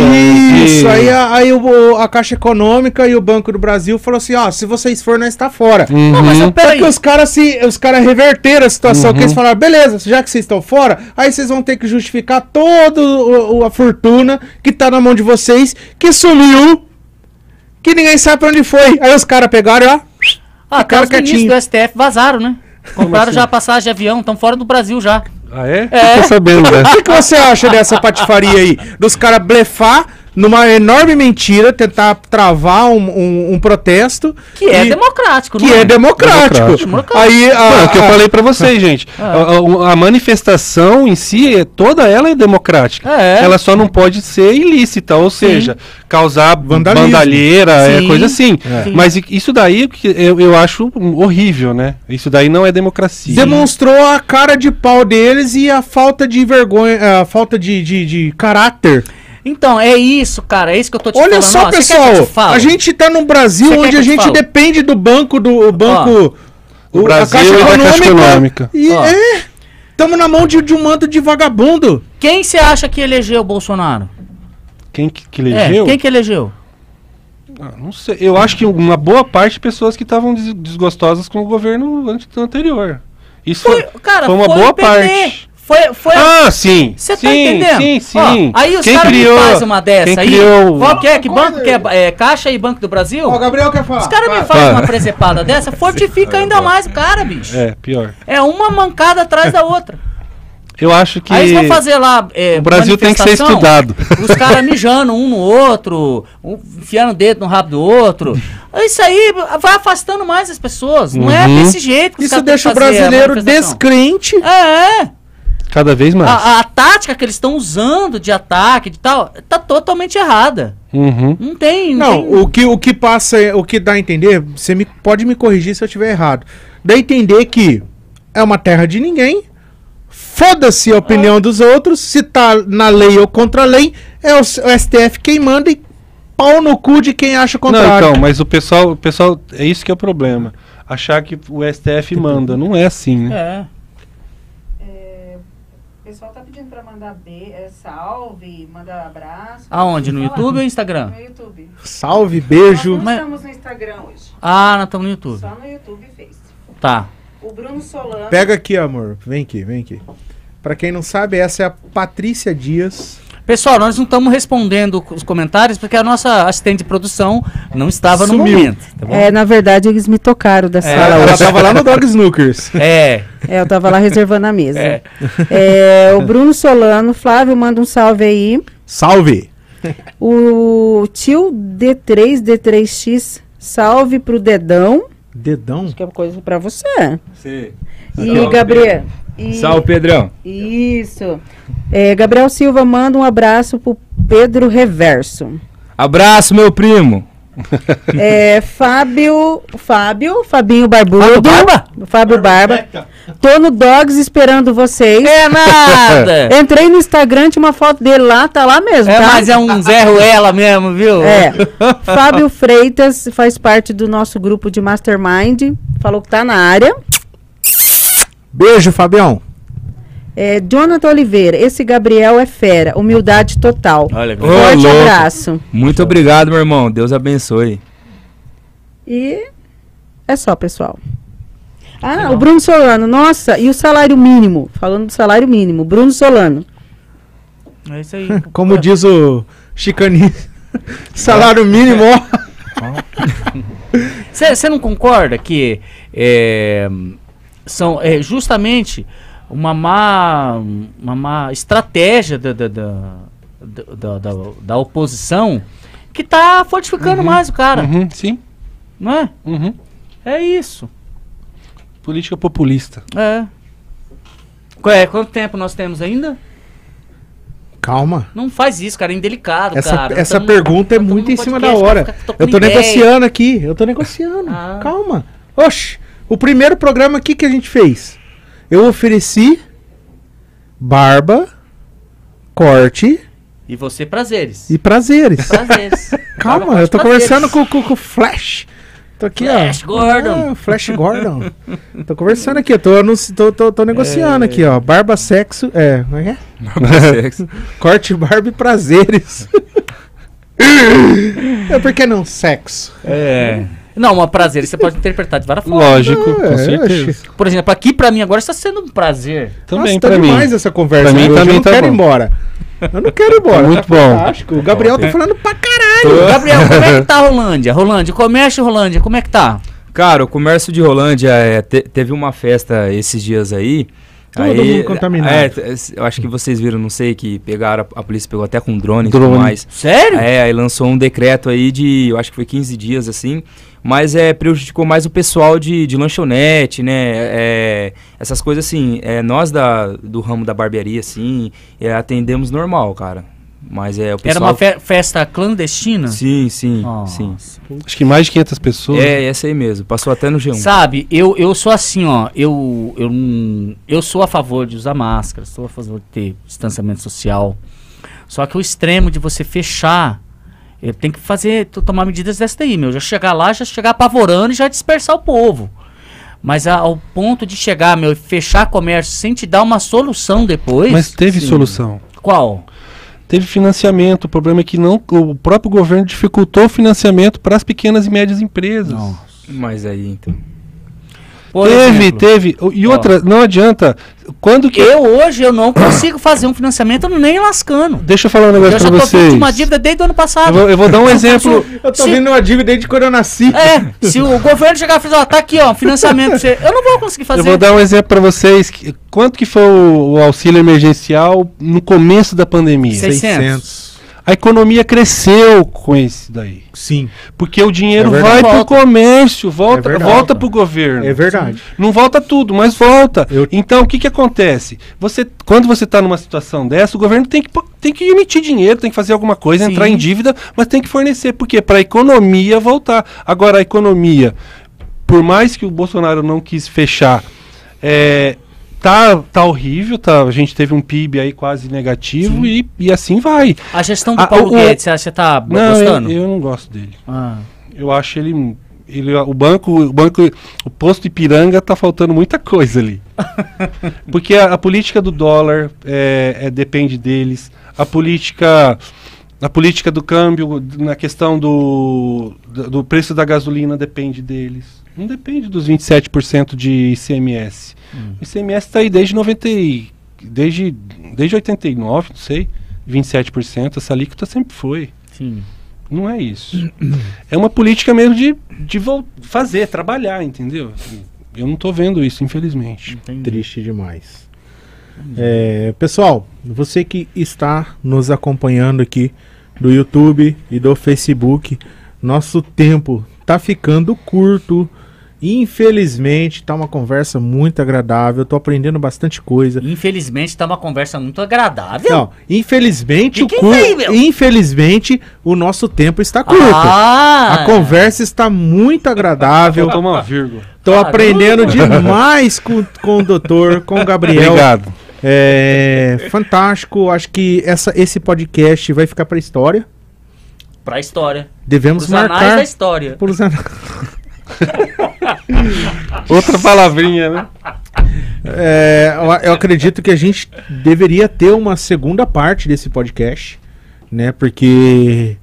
Isso, aí, a, aí o- a Caixa Econômica e o Banco do Brasil falou assim, ó, se vocês forem, nós tá fora. Uhum. Não, mas Só peraí. que os caras os caras reverteram a situação, Uhum. que eles falaram, beleza, já que vocês estão fora, aí vocês vão ter que justificar toda a fortuna que tá na mão de vocês, que sumiu, que ninguém sabe pra onde foi. Aí os caras pegaram, ó, Ah, até os ministros quietinho. do STF vazaram, né? Compraram assim? já a passagem de avião, estão fora do Brasil já. Ah, é? É. Tô sabendo, o né? que, que você acha dessa patifaria aí? Dos caras blefar numa enorme mentira, tentar travar um, um- um protesto. Que é democrático, Que não é democrático. Democrático. Aí, a, Não, é o que eu falei pra vocês, gente. Ah. A, a- a manifestação em si, é- toda ela é democrática. É. Ela só não pode ser ilícita, ou seja, causar Vandalismo. bandalheira, é, Sim. coisa assim. Sim. Mas isso daí que eu, eu acho horrível, né? Isso daí não é democracia. demonstrou a cara de pau deles e a falta de vergonha, a falta de, de, de caráter. Então, é isso, cara. É isso que eu tô te Olha falando. só, Ó, pessoal, a gente tá num Brasil onde que a gente depende do banco do o banco O Brasil e da Caixa Econômica. E Ó. é, estamos na mão de, de um manto de vagabundo. Quem você acha que elegeu o Bolsonaro? Quem que, que É, elegeu? quem que elegeu? Ah, não sei. Eu acho que uma boa parte de pessoas que estavam des- desgostosas com o governo ante- anterior. Isso Foi, foi, cara, foi uma foi boa o PT. parte. Foi, foi a- Ah, sim. Você sim, tá entendendo? Sim, sim. Ó, aí os Quem caras me criou- fazem uma dessa quem aí. criou- Qual que é? Que banco que é? É Caixa e Banco do Brasil? Ó, o Gabriel quer falar. Os caras me fazem uma presepada dessa, fortifica ainda mais o cara, bicho. É, pior. É uma mancada atrás da outra. Eu acho que Aí eles vão fazer lá. é, o Brasil tem que ser estudado. Os caras mijando um no outro, um enfiando o dedo no rabo do outro. Isso aí vai afastando mais as pessoas. Não é Uhum. desse jeito que os Isso deixa o a brasileiro descrente. É, é. Cada vez mais. A, a tática que eles estão usando de ataque de tal, tá totalmente errada. Uhum. Não tem. Não, tem- o que, o que passa, é- o que dá a entender, você me, pode me corrigir se eu estiver errado. Dá a entender que é uma terra de ninguém, foda-se a opinião dos outros, se tá na lei ou contra a lei, é o, o STF quem manda e pau no cu de quem acha o Não, contrário. então, mas o pessoal, o pessoal, é isso que é o problema. Achar que o STF manda. Não é assim, né? É. pessoal tá pedindo pra mandar be é, salve, mandar abraço. Aonde? No. YouTube ou Instagram? No YouTube. Salve, beijo. Nós não Mas- estamos no Instagram hoje. Ah, nós estamos no YouTube. Só no YouTube e Face. Tá. O Bruno Solano. Pega aqui, amor. Vem aqui, vem aqui. Pra quem não sabe, essa é a Patrícia Dias. Pessoal, nós não estamos respondendo os comentários porque a nossa assistente de produção não estava no Sumiu. momento. Tá bom? É, na verdade, eles me tocaram da sala Ela hoje. tava lá no Dog Snookers. É. É, eu tava lá reservando a mesa. É. É, o Bruno Solano, Flávio, manda um salve aí. Salve! O tio D3, D3X, salve pro Dedão. Dedão? Acho que é uma coisa pra você. Sim. E Gabriel, E- Salve, Pedrão. Isso. É, Gabriel Silva manda um abraço pro Pedro Reverso. Abraço, meu primo. É, Fábio. Fábio, Fabinho Barbudo. Fábio Barba? Fábio Barba. Tô no Dogs esperando vocês. É nada! Entrei no Instagram, tinha uma foto dele lá, tá lá mesmo, É, tá? mas é um Zé Ruela mesmo, viu? É. Fábio Freitas faz parte do nosso grupo de Mastermind. Falou que tá na área. Beijo, Fabião. É, Jonathan Oliveira, esse Gabriel é fera, humildade total. Olha, Ô, Forte louco. abraço. Muito obrigado, meu irmão. Deus abençoe. E é só, pessoal. Ah, o Bruno Solano, nossa, e o salário mínimo? Falando do salário mínimo, Bruno Solano. é isso aí. Como diz o Chicani, salário mínimo, ó. Você não concorda que é, são é, justamente uma má, uma má estratégia da, da, da, da, da- da oposição que tá fortificando mais o cara, Uhum, sim. não é? Uhum. É isso. Política populista. É. Qu- é, Quanto tempo nós temos ainda? Calma. Não faz isso, cara, é indelicado, Essa, cara. essa Tamo- pergunta é muito em cima da hora. cara, fica Eu tô ideia. negociando aqui. Eu tô negociando. Ah. Calma. Oxe, o primeiro programa aqui que a gente fez. Eu ofereci barba, corte E você, prazeres. e prazeres. Prazeres. Calma, eu tô conversando com, com, com o Flash. Tô aqui, Flash ó. Gordon. Ah, Flash Gordon. tô conversando aqui, eu tô, anunci- tô, tô, tô negociando aqui, ó. Barba, sexo. É, como é que é? Corte, barba e prazeres. é por que não sexo? É. Não, uma prazer, você pode interpretar de várias formas. Lógico, É, com certeza. Por exemplo, aqui pra mim agora está sendo um prazer. Também Nossa, tá pra mim. demais essa conversa. Pra mim também eu não tá quero ir bom. embora. Eu não quero ir embora. Muito tá bom. fantástico. O Gabriel tá falando pra caralho. Gabriel, como é que tá a Rolândia? Rolândia, comércio Rolândia, como é que tá? Cara, o comércio de Rolândia é, te- teve uma festa esses dias aí. Todo aí, mundo contaminado. É, eu acho que vocês viram, não sei, que pegaram, a, polícia pegou até com drone e Drone. tudo mais. Sério? É, aí lançou um decreto aí de, eu acho que foi 15 dias assim, mas é, prejudicou mais o pessoal de, de lanchonete, né, é, essas coisas assim, é, nós da, do ramo da barbearia, assim, é, atendemos normal, cara, mas é o pessoal... Era uma fe- festa clandestina? Sim, sim, Nossa. sim. Acho que mais de 500 pessoas. É, essa aí mesmo, passou até no G1. Sabe, eu, eu sou assim, ó, eu, eu, eu sou a favor de usar máscara, sou a favor de ter distanciamento social. Só que o extremo de você fechar, tem que fazer, to- tomar medidas dessa daí, meu. Já chegar lá, já chegar apavorando e já dispersar o povo. Mas a- ao ponto de chegar, meu, e fechar comércio sem te dar uma solução depois. Mas teve Sim. solução. Qual? Teve financiamento. O problema é que não, o próprio governo dificultou o financiamento para as pequenas e médias empresas. Mas aí, então... Por teve, exemplo, teve. E Ó. outra, não adianta. Quando que. Eu hoje eu não consigo fazer um financiamento nem lascando. Deixa eu falar um Eu negócio já pra tô vocês. vendo uma dívida desde o ano Eu passado. vou, eu vou dar um exemplo. Eu tô Se- vindo uma dívida desde quando eu nasci. É, se o governo chegar e falar, ó, tá aqui, ó, financiamento pra você, eu não vou conseguir fazer. Eu vou dar um exemplo para vocês. Quanto que foi o, o auxílio emergencial no começo da pandemia? Sei. 600. A economia cresceu com esse daí. Sim, Porque o dinheiro É vai pro Volta. comércio, volta, É verdade. volta pro governo. é verdade. Não volta tudo, mas volta. Eu- Então, o que que acontece? Você, quando você está numa situação dessa, o governo tem que, tem que emitir dinheiro, tem que fazer alguma coisa, Sim. entrar em dívida, mas tem que fornecer. Por quê? Para a economia voltar. Agora, a economia, por mais que o Bolsonaro não quis fechar, é, tá, tá horrível, tá, a gente teve um PIB aí quase negativo e, e assim vai. A gestão do Ah, Paulo o- o- Guedes, você acha que tá Não, gostando? eu, eu não gosto dele. Ah, Eu acho ele, ele o banco, o banco, o posto Ipiranga tá faltando muita coisa ali. Porque a, a política do dólar é, é, depende deles. A política a política do câmbio na questão do, do preço da gasolina depende deles. Não depende dos 27% de ICMS. O ICMS está aí desde 90 e- desde desde 89, não sei, 27%, essa alíquota sempre foi. sim. Não é isso. É uma política mesmo de, de fazer, trabalhar, entendeu? Eu não tô vendo isso, infelizmente. Entendi. Triste demais. É, pessoal, você que está nos acompanhando aqui do YouTube e do Facebook, nosso tempo tá ficando curto Infelizmente, tá uma conversa muito agradável. Tô aprendendo bastante coisa. Infelizmente tá uma conversa muito agradável. Não, infelizmente, o quem cu- veio, meu? infelizmente, o nosso tempo está curto. Ah! A conversa está muito agradável. Faltou uma vírgula. Tô aprendendo demais com, com o doutor, com o Gabriel. Obrigado. É fantástico. Acho que essa, esse podcast vai ficar para história. Pra história. Devemos Os anais marcar da história. pros an- Outra palavrinha, né? É, eu, acredito que a gente deveria ter uma segunda parte desse podcast, né? Porque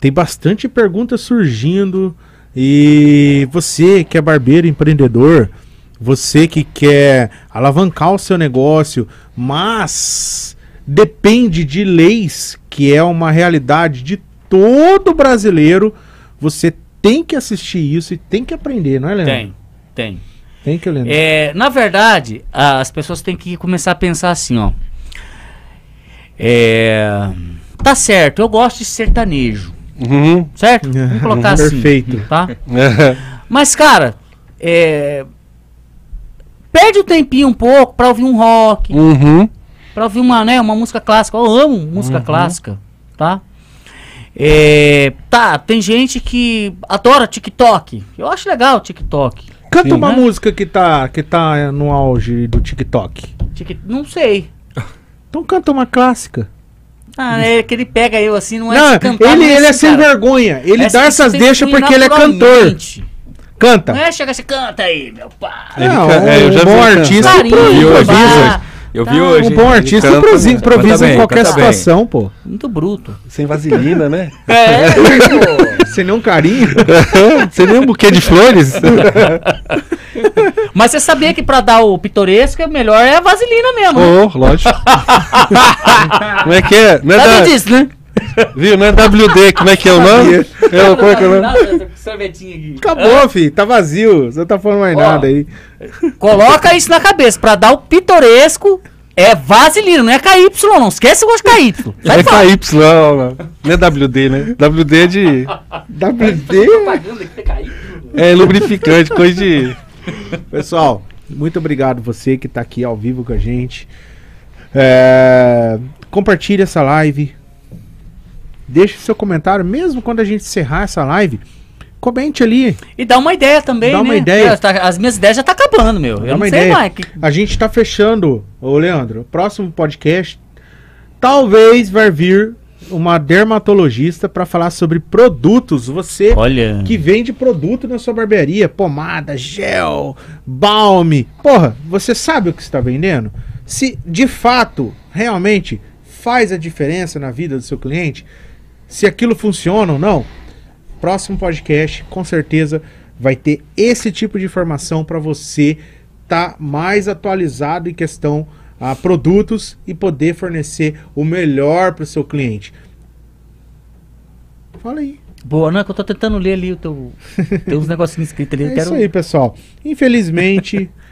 tem bastante perguntas surgindo e você que é barbeiro empreendedor, você que quer alavancar o seu negócio, mas depende de leis, que é uma realidade de todo brasileiro, você tem que assistir isso e tem que aprender, não é, Leandro? Tem, tem. Tem que, Leandro. É, na verdade, as pessoas têm que começar a pensar assim, ó. É, tá certo, eu gosto de sertanejo, Uhum. certo? Vamos colocar assim. Perfeito. Tá? Mas, cara, é, perde o tempinho um pouco pra ouvir um rock, uhum. pra ouvir uma, né, uma música clássica. Eu amo música clássica, tá? É, tá, tem gente que adora TikTok. Eu acho legal o TikTok. Canta Sim. uma Né? música que tá, que tá no auge do TikTok. Tik- não sei. Então canta uma clássica. Ah, é que ele pega eu assim, não é Não, de cantar, ele, ele é assim, sem cara. vergonha. Ele É dá essas deixas porque ele é cantor. Canta. Não é chegar assim, canta aí, meu pai. Não, é, eu um já vi bom artista improvisa. Eu Tá. vi hoje. Um bom artista canta improvisa, improvisa Canta em bem, qualquer canta bem. situação, pô. Muito bruto. Sem vaselina, né? É, pô. Sem nenhum carinho. Você nem um buquê de flores? Mas você sabia que pra dar o pitoresco, é melhor é a vaselina mesmo. né? oh, lógico. Como é que é? Não é Sabia da, disso, né? Viu? Não é WD, como é que é o nome? É, o- como é que é o nome? Nada, sorvetinho aqui. Acabou, fi. Tá vazio. Você não tá falando mais Ó. nada aí. Coloca isso na cabeça. Pra dar o pitoresco, é vaselina, não é KY, não. Esquece o gosto de KY. Sai É fora. KY, não, não. Não é WD, né? WD é de. WD. KY. É lubrificante, coisa de. Pessoal, muito obrigado você que tá aqui ao vivo com a gente. É, compartilhe essa live. Deixe seu comentário, mesmo quando a gente encerrar essa live. Comente ali. E dá uma ideia também, Dá né? uma ideia. É, tá- As minhas ideias já tá acabando, meu. Dá Eu não uma sei ideia. mais. A gente tá fechando, ô Leandro, próximo podcast. Talvez vai vir uma dermatologista para falar sobre produtos. Você Olha. que vende produto na sua barbearia, pomada, gel, balme. Porra, você sabe o que está vendendo? Se de fato, realmente faz a diferença na vida do seu cliente, se aquilo funciona ou não, próximo podcast com certeza vai ter esse tipo de informação para você estar mais atualizado em questão a produtos e poder fornecer o melhor para o seu cliente. Fala aí. Boa, não é que eu tô tentando ler ali o teu. Tem uns negocinhos escritos ali. É quero... isso aí, pessoal. Infelizmente,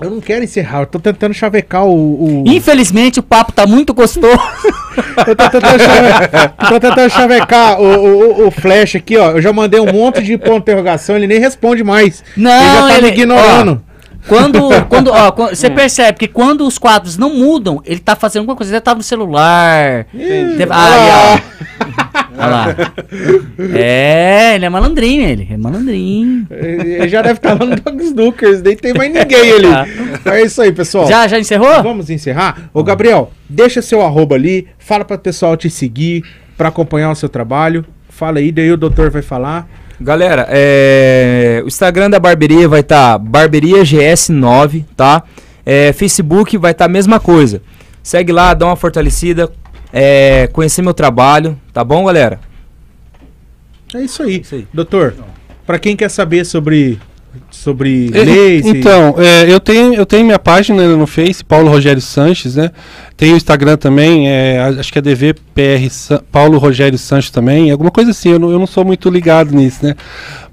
eu não quero encerrar. Eu tô tentando chavecar o. o- Infelizmente o papo tá muito gostoso. Eu tô tentando, chave- tô tentando chavecar o, o, o- Flash aqui, ó. Eu já mandei um monte de ponto de interrogação, ele nem responde mais. Não, ele já tá ele- me ignorando. Quando, quando, ó, você percebe que quando os quadros não mudam, ele tá fazendo alguma coisa. Ele tá no celular. Deve- Aí, ó. Olha lá. É, ele é malandrinho, ele. É malandrinho. Ele já deve estar lá no Dogs Duckers, nem tem mais ninguém ali. É isso aí, pessoal. Já, já encerrou? Vamos encerrar? Ô, Gabriel, deixa seu arroba ali, fala para o pessoal te seguir, para acompanhar o seu trabalho. Fala aí, daí o doutor vai falar. Galera, é, o Instagram da barberia vai estar barberia GS9, tá? É, Facebook vai estar a mesma coisa. Segue lá, dá uma fortalecida, é, conhecer meu trabalho, tá bom, galera? É isso aí. Isso aí. Doutor, para quem quer saber sobre, sobre É, leis... e- Então, é, eu, tenho, eu tenho minha página no Face, Paulo Rogério Sanches, né? Tem o Instagram também, é, acho que é DVPR Sa- Paulo Rogério Sanches também, alguma coisa assim, eu não, eu não sou muito ligado nisso, né?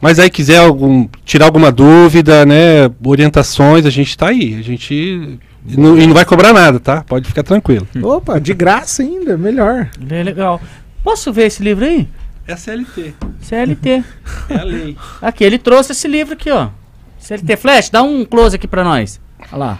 Mas aí quiser algum, tirar alguma dúvida, né? Orientações, a gente tá aí. A gente. E não, e não vai cobrar nada, tá? Pode ficar tranquilo. Opa, de graça ainda, melhor. É legal. Posso ver esse livro aí? É CLT, CLT. é a lei. Aqui, ele trouxe esse livro aqui, ó. CLT Flash, dá um close aqui pra nós. Olha lá.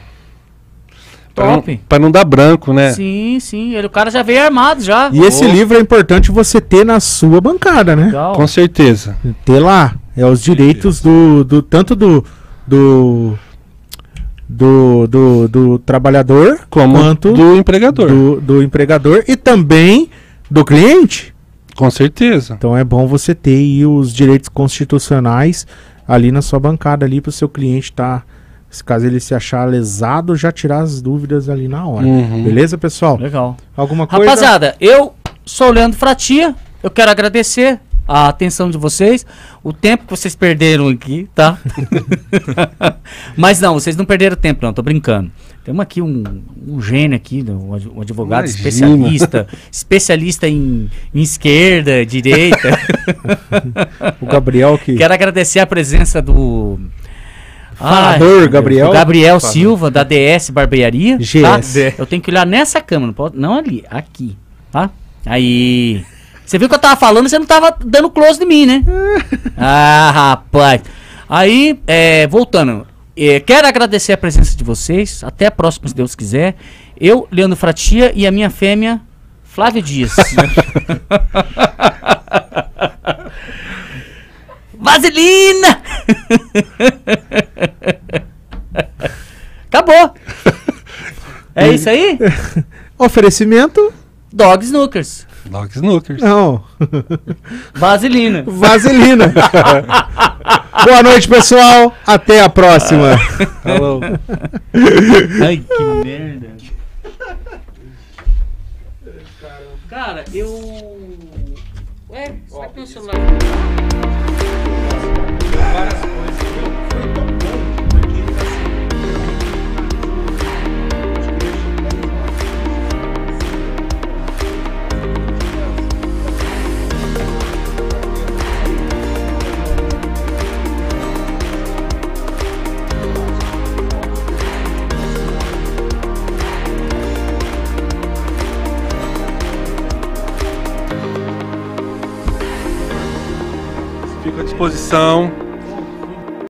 Pra não, Top. pra não dar branco, né? Sim, sim. Ele, o cara já veio armado já. E esse livro é importante você ter na sua bancada, né? Legal. Com certeza. Ter lá. É os direitos do, do tanto do do do, do, do trabalhador Como quanto do empregador. do, do empregador e também do cliente. Com certeza. Então é bom você ter aí os direitos constitucionais ali na sua bancada ali para o seu cliente tá se caso ele se achar lesado, já tirar as dúvidas ali na hora. Uhum. Beleza, pessoal? Legal. Alguma coisa? Rapaziada, eu sou o Leandro Fratia. Eu quero agradecer a atenção de vocês, o tempo que vocês perderam aqui, tá? Mas não, vocês não perderam tempo, não, tô brincando. Temos aqui um, um gênio aqui, um ad- advogado Imagina. especialista, especialista em, em esquerda, direita. O Gabriel que Quero agradecer a presença do Falador Ai, Gabriel. Gabriel Silva, da DS Barbearia. GS. tá? Eu tenho que olhar nessa câmera, não, pode- não ali, aqui, tá? Aí. Você viu que eu tava falando e você não tava dando close de mim, né? ah, rapaz. Aí, é, voltando. é, quero agradecer a presença de vocês. Até a próxima, se Deus quiser. Eu, Leandro Fratia, e a minha fêmea, Flávio Dias. Vaselina! Acabou. É isso aí? oferecimento? Dog Snookers. Dog Snookers. Não. Vaselina. Vaselina. Boa noite, pessoal. Até a próxima. Falou. Ai, que merda. Cara, eu. Ué, será que meu celular. Várias coisas. Fico à disposição.